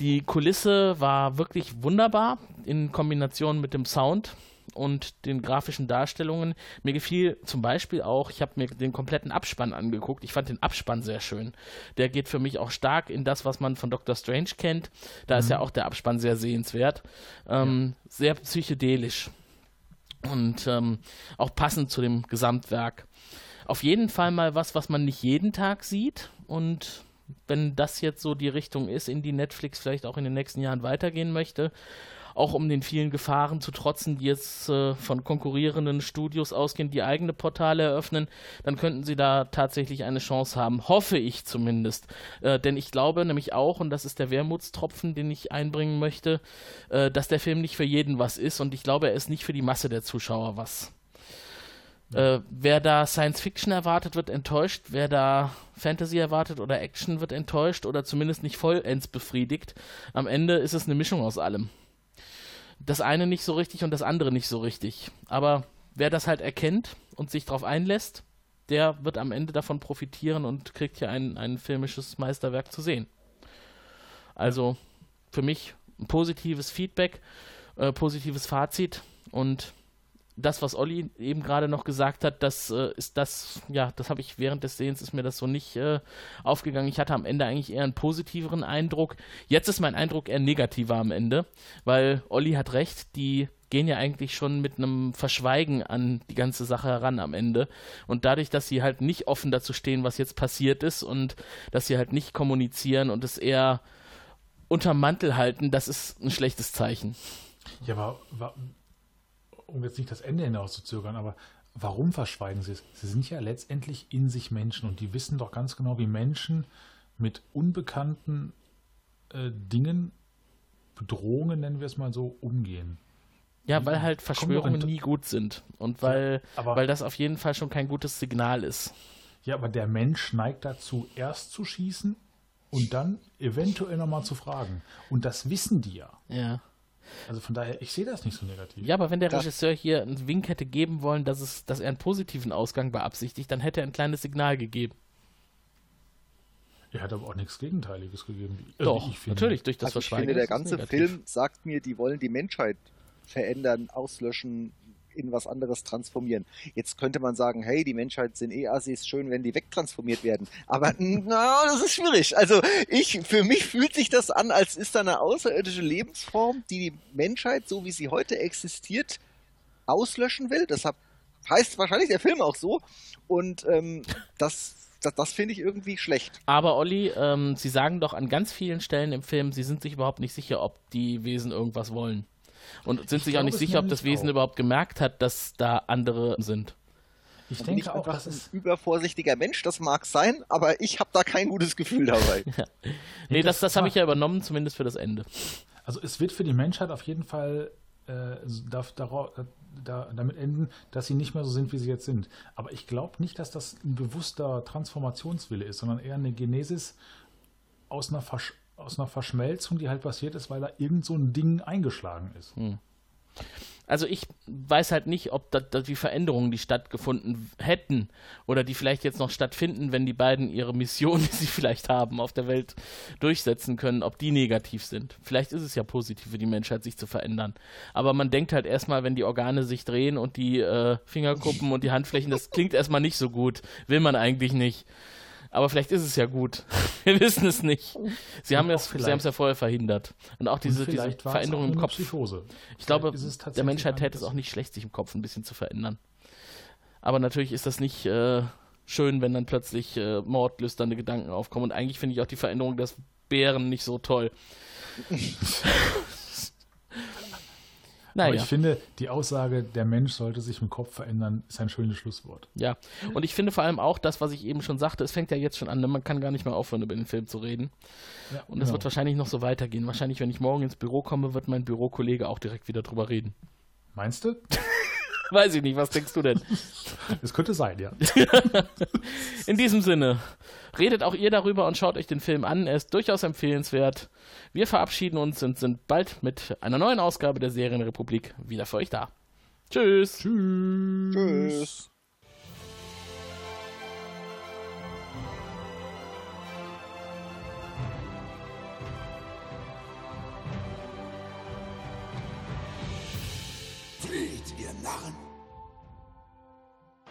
Die Kulisse war wirklich wunderbar in Kombination mit dem Sound und den grafischen Darstellungen. Mir gefiel zum Beispiel auch, ich habe mir den kompletten Abspann angeguckt. Ich fand den Abspann sehr schön. Der geht für mich auch stark in das, was man von Doctor Strange kennt. Da ist ja auch der Abspann sehr sehenswert. Ähm, Sehr psychedelisch und ähm, auch passend zu dem Gesamtwerk. Auf jeden Fall mal was, was man nicht jeden Tag sieht und wenn das jetzt so die Richtung ist, in die Netflix vielleicht auch in den nächsten Jahren weitergehen möchte, auch um den vielen Gefahren zu trotzen, die jetzt äh, von konkurrierenden Studios ausgehen, die eigene Portale eröffnen, dann könnten sie da tatsächlich eine Chance haben. Hoffe ich zumindest. Äh, denn ich glaube nämlich auch, und das ist der Wermutstropfen, den ich einbringen möchte, äh, dass der Film nicht für jeden was ist und ich glaube, er ist nicht für die Masse der Zuschauer was. Äh, wer da Science Fiction erwartet, wird enttäuscht. Wer da Fantasy erwartet oder Action, wird enttäuscht oder zumindest nicht vollends befriedigt. Am Ende ist es eine Mischung aus allem. Das eine nicht so richtig und das andere nicht so richtig. Aber wer das halt erkennt und sich darauf einlässt, der wird am Ende davon profitieren und kriegt hier ein, ein filmisches Meisterwerk zu sehen. Also für mich ein positives Feedback, äh, positives Fazit und das, was Olli eben gerade noch gesagt hat, das äh, ist das, ja, das habe ich während des Sehens ist mir das so nicht äh, aufgegangen. Ich hatte am Ende eigentlich eher einen positiveren Eindruck. Jetzt ist mein Eindruck eher negativer am Ende, weil Olli hat recht, die gehen ja eigentlich schon mit einem Verschweigen an die ganze Sache heran am Ende. Und dadurch, dass sie halt nicht offen dazu stehen, was jetzt passiert ist und dass sie halt nicht kommunizieren und es eher unterm Mantel halten, das ist ein schlechtes Zeichen. Ja, aber um jetzt nicht das Ende hinauszuzögern, aber warum verschweigen sie es? Sie sind ja letztendlich in sich Menschen und die wissen doch ganz genau, wie Menschen mit unbekannten äh, Dingen, Bedrohungen, nennen wir es mal so, umgehen. Ja, weil halt Verschwörungen nie gut sind. Und weil, aber- weil das auf jeden Fall schon kein gutes Signal ist. Ja, aber der Mensch neigt dazu, erst zu schießen und dann eventuell nochmal zu fragen. Und das wissen die ja. Ja. Also von daher, ich sehe das nicht so negativ. Ja, aber wenn der Das- Regisseur hier einen Wink hätte geben wollen, dass, es, dass er einen positiven Ausgang beabsichtigt, dann hätte er ein kleines Signal gegeben. Er hat aber auch nichts Gegenteiliges gegeben. also Doch, ich finde. natürlich, durch das also ich Verschweigen. finde, der ganze negativ. Film sagt mir, die wollen die Menschheit verändern, auslöschen, in was anderes transformieren. Jetzt könnte man sagen, hey, die Menschheit sind eh Assis, schön, wenn die wegtransformiert werden. Aber na, das ist schwierig. Also ich, für mich fühlt sich das an, als ist da eine außerirdische Lebensform, die die Menschheit, so wie sie heute existiert, auslöschen will. Deshalb heißt wahrscheinlich der Film auch so. Und ähm, das, das, das finde ich irgendwie schlecht. Aber Olli, ähm, Sie sagen doch an ganz vielen Stellen im Film, Sie sind sich überhaupt nicht sicher, ob die Wesen irgendwas wollen. Und sind sich auch nicht sicher, ob das Wesen auch. überhaupt gemerkt hat, dass da andere sind. Ich denke ich auch, das ein ist. übervorsichtiger Mensch, das mag sein, aber ich habe da kein gutes Gefühl dabei. <laughs> Nee, das, das habe ich ja übernommen, zumindest für das Ende. Also es wird für die Menschheit auf jeden Fall äh, darf, dara- da, damit enden, dass sie nicht mehr so sind, wie sie jetzt sind. Aber ich glaube nicht, dass das ein bewusster Transformationswille ist, sondern eher eine Genesis aus einer, Versch aus einer Verschmelzung, die halt passiert ist, weil da irgend so ein Ding eingeschlagen ist. Also ich weiß halt nicht, ob da, da die Veränderungen, die stattgefunden hätten oder die vielleicht jetzt noch stattfinden, wenn die beiden ihre Mission, <laughs> die sie vielleicht haben, auf der Welt durchsetzen können, ob die negativ sind. Vielleicht ist es ja positiv für die Menschheit, sich zu verändern. Aber man denkt halt erstmal, wenn die Organe sich drehen und die äh, Fingerkuppen und die Handflächen, das klingt erstmal nicht so gut. Will man eigentlich nicht. Aber vielleicht ist es ja gut. <laughs> Wir wissen es nicht. Sie haben Und es sie vielleicht- haben es ja vorher verhindert. Und auch diese, Und diese Veränderung auch im Kopf. Psychose. Ich glaube, der Menschheit täte es auch nicht schlecht, sich im Kopf ein bisschen zu verändern. Aber natürlich ist das nicht äh, schön, wenn dann plötzlich äh, mordlüsternde Gedanken aufkommen. Und eigentlich finde ich auch die Veränderung des Bären nicht so toll. <laughs> Aber naja. ich finde, die Aussage, der Mensch sollte sich im Kopf verändern, ist ein schönes Schlusswort. Ja, und ich finde vor allem auch das, was ich eben schon sagte, es fängt ja jetzt schon an, ne? man kann gar nicht mehr aufhören, über den Film zu reden. Ja, Und es genau. wird wahrscheinlich noch so weitergehen. Wahrscheinlich, wenn ich morgen ins Büro komme, wird mein Bürokollege auch direkt wieder drüber reden. Meinst du? <laughs> <laughs> Weiß ich nicht, was denkst du denn? <laughs> Es könnte sein, ja. <laughs> In diesem Sinne, redet auch ihr darüber und schaut euch den Film an. Er ist durchaus empfehlenswert. Wir verabschieden uns und sind bald mit einer neuen Ausgabe der Serienrepublik wieder für euch da. Tschüss. Tschüss. Flieht,